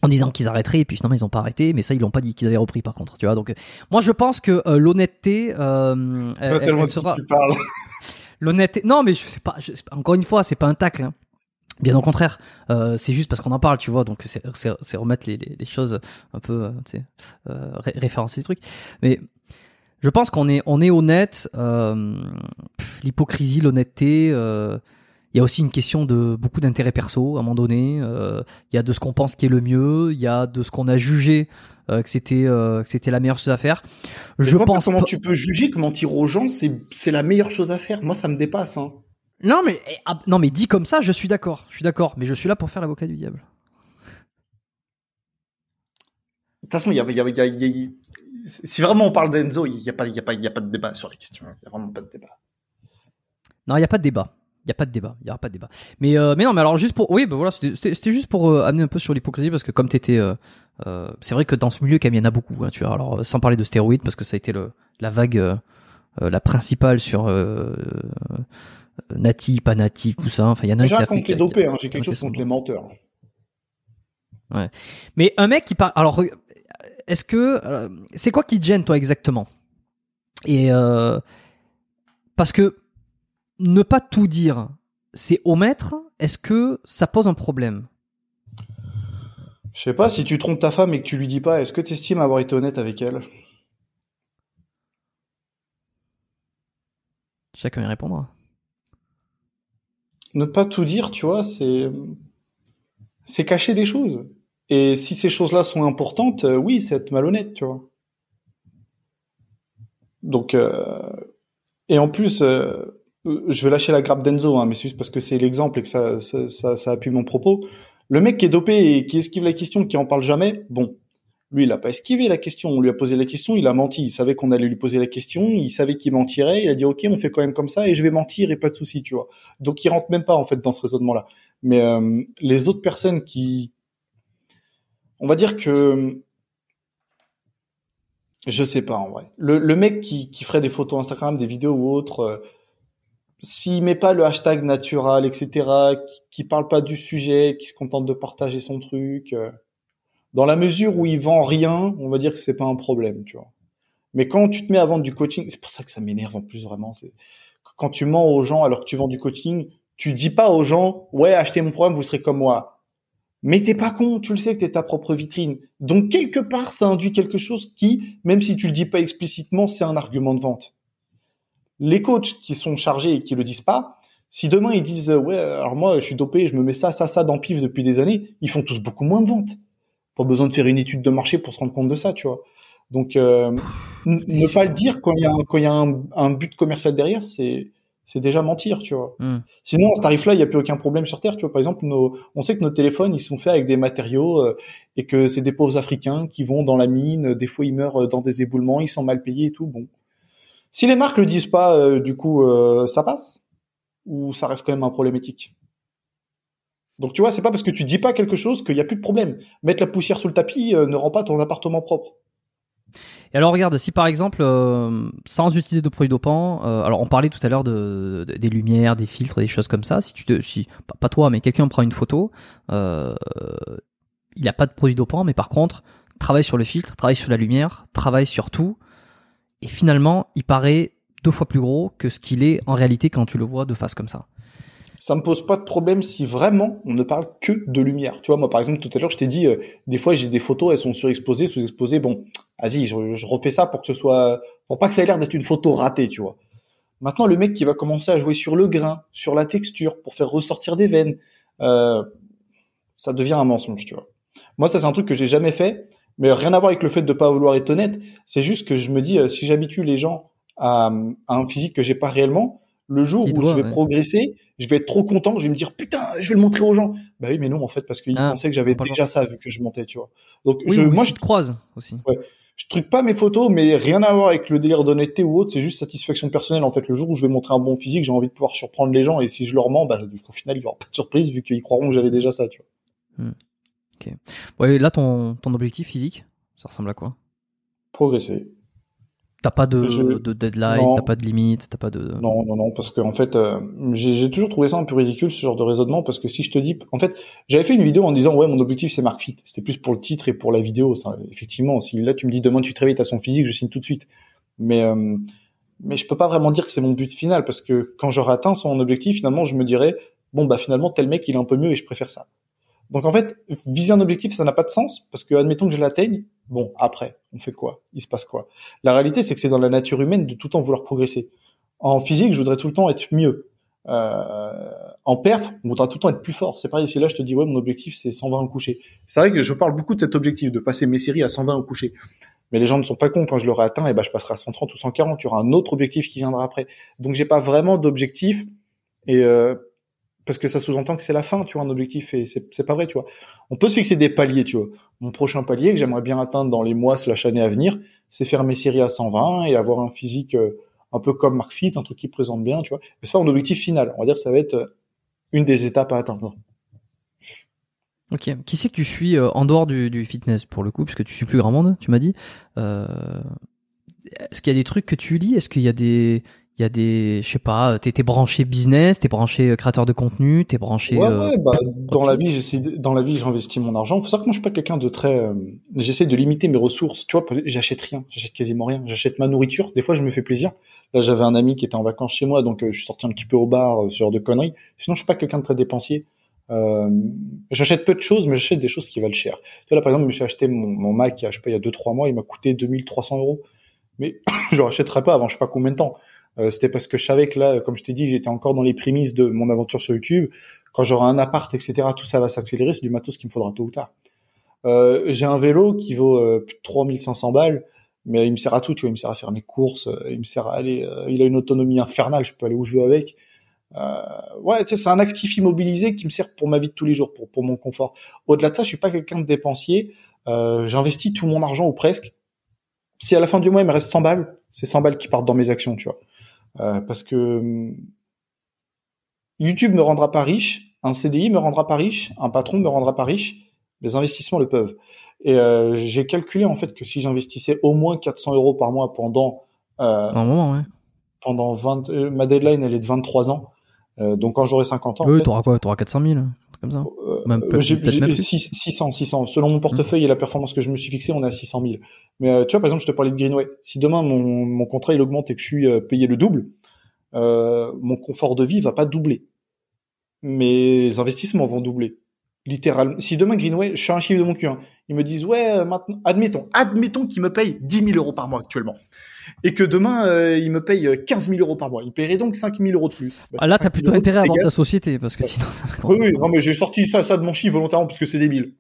en disant qu'ils arrêteraient et puis finalement ils ont pas arrêté mais ça ils l'ont pas dit qu'ils avaient repris par contre tu vois donc moi je pense que euh, l'honnêteté euh, elle- elle- sera. L'honnêteté. Non, mais je sais pas. Je sais pas. Encore une fois, c'est pas un tacle. hein. Bien au contraire. Euh, c'est juste parce qu'on en parle, tu vois. Donc c'est c'est- c'est remettre les, les, choses un peu, euh, tu sais, euh, ré- référencer les trucs. Mais je pense qu'on est on est honnête. Euh, L'hypocrisie, l'honnêteté. Euh, il y a aussi une question de beaucoup d'intérêt perso à un moment donné. Euh, Il y a de ce qu'on pense qui est le mieux. Il y a de ce qu'on a jugé euh, que c'était euh, que c'était la meilleure chose à faire. Je Je vois pas pense comment tu peux juger que mentir aux gens, c'est c'est la meilleure chose à faire. Moi, ça me dépasse. Hein. Non mais eh, ah, non mais dit comme ça, je suis d'accord, je suis d'accord, mais je suis là pour faire l'avocat du diable. De toute façon, il y a, il y a- il y a- il y a- si vraiment on parle d'Enzo, il n'y a pas, y a pas, il y a pas de débat sur la question. Il y a vraiment pas de débat. Non, il y a pas de débat. Il y a pas de débat, il y aura pas de débat. Mais euh, mais non, mais alors juste pour oui, bah voilà, c'était- juste pour euh, amener un peu sur l'hypocrisie parce que comme t'étais euh, euh, c'est vrai que dans ce milieu quand même il y en a beaucoup, hein, tu vois. Alors sans parler de stéroïdes parce que ça a été le la vague la principale sur natif, pas natif, tout ça. Enfin, il y en a un J'ai fait contre les dopés, hein. j'ai quelque chose contre les menteurs. Mais un mec qui parle. Alors, est-ce que c'est quoi qui te gêne toi exactement? Et parce que ne pas tout dire, c'est omettre. Est-ce que ça pose un problème? Je sais pas, si tu trompes ta femme et que tu lui dis pas, est-ce que tu estimes avoir été honnête avec elle? Chacun y répondra. Ne pas tout dire, tu vois, c'est c'est cacher des choses. Et si ces choses-là sont importantes, euh, oui, c'est être malhonnête, tu vois. Donc, euh, et en plus, euh, je vais lâcher la grappe d'Enzo, hein, mais c'est juste parce que c'est l'exemple et que ça, ça, ça, ça appuie mon propos. Le mec qui est dopé et qui esquive la question, qui en parle jamais, bon, lui, il a pas esquivé la question. On lui a posé la question, il a menti. Il savait qu'on allait lui poser la question, il savait qu'il mentirait. Il a dit, ok, on fait quand même comme ça et je vais mentir et pas de souci, tu vois. Donc, il rentre même pas en fait dans ce raisonnement-là. Mais euh, les autres personnes qui, on va dire que je sais pas en vrai. Le, le mec qui, qui ferait des photos Instagram, des vidéos ou autres, euh, s'il met pas le hashtag natural, etc., qui, parle pas du sujet, qui se contente de partager son truc, euh, dans la mesure où il vend rien, on va dire que c'est pas un problème, tu vois. Mais quand tu te mets à vendre du coaching, c'est pour ça que ça m'énerve en plus vraiment. C'est quand tu mens aux gens alors que tu vends du coaching, tu dis pas aux gens ouais achetez mon programme, vous serez comme moi. Mais t'es pas con, tu le sais que t'es ta propre vitrine. Donc quelque part, ça induit quelque chose qui, même si tu le dis pas explicitement, c'est un argument de vente. Les coachs qui sont chargés et qui le disent pas, si demain ils disent ouais, alors moi je suis dopé, je me mets ça, ça, ça dans pif depuis des années, ils font tous beaucoup moins de ventes. Pas besoin de faire une étude de marché pour se rendre compte de ça, tu vois. Donc euh, ne pas le dire quand il y a quand il y a un, un but commercial derrière, c'est c'est déjà mentir, tu vois. Hmm. Sinon, à ce tarif-là, il n'y a plus aucun problème sur Terre. Tu vois, par exemple, nos, on sait que nos téléphones, ils sont faits avec des matériaux euh, et que c'est des pauvres Africains qui vont dans la mine. Des fois, ils meurent euh, dans des éboulements, ils sont mal payés et tout. Bon, si les marques le disent pas, euh, du coup, euh, ça passe ou ça reste quand même un problématique. Donc, tu vois, c'est pas parce que tu dis pas quelque chose qu'il y a plus de problème. Mettre la poussière sous le tapis euh, ne rend pas ton appartement propre. Et alors regarde, si par exemple, sans utiliser de produits dopants, alors on parlait tout à l'heure de, de- des lumières, des filtres, des choses comme ça. Si tu te, si pas, toi, mais quelqu'un prend une photo, il a pas de produits dopants, mais par contre travaille sur le filtre, travaille sur la lumière, travaille sur tout, et finalement il paraît deux fois plus gros que ce qu'il est en réalité quand tu le vois de face comme ça. ça me pose pas de problème si vraiment on ne parle que de lumière. Tu vois, moi par exemple tout à l'heure je t'ai dit, euh, des fois j'ai des photos, elles sont surexposées, sous-exposées. Bon, vas-y, je, je refais ça pour que ce soit, pour pas que ça ait l'air d'être une photo ratée, tu vois. Maintenant le mec qui va commencer à jouer sur le grain, sur la texture, pour faire ressortir des veines, euh, ça devient un mensonge, tu vois. Moi ça c'est un truc que j'ai jamais fait, mais rien à voir avec le fait de pas vouloir être honnête. C'est juste que je me dis, euh, si j'habitue les gens à, à un physique que j'ai pas réellement, le jour où doit, je vais ouais. progresser, je vais être trop content, je vais me dire putain, je vais le montrer aux gens. Bah oui, mais non en fait parce qu'ils Ah, pensaient que j'avais déjà ça vu que je montais, tu vois. Donc Oui, je, moi je, te croise aussi. je truque pas mes photos, mais rien à voir avec le délire d'honnêteté ou autre. C'est juste satisfaction personnelle. En fait, le jour où je vais montrer un bon physique, j'ai envie de pouvoir surprendre les gens. Et si je leur mens, bah, au final, il y aura pas de surprise vu qu'ils croiront que j'avais déjà ça, tu vois. Ouais, là, ton, ton objectif physique, ça ressemble à quoi? Progresser. T'as pas de, Je- de deadline, t'as pas de limite, t'as pas de. Non, non, non, parce que en fait, euh, j'ai j'ai toujours trouvé ça un peu ridicule ce genre de raisonnement, parce que si je te dis, en fait, j'avais fait une vidéo en disant ouais, mon objectif c'est Mark Fit. C'était plus pour le titre et pour la vidéo. Ça, effectivement, si là tu me dis demain tu te réveilles, t'as son physique, je signe tout de suite. Mais euh, mais je peux pas vraiment dire que c'est mon but final, parce que quand j'aurai atteint son objectif, finalement, je me dirais bon bah finalement tel mec il est un peu mieux et je préfère ça. Donc en fait, viser un objectif, ça n'a pas de sens, parce que admettons que je l'atteigne, bon après, on fait quoi? Il se passe quoi? La réalité, c'est que c'est dans la nature humaine de tout le temps vouloir progresser. En physique, je voudrais tout le temps être mieux. Euh, en perf, on voudra tout le temps être plus fort. C'est pareil, si là je te dis ouais, mon objectif c'est 120 au coucher. C'est vrai que je parle beaucoup de cet objectif de passer mes séries à 120 au coucher. Mais les gens ne sont pas cons quand je l'aurai atteint, et ben je passerai à 130 ou 140. Il y aura un autre objectif qui viendra après. Donc j'ai pas vraiment d'objectif et euh, parce que ça sous-entend que c'est la fin, tu vois, un objectif et c'est pas vrai, tu vois. On peut se fixer des paliers, tu vois. Mon prochain palier que j'aimerais bien atteindre dans les mois slash années à venir, c'est faire mes séries à 120 et avoir un physique euh, un peu comme Mark Fit, un truc qui présente bien, tu vois. Mais c'est pas mon objectif final. On va dire que ça va être euh, une des étapes à atteindre. Ok. Qui c'est que tu suis euh, en dehors du, du fitness pour le coup, puisque tu suis plus grand monde, tu m'as dit. Euh, Est-ce qu'il y a des trucs que tu lis? Est-ce qu'il y a des, il y a des, je sais pas, t'es t'es branché business, t'es branché euh, créateur de contenu, t'es branché. Ouais, euh, ouais, bah, dans la vie, j'essaie, dans la vie, j'investis mon argent. Faut savoir que moi, je suis pas quelqu'un de très, euh, j'essaie de limiter mes ressources. Tu vois, j'achète rien, j'achète quasiment rien. J'achète ma nourriture. Des fois, je me fais plaisir. Là, j'avais un ami qui était en vacances chez moi, donc euh, je suis sorti un petit peu au bar, euh, ce genre de conneries. Sinon, je suis pas quelqu'un de très dépensier. Euh, j'achète peu de choses, mais j'achète des choses qui valent cher. Tu vois, là, par exemple, je me suis acheté mon, mon Mac, je sais pas, il y a deux, trois mois, il m'a coûté 2300 euros. Mais je rachèterai pas avant je sais pas combien de temps. Euh, c'était parce que je savais que là, comme je t'ai dit, j'étais encore dans les prémices de mon aventure sur YouTube. Quand j'aurai un appart, etc., tout ça va s'accélérer. C'est du matos qu'il me faudra tôt ou tard. Euh, j'ai un vélo qui vaut euh, plus de 3500 balles, mais il me sert à tout. Tu vois, il me sert à faire mes courses, euh, il me sert à aller. il a une autonomie infernale. Je peux aller où je veux avec. Ouais, c'est un actif immobilisé qui me sert pour ma vie de tous les jours, pour pour mon confort. Au-delà de ça, je suis pas quelqu'un de dépensier. J'investis tout mon argent ou presque. Si à la fin du mois il me reste 100 balles, c'est 100 balles qui partent dans mes actions, tu vois. Euh, parce que hum, YouTube me rendra pas riche, un CDI me rendra pas riche, un patron me rendra pas riche, les investissements le peuvent. Et euh, j'ai calculé en fait que si j'investissais au moins 400 euros par mois pendant euh, un moment, ouais. pendant 20, euh, ma deadline elle est de 23 ans, donc quand j'aurai 50 ans, Oui, t'auras quoi T'auras 400 000, un truc comme ça. Même euh, peut- j'ai- peut-être j'ai- même plus. six- 600, 600. Selon mon portefeuille et la performance que je me suis fixé, on est à 600 000. Mais euh, tu vois, par exemple, je te parlais de Greenway. Si demain mon, mon contrat il augmente et que je suis euh, payé le double, euh, mon confort de vie va pas doubler. Mes investissements vont doubler. Littéralement. Si demain Greenway, je suis un chiffre de mon cul, hein, ils me disent ouais, euh, maintenant, admettons, admettons qu'ils me payent 10 000 euros par mois actuellement, et que demain euh, ils me payent euh, 15 000 euros par mois, ils paieraient donc 5 000 euros de plus. Bah, Ah, là, 5 t'as 000 plutôt intérêt à vendre ta société parce que sinon, ça va Oui, oui, non, mais j'ai sorti ça, ça de mon chiffre volontairement parce que c'est débile.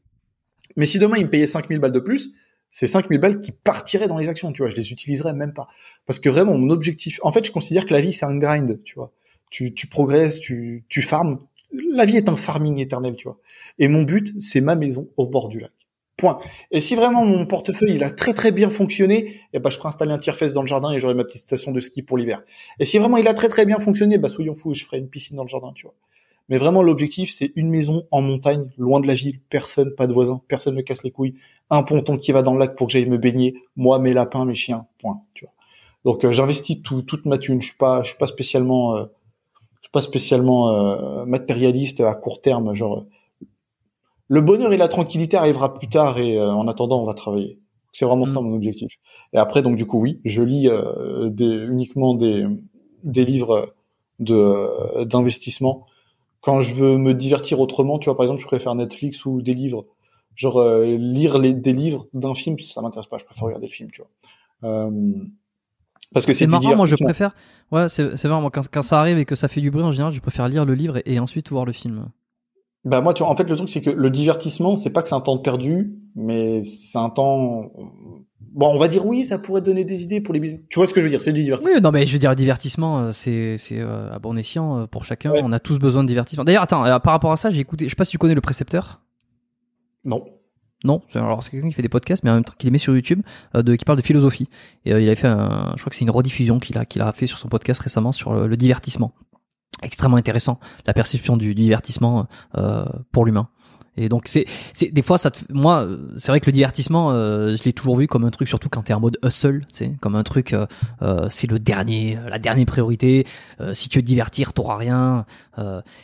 Mais si demain, il me payait 5000 balles de plus, c'est 5000 balles qui partiraient dans les actions, tu vois, je les utiliserais même pas. Parce que vraiment, mon objectif, en fait, je considère que la vie, c'est un grind, tu vois. Tu, tu progresses, tu, tu farmes. La vie est un farming éternel, tu vois. Et mon but, c'est ma maison au bord du lac. Point. Et si vraiment mon portefeuille, il a très très bien fonctionné, eh ben, je ferai installer un tire-fesse dans le jardin et j'aurai ma petite station de ski pour l'hiver. Et si vraiment il a très très bien fonctionné, bah, soyons fous, je ferai une piscine dans le jardin, tu vois. Mais vraiment, l'objectif, c'est une maison en montagne, loin de la ville, personne, pas de voisins, personne ne casse les couilles, un ponton qui va dans le lac pour que j'aille me baigner, moi, mes lapins, mes chiens, point, tu vois. Donc, euh, j'investis tout, toute ma thune. Je suis pas, je suis pas spécialement, euh, je suis pas spécialement euh, matérialiste à court terme. Genre, euh, le bonheur et la tranquillité arrivera plus tard et euh, en attendant, on va travailler. C'est vraiment ça Mm. mon objectif. Et après, donc du coup, oui, je lis euh, des, uniquement des, des livres de d'investissement quand je veux me divertir autrement, tu vois, par exemple, je préfère Netflix ou des livres. Genre, euh, lire les, des livres d'un film, ça m'intéresse pas, je préfère regarder le film, tu vois. Euh, parce que c'est marrant, moi je préfère. Ouais, c'est c'est marrant. Moi, quand, quand ça arrive et que ça fait du bruit en général, je préfère lire le livre et, et ensuite voir le film. Bah moi, tu vois, en fait, le truc, c'est que le divertissement, c'est pas que c'est un temps perdu, mais c'est un temps... Bon, on va dire oui, ça pourrait donner des idées pour les business. Tu vois ce que je veux dire, c'est du divertissement. Oui, non, mais je veux dire, divertissement, euh, c'est c'est euh, à bon escient euh, pour chacun. Ouais. On a tous besoin de divertissement. D'ailleurs, attends, par rapport à ça, j'ai écouté. Je sais pas si tu connais le précepteur. Non. Non, c'est- alors c'est quelqu'un qui fait des podcasts, mais en même temps qui les met sur YouTube, euh, de, qui parle de philosophie. Et euh, il avait fait, un, je crois que c'est une rediffusion qu'il a, qu'il a fait sur son podcast récemment sur le, le divertissement. Extrêmement intéressant, la perception du, du divertissement euh, pour l'humain. Et donc c'est, c'est des fois ça, moi c'est vrai que le divertissement, euh, je l'ai toujours vu comme un truc, surtout quand t'es en mode hustle, sais, comme un truc, euh, euh, c'est le dernier, la dernière priorité. Si tu veux te divertir, t'auras rien.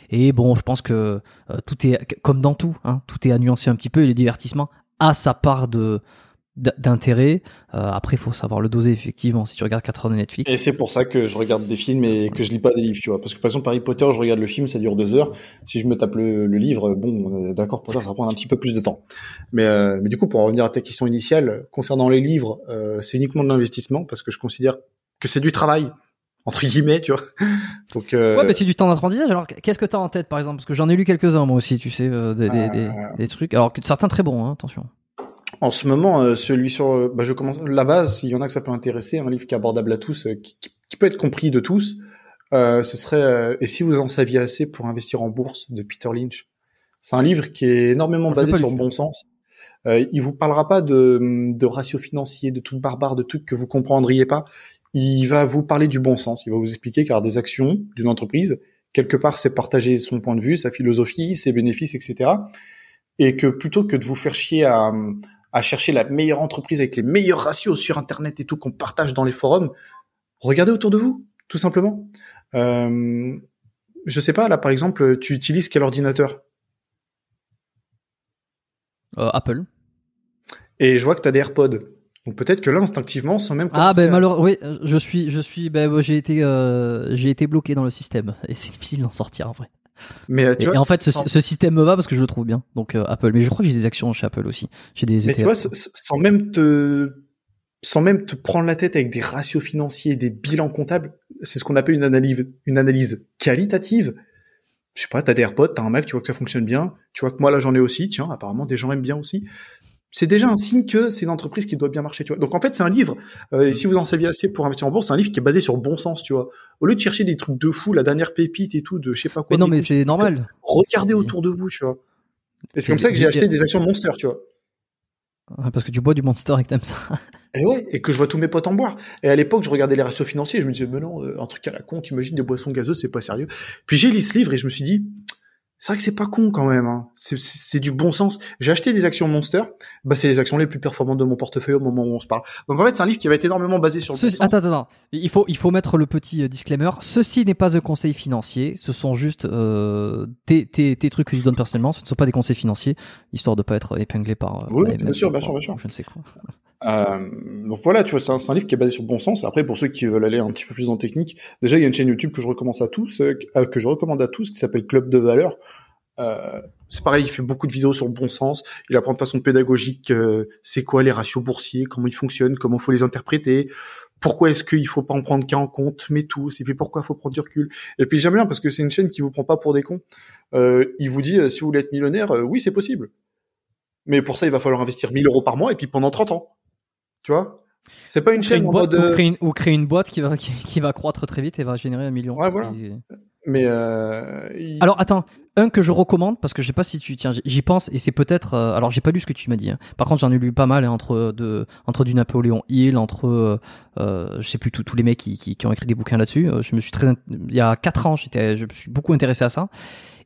Et bon, je pense que tout est comme dans tout, hein, tout est à nuancer un petit peu. Et le divertissement a sa part de d'intérêt. Euh, après, il faut savoir le doser effectivement. Si tu regardes 4 heures de Netflix, Et c'est pour ça que je regarde des films et que je lis pas des livres, tu vois. Parce que par exemple, Harry Potter, je regarde le film, ça dure deux heures. Si je me tape le, le livre, bon, euh, d'accord, pour ça, ça va prendre un petit peu plus de temps. Mais, euh, mais du coup, pour en revenir à ta question initiale, concernant les livres, euh, c'est uniquement de l'investissement parce que je considère que c'est du travail, entre guillemets, tu vois. Donc, euh, ouais, mais c'est du temps d'apprentissage. Alors, qu'est-ce que t'as en tête, par exemple? Parce que j'en ai lu quelques-uns moi aussi, tu sais, euh, des, des, des trucs. Alors certains très bons, hein, attention. En ce moment, euh, celui sur, euh, bah, je commence la base. S'il y en a que ça peut intéresser, un livre qui est abordable à tous, euh, qui, peut être compris de tous, euh, ce serait euh, Et si vous en saviez assez pour investir en bourse de Peter Lynch? C'est un livre qui est énormément basé sur le bon sens. Euh, il vous parlera pas de, de ratios financiers, de trucs barbares, de trucs que vous comprendriez pas. Il va vous parler du bon sens. Il va vous expliquer car des actions d'une entreprise, quelque part, c'est partager son point de vue, sa philosophie, ses bénéfices, etc. Et que plutôt que de vous faire chier à, à chercher la meilleure entreprise avec les meilleurs ratios sur Internet et tout qu'on partage dans les forums, regardez autour de vous, tout simplement. Euh, je sais pas, là, par exemple, tu utilises quel ordinateur? Euh, Apple. Et je vois que tu as des AirPods. Donc peut-être que là, instinctivement, sans même Ah ben malheureusement, oui, je suis, je suis, ben j'ai été, euh, j'ai été bloqué dans le système et c'est difficile d'en sortir en vrai. Mais euh, tu Et, vois, et en fait, ce, sans- ce système me va parce que je le trouve bien. Donc euh, Apple, mais je crois que j'ai des actions chez Apple aussi. J'ai des Mais ETF. tu vois, sans même te, sans même te prendre la tête avec des ratios financiers, des bilans comptables, c'est ce qu'on appelle une analyse, une analyse qualitative. Je sais pas, t'as des AirPods, t'as un Mac, tu vois que ça fonctionne bien. Tu vois que moi là j'en ai aussi. Tiens, apparemment des gens aiment bien aussi. C'est déjà un signe que c'est une entreprise qui doit bien marcher, tu vois. Donc en fait, c'est un livre. euh, et si vous en saviez assez pour investir en bourse, c'est un livre qui est basé sur le bon sens, tu vois. Au lieu de chercher des trucs de fou, la dernière pépite et tout, de je sais pas quoi. mais non, mais c'est normal. Regardez autour de vous, tu vois. Et C'est- comme ça que j'ai acheté des actions Monster, tu vois. Ouais, Parce que tu bois du Monster et que t'aimes ça. Et ouais, et que je vois tous mes potes en boire. Et à l'époque, je regardais les ratios financiers, et je me disais, mais non, euh, un truc à la con, t'imagines des boissons gazeuses, c'est pas sérieux. Puis j'ai lu ce livre et je me suis dit, c'est vrai que c'est pas con quand même, hein. c'est, du bon sens. J'ai acheté des actions Monster, bah c'est les actions les plus performantes de mon portefeuille au moment où on se parle. Donc en fait, c'est un livre qui va être énormément basé sur le Ceci-. Attends, attends, attends. Il faut, il faut mettre le petit euh, disclaimer. Ceci n'est pas un conseil financier. Ce sont juste euh, tes, tes, tes trucs que tu donnes personnellement. Ce ne sont pas des conseils financiers, histoire de pas être épinglé par. euh, Oui, bien sûr, bien par- sûr, bien sûr. Je ne sais quoi. Euh, donc voilà, tu vois, c'est un, un livre qui est basé sur bon sens. Après, pour ceux qui veulent aller un petit peu plus dans technique, déjà il y a une chaîne YouTube que je recommande à tous, euh, euh, que je recommande à tous, qui s'appelle Club de valeur. Euh, c'est pareil, il fait beaucoup de vidéos sur bon sens. Il apprend de façon pédagogique euh, c'est quoi les ratios boursiers, comment ils fonctionnent, comment faut les interpréter, pourquoi est-ce qu'il faut pas en prendre qu'un en compte, mais tous, et puis pourquoi faut prendre du recul. Et puis j'aime bien parce que c'est une chaîne qui vous prend pas pour des cons. Euh, il vous dit euh, si vous voulez être millionnaire, euh, oui c'est possible. Mais pour ça, il va falloir investir 1000 euros par mois et puis pendant 30 ans. Tu vois? C'est pas une chaîne une boîte, ou, euh, créer une, ou créer une boîte qui va, qui, qui va croître très vite et va générer un million. Ouais, voilà. Mais euh, Alors attends, un que je recommande parce que je sais pas si tu tiens, j'y pense et c'est peut-être. euh, alors j'ai pas lu ce que tu m'as dit. hein. Par contre j'en ai lu pas mal hein, entre de entre du Napoléon Hill, entre euh, je sais plus tous les mecs qui, qui, ont écrit des bouquins là-dessus. Je me suis très il y a quatre ans j'étais je me suis beaucoup intéressé à ça.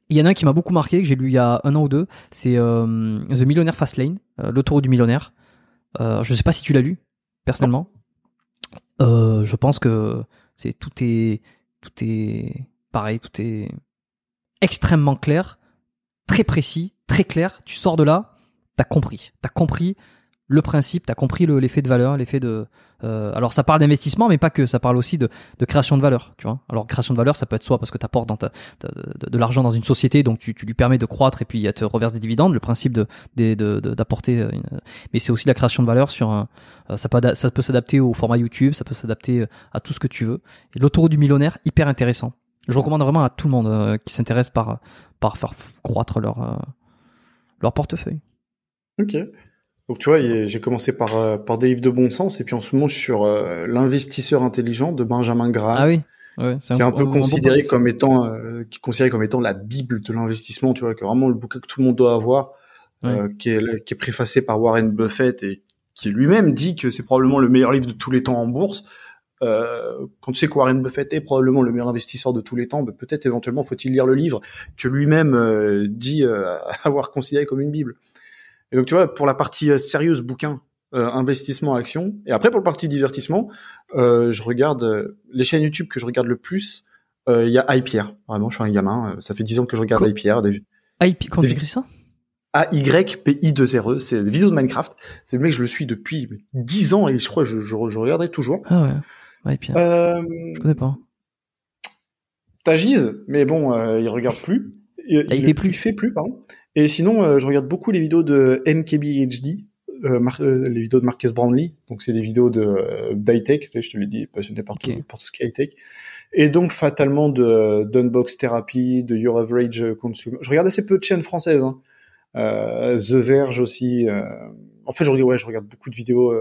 Il y en a un qui m'a beaucoup marqué que j'ai lu il y a un an ou deux. C'est The Millionaire Fastlane, l'autoroute du millionnaire. Euh, je sais pas si tu l'as lu personnellement. Euh, je pense que c'est tout est tout est pareil, tout est extrêmement clair, très précis, très clair. Tu sors de là, t'as compris, t'as compris le principe, t'as compris le- l'effet de valeur, l'effet de. euh, alors ça parle d'investissement, mais pas que. Ça parle aussi de, création de valeur, tu vois. Alors création de valeur, ça peut être soit parce que t'apportes dans ta, de, l'argent dans une société, donc tu, tu lui permets de croître et puis elle te reverse des dividendes. Le principe de de- d'apporter, une- mais c'est aussi la création de valeur sur un. euh, Ça peut, ça peut s'adapter au format YouTube, ça peut s'adapter à tout ce que tu veux. L'autoroute du millionnaire, hyper intéressant. Je recommande vraiment à tout le monde euh, qui s'intéresse par par faire croître leur euh, leur portefeuille. Ok. Donc tu vois, j'ai commencé par, euh, par des livres de bon sens, et puis en ce moment, je suis sur euh, L'investisseur intelligent de Benjamin Graham. Ah oui, ouais, c'est qui est un peu considéré comme étant euh, qui est considéré comme étant la bible de l'investissement tu vois que vraiment le bouquin que tout le monde doit avoir euh, qui, est, qui est préfacé par Warren Buffett et qui lui-même dit que c'est probablement le meilleur livre de tous les temps en bourse. Euh, quand tu sais que Warren Buffett est probablement le meilleur investisseur de tous les temps, ben, peut-être éventuellement faut-il lire le livre que lui-même euh, dit euh, avoir considéré comme une bible. Et donc tu vois, pour la partie sérieuse bouquin, investissement, action, et après pour le partie divertissement, je regarde les chaînes YouTube que je regarde le plus. Il y a iPierre, vraiment, je suis un gamin. ça fait dix ans que je regarde iPierre. Des... IP, quand tu écris ça? A-Y-P-I-2-R-E, c'est des vidéos de Minecraft. C'est le mec, je le suis depuis 10 ans et je crois que je, je, je regarderai toujours. Ah ouais. Euh, je connais pas. Tagiz, mais bon, euh, il regarde plus. Il, ah, il, plus. Il fait plus, pardon. Et sinon, euh, je regarde beaucoup les vidéos de MKBHD, euh, euh, les vidéos de Marcus Brownlee. Donc, c'est des vidéos de euh, d'high-tech. Je te l'ai dit, passionné par, tout, par tout ce qui est high-tech. Et donc, fatalement, de d'Unbox Therapy, de Your Average Consumer. Je regarde assez peu de chaînes françaises. Hein. Euh, The Verge aussi. En fait, je regarde, ouais, je regarde beaucoup de vidéos,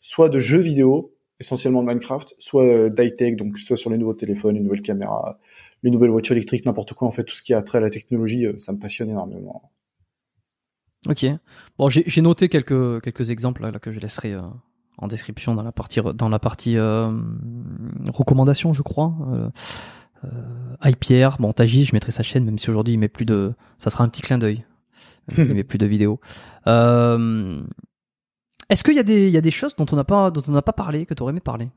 soit de jeux vidéo, essentiellement Minecraft, soit euh, d'high-tech, donc soit sur les nouveaux téléphones, les nouvelles caméras, les nouvelles voitures électriques, n'importe quoi, en fait, tout ce qui a trait à la technologie, euh, ça me passionne énormément. Ok. Bon, j'ai noté quelques, quelques exemples là, que je laisserai euh, en description dans la partie, dans la partie recommandation, je crois. Euh, bon, Taji, je mettrai sa chaîne, même si aujourd'hui il met plus de. Ça sera un petit clin d'œil. il met plus de vidéos. Euh, est-ce qu'il y, a des, y a des choses dont on n'a pas, dont on n'a pas parlé, que tu aurais aimé parler?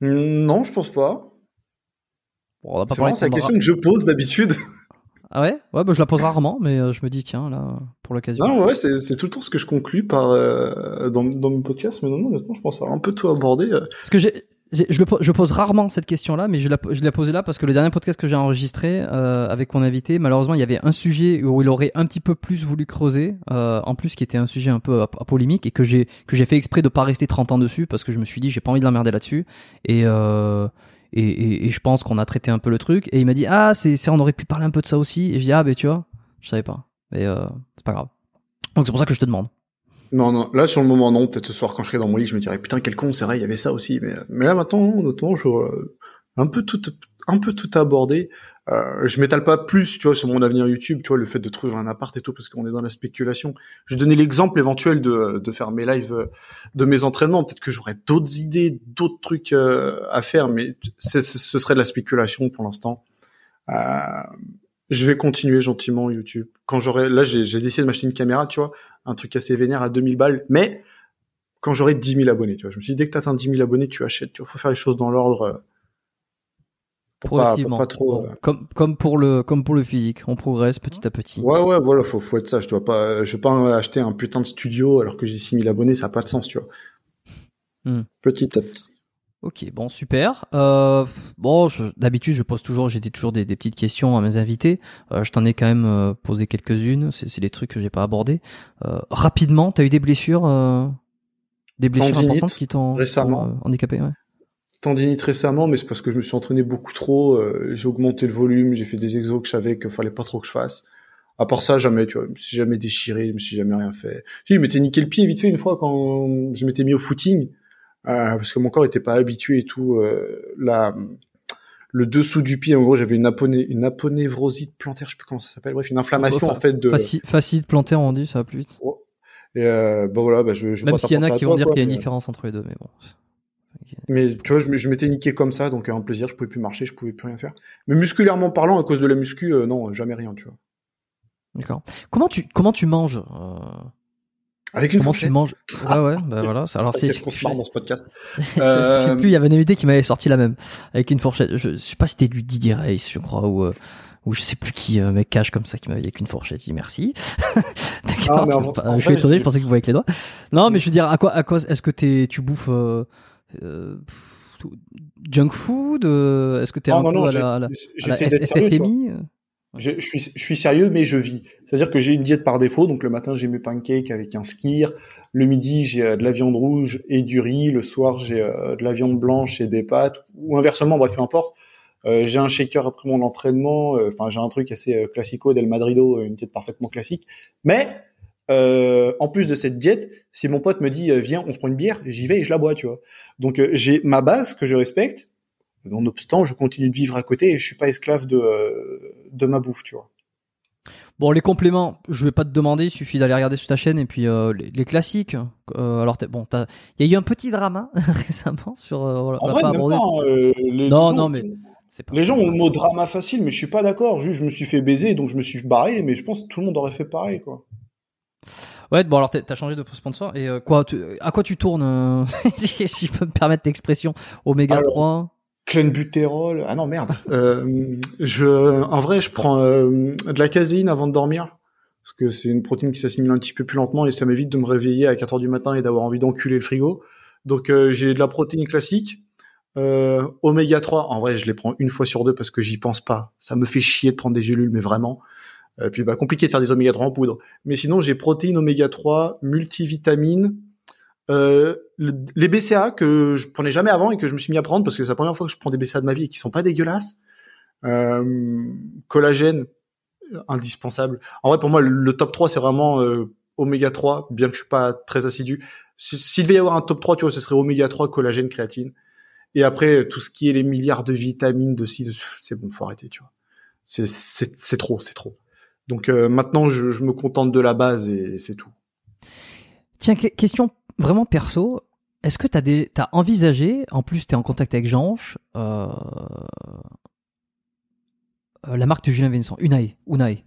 Non, je pense pas. Bon, c'est la question que je pose d'habitude. Ah ouais? Ouais, bah, je la pose rarement, mais euh, je me dis, tiens, là, pour l'occasion. Non, ouais, c'est tout le temps ce que je conclue par, euh, dans, dans mes podcasts, mais non, non, honnêtement, je pense avoir un peu tout abordé. Euh. Parce que j'ai je, je, pose rarement cette question-là, mais je la, je l'ai posée là parce que le dernier podcast que j'ai enregistré avec mon invité, malheureusement, il y avait un sujet où il aurait un petit peu plus voulu creuser, en plus qui était un sujet un peu à, polémique et que j'ai que j'ai fait exprès de pas rester 30 ans dessus parce que je me suis dit j'ai pas envie de l'emmerder là-dessus et, euh, et, je pense qu'on a traité un peu le truc. Et il m'a dit ah c'est on aurait pu parler un peu de ça aussi. Et je dis ah ben tu vois je savais pas. Mais euh, c'est pas grave. Donc c'est pour ça que je te demande. Non, non, là sur le moment non, peut-être ce soir quand je serai dans mon lit, je me dirais putain quel con, c'est vrai, il y avait ça aussi, mais mais là maintenant, honnêtement, je euh, un peu tout un peu tout abordé. Euh, je m'étale pas plus, tu vois, sur mon avenir YouTube, tu vois, le fait de trouver un appart et tout, parce qu'on est dans la spéculation. Je donnais l'exemple éventuel de, de faire mes lives euh, de mes entraînements. Peut-être que j'aurais d'autres idées, d'autres trucs euh, à faire, mais ce serait de la spéculation pour l'instant. Euh, je vais continuer gentiment YouTube. Quand j'aurai, là, j'ai décidé de m'acheter une caméra, tu vois, un truc assez vénère à 2000 balles, mais quand j'aurai 10 000 abonnés, tu vois. Je me suis dit, dès que tu atteins 10 000 abonnés, tu achètes, tu vois, faut faire les choses dans l'ordre. Euh, Progressivement. Pas, trop, euh, comme, comme pour le, comme pour le physique. On progresse petit à petit. Ouais, ouais, voilà, faut, faut être ça. Je dois pas, je vais pas acheter un putain de studio alors que j'ai 6 000 abonnés, ça a pas de sens, tu vois. Hmm. Petit à petit. Ok, bon, super. Euh, bon, d'habitude, je pose toujours, j'ai toujours des, petites questions à mes invités. Euh, je t'en ai quand même euh, posé quelques-unes. C'est des trucs que j'ai pas abordés. Euh, rapidement, t'as eu des blessures, euh, des blessures importantes qui t'ont handicapé, ouais. Tendinite récemment, mais c'est parce que je me suis entraîné beaucoup trop. j'ai augmenté le volume, j'ai fait des exos que je savais qu'il fallait pas trop que je fasse. À part ça, jamais, tu vois, je me suis jamais déchiré, je me suis jamais rien fait. Si, je m'étais niqué le pied vite fait une fois quand je m'étais mis au footing. Euh, parce que mon corps était pas habitué et tout. Euh, la, le dessous du pied, en gros, j'avais une, aponé, une aponévrosite plantaire, je sais plus comment ça s'appelle, bref, une inflammation en fait de. facite plantaire, on dit, ça va plus vite. Et euh, bon voilà, bah, je, je même s'il y en a qui vont dire qu'il y a une différence entre les deux, mais bon. Mais tu vois, je, je m'étais niqué comme ça, donc un plaisir, je pouvais plus marcher, je pouvais plus rien faire. Mais musculairement parlant, à cause de la muscu, euh, non, jamais rien, tu vois. D'accord. Comment tu comment tu manges avec une Comment fourchette. tu manges Ouais, ouais, bah voilà. Alors c'est. Qu'est-ce qu'on se parle dans ce podcast euh... Je sais plus. Il y avait un invité qui m'avait sorti la même avec une fourchette. Je, je sais pas si c'était du Didier Race, je crois, ou euh, ou je sais plus qui, un mec cache comme ça qui m'avait avec une fourchette. Je dis merci. D'accord. je, suis étonné. Je pensais que vous voyez avec les doigts. Non, mais je veux dire, à quoi, à quoi est-ce que t'es, tu bouffes euh, euh, junk food euh, Est-ce que t'es ah, un non, peu non, à la, à la, à la FFMI je, je, suis, je suis sérieux, mais je vis. C'est-à-dire que j'ai une diète par défaut. Donc le matin, j'ai mes pancakes avec un skir. Le midi, j'ai euh, de la viande rouge et du riz. Le soir, j'ai euh, de la viande blanche et des pâtes. Ou inversement, bref, peu importe. Euh, j'ai un shaker après mon entraînement. Euh, enfin, j'ai un truc assez classico del Madrido, une diète parfaitement classique. Mais en plus de cette diète, si mon pote me dit viens, on se prend une bière, j'y vais et je la bois, tu vois. Donc j'ai ma base que je respecte Nonobstant, je continue de vivre à côté et je suis pas esclave de, de ma bouffe, tu vois. Bon, les compléments, je vais pas te demander, il suffit d'aller regarder sur ta chaîne et puis euh, les, les classiques. Euh, alors, bon, il y a eu un petit drama récemment sur. euh, voilà, En vrai, pas pas, euh, les Non, gens- non, mais c'est pas- Les gens ont le mot drama facile, mais je suis pas d'accord. Juste, je me suis fait baiser, donc je me suis barré, mais je pense que tout le monde aurait fait pareil, quoi. Ouais, bon, alors t'as- changé de sponsor et euh, quoi tu- À quoi tu tournes euh, Si je peux me permettre l'expression, Oméga Alors, 3. Clenbuterol. Ah non, merde. Euh, je, en vrai, je prends de la caséine avant de dormir. Parce que c'est une protéine qui s'assimile un petit peu plus lentement et ça m'évite de me réveiller à 4 heures du matin et d'avoir envie d'enculer le frigo. Donc, j'ai de la protéine classique. Oméga 3, en vrai, je les prends une fois sur deux parce que j'y pense pas. Ça me fait chier de prendre des gélules, mais vraiment. Euh, puis, bah, compliqué de faire des oméga 3 en poudre. Mais sinon, j'ai protéines oméga 3, multivitamines, euh, le- les BCA que je prenais jamais avant et que je me suis mis à prendre parce que c'est la première fois que je prends des BCA de ma vie et qui sont pas dégueulasses. Euh, collagène, euh, indispensable. En vrai, pour moi, le, top 3, c'est vraiment euh, oméga 3, bien que je suis pas très assidu. Si- S'il devait y avoir un top 3, tu vois, ce serait oméga 3, collagène, créatine. Et après, tout ce qui est les milliards de vitamines, de ci, de c'est bon, faut arrêter, tu vois. C'est trop, c'est trop. Donc euh, maintenant, je, je me contente de la base et c'est tout. Tiens, que- question vraiment perso. Est-ce que t'as des, t'as envisagé, en plus t'es en contact avec Jean euh, euh, la marque de Julien Vincent, Unae, Unae.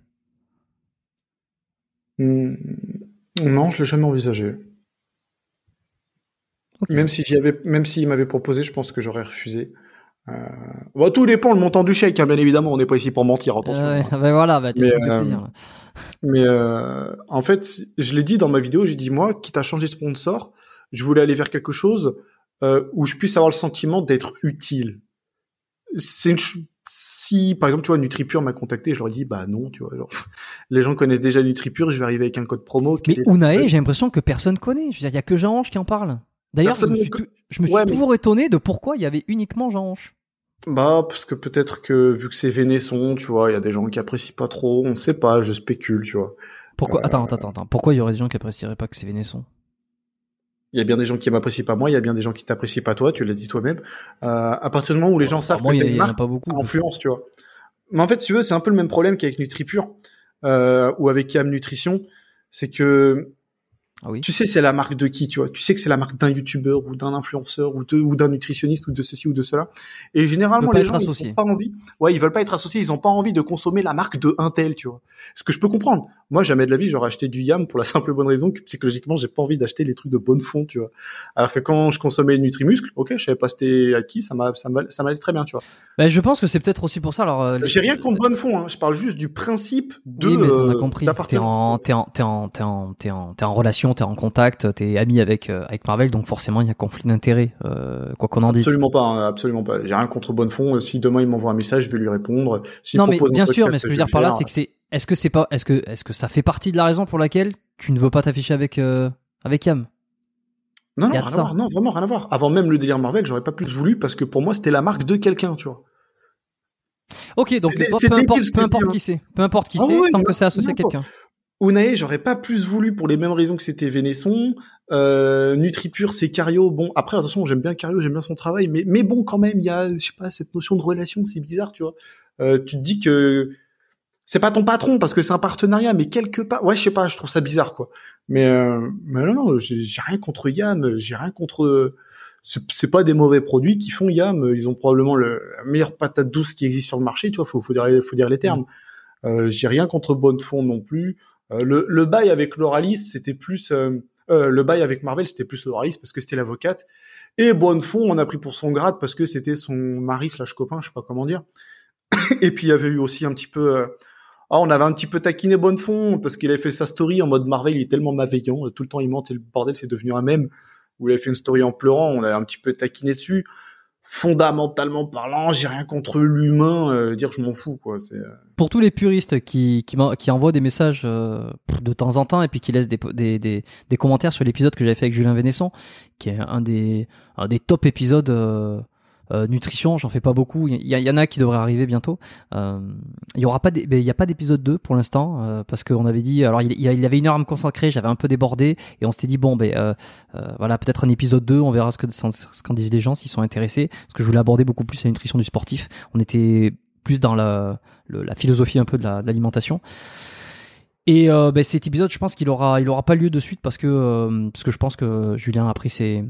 Hmm, Non, je l'ai jamais envisagé. Ok. Même si j'y avais, même s'il m'avait proposé, je pense que j'aurais refusé. Euh... Bon, tout dépend le montant du chèque, hein, bien évidemment. On n'est pas ici pour mentir, attention. Euh, ouais, hein. bah voilà, bah, Mais, euh, plaisir, là. Mais euh, en fait, je l'ai dit dans ma vidéo, j'ai dit moi, quitte à changer de sponsor, je voulais aller vers quelque chose euh, où je puisse avoir le sentiment d'être utile. C'est une si par exemple tu vois NutriPure m'a contacté, je leur ai dit bah non, tu vois. genre, les gens connaissent déjà NutriPure, je vais arriver avec un code promo. qui Mais est- Unae, j'ai l'impression que personne connaît. Je veux dire, il y a que Jean Hanche qui en parle. D'ailleurs, je me suis, co- tou- je me suis Ouais, mais- toujours étonné de pourquoi il y avait uniquement Jean Hanche. Bah parce que peut-être que vu que c'est Vénesson, tu vois, il y a des gens qui apprécient pas trop, on sait pas, je spécule, tu vois. Pourquoi Euh, Attends, attends, attends. Pourquoi il y aurait des gens qui apprécieraient pas que c'est Vénesson Il y a bien des gens qui m'apprécient pas moi, il y a bien des gens qui t'apprécient pas toi, tu l'as dit toi-même. Euh, à partir du moment où les gens savent Moi, que y, a- une y pas beaucoup. ça influence, tu vois. Mais en fait, si tu veux, c'est un peu le même problème qu'avec NutriPure euh, ou avec Yam Nutrition, c'est que Ah oui. tu sais c'est la marque de qui, tu vois. Tu sais que c'est la marque d'un youtubeur ou d'un influenceur ou de ou d'un nutritionniste ou de ceci ou de cela. Et généralement les gens ils associé. ont pas envie. Ouais, ils veulent pas être associés, ils ont pas envie de consommer la marque de un tel, tu vois. Ce que je peux comprendre. Moi, jamais de la vie j'aurais acheté du Yam pour la simple bonne raison que psychologiquement j'ai pas envie d'acheter les trucs de bonne fond, tu vois. Alors que quand je consommais Nutrimuscle, ok, je savais pas c'était à qui, ça m'a ça m'a- ça m'allait très bien, tu vois. Bah, je pense que c'est peut-être aussi pour ça. Alors, euh, J'ai rien contre bonne fond, hein. je parle juste du principe de oui, mais on a euh, compris. T'es en, t'es en, t'es en, t'es en, t'es en, t'es en relation, t'es en contact, t'es ami avec, euh, avec Marvel, donc forcément il y a conflit d'intérêts, euh, quoi qu'on en dise. Absolument pas, hein, absolument pas. J'ai rien contre Bonnefond. Si demain il m'envoie un message, je vais lui répondre. Non, mais bien sûr, mais ce que je veux dire par là, c'est que c'est, est-ce que c'est pas, est-ce que, est-ce que ça fait partie de la raison pour laquelle tu ne veux pas t'afficher avec, euh, avec Yam? Non, non, rien à voir. Non, vraiment rien à voir. Avant même le délire Marvel, j'aurais pas plus voulu parce que pour moi c'était la marque de quelqu'un, tu vois. Ok, donc peu, importe, peu importe qui c'est, peu importe qui Ah c'est, tant que c'est associé à quelqu'un. Unae, j'aurais pas plus voulu pour les mêmes raisons que c'était Vénesson. Euh, NutriPure, c'est Cario. Bon, après, attention, j'aime bien Cario, j'aime bien son travail, mais, mais bon, quand même, il y a, je sais pas, cette notion de relation, c'est bizarre, tu vois. Euh, tu te dis que c'est pas ton patron parce que c'est un partenariat, mais quelque part, ouais, je sais pas, je trouve ça bizarre, quoi. Mais, euh, mais non, non, j'ai rien contre Yam, j'ai rien contre. C'est c'est pas des mauvais produits qui font Yam. Ils ont probablement le, la meilleure patate douce qui existe sur le marché, tu vois. Faut, faut dire, faut dire les termes. Euh, j'ai rien contre Bonnefond non plus. Euh, le, le bail avec Loralis, c'était plus euh, euh, le bail avec Marvel, c'était plus Loralis parce que c'était l'avocate. Et Bonnefond, on a pris pour son grade parce que c'était son mari slash copain, je sais pas comment dire. Et puis il y avait eu aussi un petit peu, ah, on avait un petit peu taquiné Bonnefond parce qu'il avait fait sa story en mode Marvel, il est tellement malveillant, tout le temps il ment et le bordel, c'est devenu un mème. Où il avait fait une story en pleurant, on avait un petit peu taquiné dessus. Fondamentalement parlant, j'ai rien contre l'humain, euh, dire je m'en fous quoi. C'est euh, Pour tous les puristes qui, qui, qui envoient des messages euh, de temps en temps et puis qui laissent des, des, des, des commentaires sur l'épisode que j'avais fait avec Julien Vénesson, qui est un des, un des top épisodes euh, euh, nutrition, j'en fais pas beaucoup, il y, y en a qui devraient arriver bientôt. Euh, il y aura pas, a pas d'épisode 2 pour l'instant euh, parce qu'on avait dit, alors il, il avait une heure à me consacrer, j'avais un peu débordé et on s'était dit bon ben euh, voilà peut-être un épisode 2, on verra ce que ce qu'en disent les gens s'ils sont intéressés parce que je voulais aborder beaucoup plus la nutrition du sportif. On était plus dans la, philosophie un peu de l'alimentation. Et euh, ben, cet épisode, je pense qu'il aura, il aura pas lieu de suite parce que euh, parce que je pense que Julien a pris ses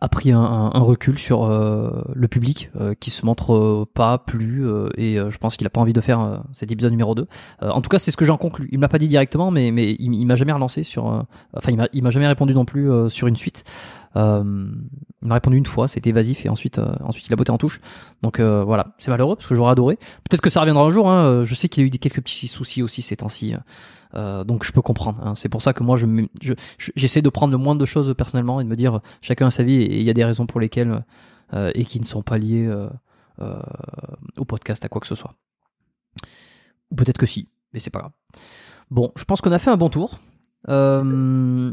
a pris un, un- un recul sur euh, le public euh, qui se montre euh, pas plus euh, et euh, je pense qu'il a pas envie de faire cet épisode numéro 2. Euh, en tout cas, c'est ce que j'en conclus. Il me l'a pas dit directement, mais mais il, m'a jamais relancé sur. enfin, il m'a m'a jamais répondu non plus sur une suite. Il m'a répondu une fois, c'était évasif et ensuite ensuite il a botté en touche. Donc voilà, c'est malheureux parce que j'aurais adoré. Peut-être que ça reviendra un jour. Hein. Je sais qu'il a eu des quelques petits soucis aussi ces temps-ci. Euh, donc je peux comprendre. hein. C'est pour ça que moi je j'essaie de prendre le moins de choses personnellement et de me dire euh, chacun a sa vie et il y a des raisons pour lesquelles euh, et qui ne sont pas liées au podcast à quoi que ce soit. Ou peut-être que si, mais c'est pas grave. Bon, je pense qu'on a fait un bon tour. Je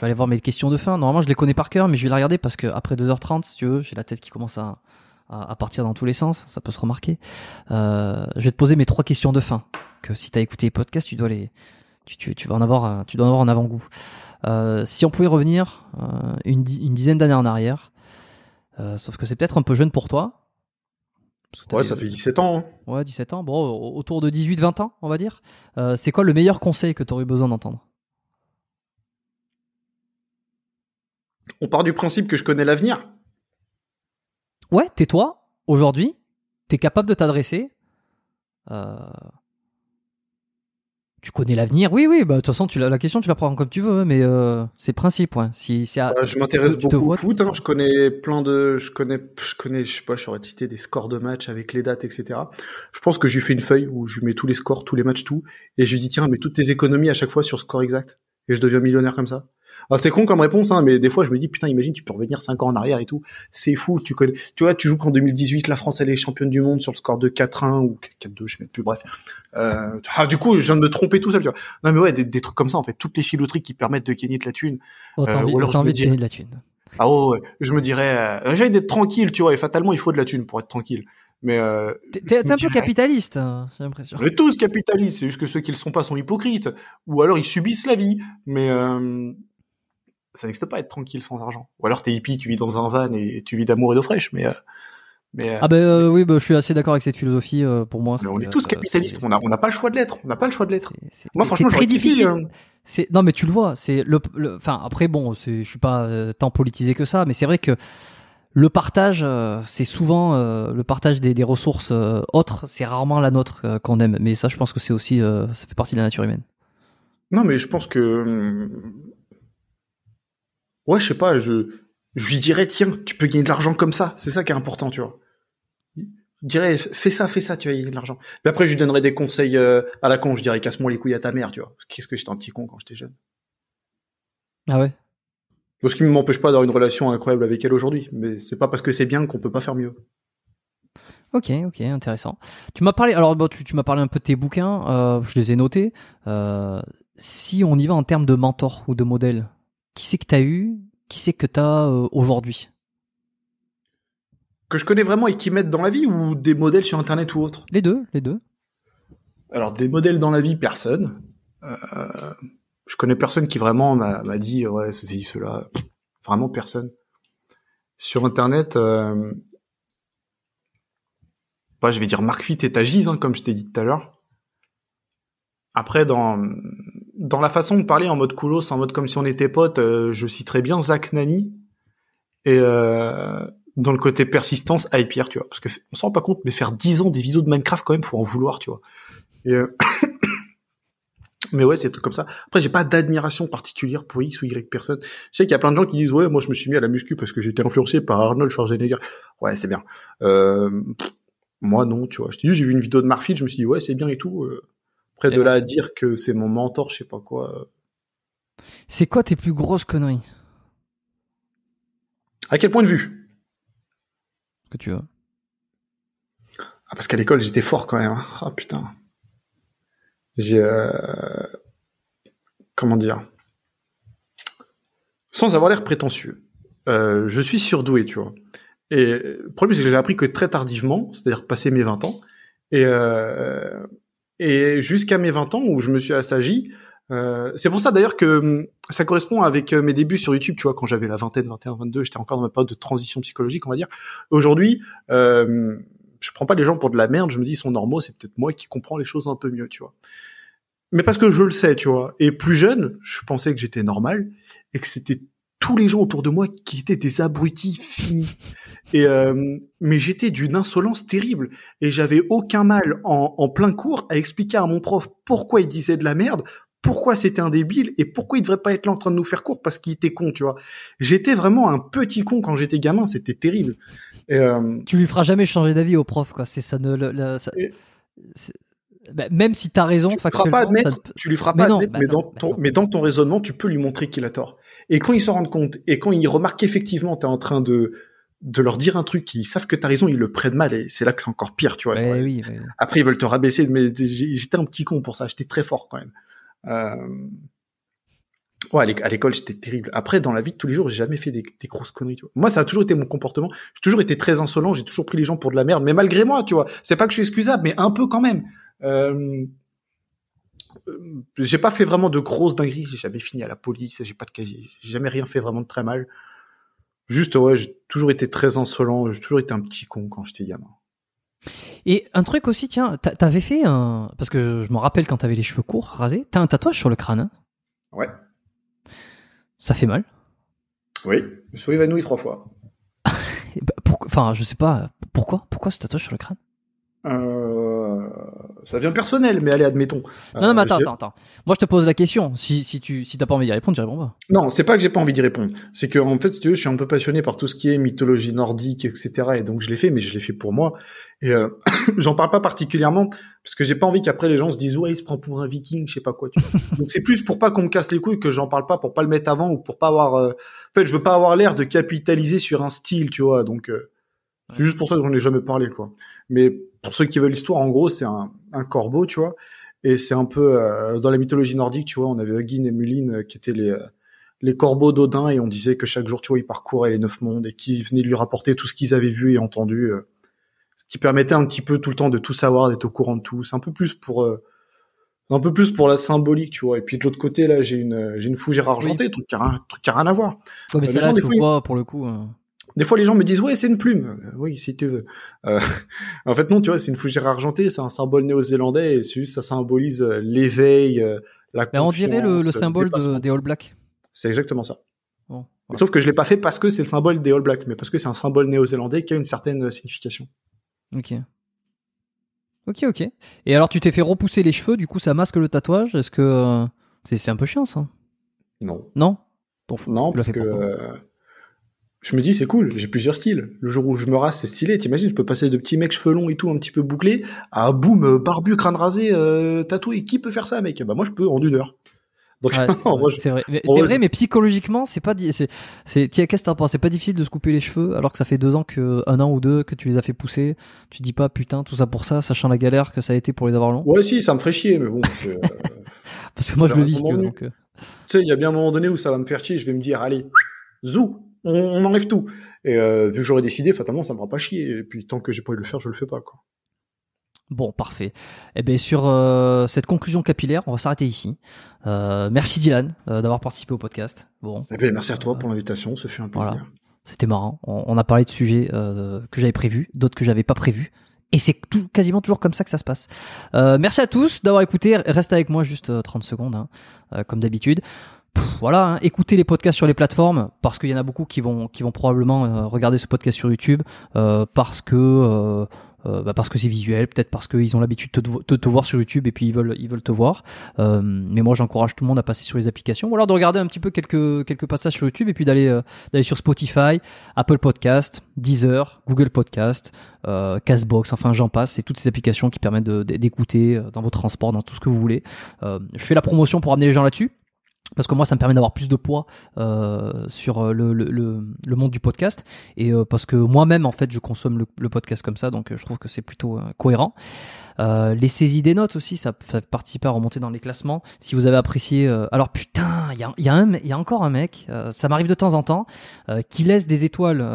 vais aller voir mes questions de fin. Normalement, je les connais par cœur, mais je vais les regarder parce que après 2h30, si tu veux, j'ai la tête qui commence à, à, à partir dans tous les sens. Ça peut se remarquer. Euh, je vais te poser mes trois questions de fin. Que si tu as écouté les podcasts, tu dois les, tu, tu, tu vas en avoir, un- tu dois en avoir un avant-goût. Euh, si on pouvait revenir euh, une, di- une dizaine d'années en arrière, euh, sauf que c'est peut-être un peu jeune pour toi. Parce que Ouais, ça fait 17 ans. hein. Ouais, 17 ans. Bon, au- autour de 18-20 ans, on va dire. Euh, c'est quoi le meilleur conseil que tu aurais eu besoin d'entendre? On part du principe que je connais l'avenir. Ouais, tais-toi. Aujourd'hui, t'es capable de t'adresser. Euh, Tu connais l'avenir Oui, oui. Bah, de toute façon, tu, la, la question, tu la prends comme tu veux, mais euh, c'est le principe. Ouais. Si, si à- je m'intéresse beaucoup au foot. hein. Je connais plein de, je connais, je connais, je sais pas, j'aurais cité des scores de matchs avec les dates, etc. Je pense que je lui fais une feuille où je lui mets tous les scores, tous les matchs, tout, et je lui dis tiens, mets toutes tes économies à chaque fois sur score exact, et je deviens millionnaire comme ça. Alors c'est con comme réponse, hein, mais des fois je me dis putain, imagine, tu peux revenir 5 ans en arrière et tout. C'est fou. Tu connais, tu vois, tu joues qu'en 2018, la France elle est championne du monde sur le score de 4-1 ou 4-2, je sais même plus. Bref. Euh, ah, du coup, je viens de me tromper tout seul. Tu vois. Non mais ouais, des, des trucs comme ça en fait, toutes les filouteries qui permettent de gagner de la thune. Oh, Euh, envie, ou alors je envie de gagner de la thune. Ah ouais, ouais. je me dirais, euh, j'ai envie d'être tranquille, tu vois, et fatalement il faut de la thune pour être tranquille. Mais euh, T'es un peu dirais- capitaliste, hein, j'ai l'impression. on est tous capitalistes, c'est juste que ceux qui le sont pas sont hypocrites, ou alors ils subissent la vie. Mais euh, ça n'existe pas être tranquille sans argent. Ou alors t'es hippie, tu vis dans un van et tu vis d'amour et d'eau fraîche. Mais euh, mais euh, Ah ben oui, bah, je suis assez d'accord avec cette philosophie. pour moi, mais on est tous euh, capitalistes. On a on n'a pas le choix de l'être. On n'a pas le choix de l'être. Moi, franchement, c'est très difficile. hein. C'est non, mais tu le vois. C'est le, enfin après bon, je suis pas tant politisé que ça, mais c'est vrai que le partage, c'est souvent euh, le partage des, des ressources euh, autres. C'est rarement la nôtre euh, qu'on aime. Mais ça, je pense que c'est aussi, ça fait partie de la nature humaine. Non, mais je pense que hum, ouais, je sais pas, je je lui dirais tiens, tu peux gagner de l'argent comme ça. C'est ça qui est important, tu vois. Je dirais fais ça, fais ça, tu vas gagner de l'argent. Mais après, je lui donnerais des conseils euh, à la con. Je dirais casse-moi les couilles à ta mère, tu vois. Qu'est-ce que j'étais un petit con quand j'étais jeune. Ah ouais? Ce qui ne m'empêche pas d'avoir une relation incroyable avec elle aujourd'hui. Mais c'est pas parce que c'est bien qu'on peut pas faire mieux. Ok, ok, intéressant. Tu m'as parlé, alors bon, tu, tu m'as parlé un peu de tes bouquins, euh, je les ai notés. Euh, si on y va en termes de mentor ou de modèle, qui c'est que t'as eu, qui c'est que t'as euh, aujourd'hui? Que je connais vraiment et qui m'aident dans la vie ou des modèles sur internet ou autre? Les deux, les deux. Alors des modèles dans la vie, personne. Euh, je connais personne qui vraiment m'a dit ouais ceci cela. Vraiment personne. Sur internet, euh, bah, je vais dire Marc Fit et Tagiz, hein, comme je t'ai dit tout à l'heure. Après, dans dans la façon de parler en mode coolos, en mode comme si on était potes, euh, je citerai bien Zach Nani et euh, dans le côté persistance, Hypierre, tu vois, parce que on s'en rend pas compte, mais faire 10 ans des vidéos de Minecraft quand même, faut en vouloir, tu vois. Euh, mais ouais, c'est des trucs comme ça. Après, j'ai pas d'admiration particulière pour X ou Y personne. Je sais qu'il y a plein de gens qui disent ouais, moi je me suis mis à la muscu parce que été influencé par Arnold Schwarzenegger. Ouais, c'est bien. Euh, moi non, tu vois. Je te dis, j'ai vu une vidéo de Marfit, je me suis dit ouais, c'est bien et tout. Après de là à dire que c'est mon mentor, je sais pas quoi. euh. C'est quoi tes plus grosses conneries? À quel point de vue? Que tu veux Ah parce qu'à l'école j'étais fort quand même. hein. Ah putain. J'ai euh, comment dire? Sans avoir l'air prétentieux. Euh, je suis surdoué, tu vois. Et le problème c'est que j'ai appris que très tardivement, c'est-à-dire passé mes 20 ans, et euh, et jusqu'à mes 20 ans où je me suis assagi. Euh, c'est pour ça d'ailleurs que hum, ça correspond avec euh, mes débuts sur YouTube, tu vois, quand j'avais la vingtaine, 21, 22, j'étais encore dans ma période de transition psychologique, on va dire. Aujourd'hui, euh, je prends pas les gens pour de la merde. Je me dis ils sont normaux. C'est peut-être moi qui comprends les choses un peu mieux, tu vois. Mais parce que je le sais, tu vois. Et plus jeune, je pensais que j'étais normal et que c'était tous les gens autour de moi qui étaient des abrutis finis. Et euh, mais j'étais d'une insolence terrible et j'avais aucun mal en, en plein cours à expliquer à mon prof pourquoi il disait de la merde, pourquoi c'était un débile et pourquoi il devrait pas être là en train de nous faire cours parce qu'il était con, tu vois. J'étais vraiment un petit con quand j'étais gamin, c'était terrible. Et, euh, Tu lui feras jamais changer d'avis au prof, quoi. C'est ça ne. le- le- ça- Et- bah, même si t'as raison, tu lui feras pas factuellement, ça admettre, tu lui feras Mais pas admettre, bah mais, dans bah ton, mais dans ton raisonnement, tu peux lui montrer qu'il a tort. Et quand il s'en rend compte, et quand il remarque qu'effectivement t'es en train de de leur dire un truc qu'ils savent que t'as raison, ils le prennent mal, et c'est là que c'est encore pire, tu vois. Ouais, oui. Après, ils veulent te rabaisser, mais j'étais un petit con pour ça. J'étais très fort quand même. Euh... Ouais, à l'éc- à l'école, j'étais terrible. Après, dans la vie de tous les jours, j'ai jamais fait des, des grosses conneries. Tu vois. Moi, ça a toujours été mon comportement. J'ai toujours été très insolent. J'ai toujours pris les gens pour de la merde, mais malgré moi, tu vois. C'est pas que je suis excusable, mais un peu quand même. Euh... euh, J'ai pas fait vraiment de grosses dingueries. J'ai jamais fini à la police. J'ai pas de casier. J'ai jamais rien fait vraiment de très mal. Juste, ouais, j'ai toujours été très insolent. J'ai toujours été un petit con quand j'étais gamin. Et un truc aussi, tiens, t'a- t'avais fait un. Parce que je me rappelle quand t'avais les cheveux courts, rasés, t'as un tatouage sur le crâne. hein? Ouais. Ça fait mal. Oui. Je me suis évanoui trois fois. Bah, pourquoi- Enfin, je sais pas. Pourquoi? Pourquoi ce tatouage sur le crâne? Euh, ça vient personnel, mais allez, admettons. Non, non, mais Euh, attends, attends, attends. Moi, je te pose la question. Si, si tu si t'as pas envie d'y répondre, tu réponds pas. Non, c'est pas que j'ai pas envie d'y répondre. C'est que, en fait, si tu veux, je suis un peu passionné par tout ce qui est mythologie nordique, etc. Et donc, je l'ai fait, mais je l'ai fait pour moi. Et euh, j'en parle pas particulièrement parce que j'ai pas envie qu'après les gens se disent ouais, il se prend pour un viking, je sais pas quoi. Tu vois. donc, c'est plus pour pas qu'on me casse les couilles que j'en parle pas, pour pas le mettre avant ou pour pas avoir. euh, En fait, je veux pas avoir l'air de capitaliser sur un style, tu vois. Donc, euh, c'est juste pour ça que j'en ai jamais parlé, quoi. Mais pour ceux qui veulent l'histoire, en gros, c'est un, un corbeau, tu vois. Et c'est un peu euh, dans la mythologie nordique, tu vois, on avait Hugin et Mullin euh, qui étaient les euh, les corbeaux d'Odin et on disait que chaque jour, tu vois, ils parcouraient les neuf mondes et qu'ils venaient lui rapporter tout ce qu'ils avaient vu et entendu, euh, ce qui permettait un petit peu tout le temps de tout savoir, d'être au courant de tout. C'est un peu plus pour euh, un peu plus pour la symbolique, tu vois. Et puis de l'autre côté, là, j'ai une j'ai une fougère argentée, truc qui a rien, truc qui a rien à voir. Ouais, mais Euh, celle-là, fois, voit pour le coup. Des fois, les gens me disent ouais, c'est une plume. Euh, oui, si tu veux. Euh, en fait, non, tu vois, c'est une fougère argentée, c'est un symbole néo-zélandais et juste ça symbolise euh, l'éveil, la. Mais on dirait le, symbole de- des All Blacks. C'est exactement ça. Bon, voilà. Sauf que je l'ai pas fait parce que c'est le symbole des All Blacks, mais parce que c'est un symbole néo-zélandais qui a une certaine signification. Ok. Ok, ok. Et alors, tu t'es fait repousser les cheveux, du coup, ça masque le tatouage? Est-ce que euh, c'est un peu chiant ça? Non. Non? Fous. Non, parce que euh, je me dis c'est cool, j'ai plusieurs styles. Le jour où je me rase, c'est stylé. T'imagines, je peux passer de petits mecs cheveux longs et tout, un petit peu bouclés, à boum, euh, barbu, crâne rasé, euh, tatoué. Qui peut faire ça, mec? Bah moi, je peux en une heure. Donc, Ouais, c'est vrai, je- vrai. Mais, vrai, je- mais psychologiquement, c'est pas. di- C'est, c'est, tiens, qu'est-ce que t'en penses? C'est pas difficile de se couper les cheveux alors que ça fait deux ans que, un an ou deux que tu les as fait pousser? Tu dis pas putain tout ça pour ça, sachant la galère que ça a été pour les avoir longs? Ouais, si, ça me ferait chier, mais bon, euh, Parce que moi je le vis. euh, tu sais, il y a bien un moment donné où ça va me faire chier, je vais me dire, allez, zou, on, on enlève tout. Et euh, vu que j'aurais décidé, fatalement, ça me fera pas chier. Et puis tant que j'ai pas envie de le faire, je le fais pas, quoi. Bon, parfait. Eh bien, sur euh, cette conclusion capillaire, on va s'arrêter ici. Euh, merci Dylan d'avoir participé au podcast. Bon, Eh ben, merci à toi pour l'invitation, ce fut un plaisir. Voilà. c'était marrant. On, on a parlé de sujets que j'avais prévus, d'autres que j'avais pas prévus. Et c'est tout, quasiment toujours comme ça que ça se passe. Merci à tous d'avoir écouté. Reste avec moi juste euh, 30 secondes, hein, comme d'habitude. Voilà, hein, écoutez les podcasts sur les plateformes parce qu'il y en a beaucoup qui vont qui vont probablement euh, regarder ce podcast sur YouTube euh, parce que euh, bah parce que c'est visuel, peut-être parce qu'ils ont l'habitude de te, voir sur YouTube et puis ils veulent ils veulent te voir. Mais moi j'encourage tout le monde à passer sur les applications ou alors de regarder un petit peu quelques quelques passages sur YouTube et puis d'aller sur Spotify, Apple Podcast, Deezer, Google Podcast, Castbox, enfin j'en passe, c'est toutes ces applications qui permettent d'écouter dans vos transports, dans tout ce que vous voulez. Je fais la promotion pour amener les gens là-dessus. Parce que moi, ça me permet d'avoir plus de poids euh, sur euh, le, le, le, le monde du podcast. Et euh, parce que moi-même, en fait, je consomme le, podcast comme ça. Donc, euh, je trouve que c'est plutôt euh, cohérent. Les saisies des notes aussi, ça, ça participe à remonter dans les classements. Si vous avez apprécié, alors putain, il y a, y, a y a encore un mec, ça m'arrive de temps en temps, qui laisse des étoiles,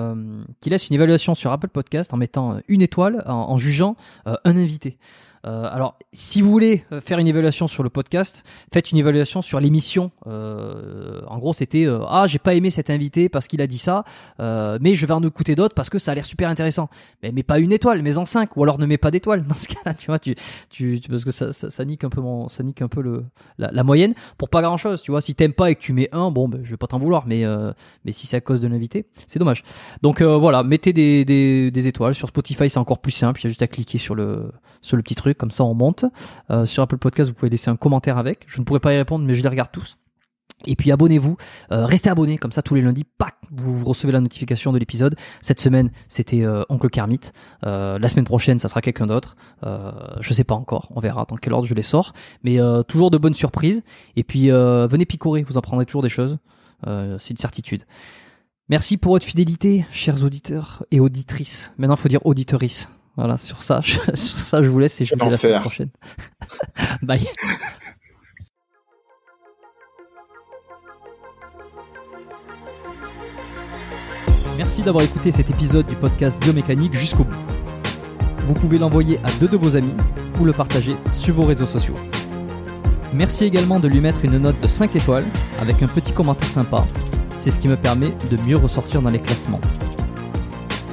qui laisse une évaluation sur Apple Podcast en mettant une étoile, en, en jugeant un invité. Euh, alors, si vous voulez euh, faire une évaluation sur le podcast, faites une évaluation sur l'émission. Euh, en gros, c'était ah j'ai pas aimé cet invité parce qu'il a dit ça, mais je vais en écouter d'autres parce que ça a l'air super intéressant. Mais mets pas une étoile, mais en cinq, ou alors ne mets pas d'étoile. Dans ce cas-là, tu vois, tu, tu, parce que ça, ça, ça nique un peu mon, ça nique un peu le la, moyenne pour pas grand chose. Tu vois, si t'aimes pas et que tu mets un, bon, ben, je vais pas t'en vouloir, mais mais si c'est à cause de l'invité, c'est dommage. Donc voilà, mettez des, des, des étoiles sur Spotify, c'est encore plus simple. Il y a juste à cliquer sur le sur le petit truc, comme ça on monte. Euh, sur Apple Podcast, vous pouvez laisser un commentaire avec. Je ne pourrai pas y répondre, mais je les regarde tous. Et puis abonnez-vous, euh, restez abonnés, comme ça tous les lundis, pac, vous recevez la notification de l'épisode. Cette semaine, c'était euh, Oncle Kermit. La semaine prochaine, ça sera quelqu'un d'autre. Je sais pas encore, on verra dans quel ordre je les sors. Mais toujours de bonnes surprises. Et puis venez picorer, vous apprendrez toujours des choses. C'est une certitude. Merci pour votre fidélité, chers auditeurs et auditrices. Maintenant, il faut dire auditrices. Voilà, sur ça, sur ça, je vous laisse et je vous dis à la semaine prochaine. Bye. Merci d'avoir écouté cet épisode du podcast Biomécanique jusqu'au bout. Vous pouvez l'envoyer à deux de vos amis ou le partager sur vos réseaux sociaux. Merci également de lui mettre une note de 5 étoiles avec un petit commentaire sympa. C'est ce qui me permet de mieux ressortir dans les classements.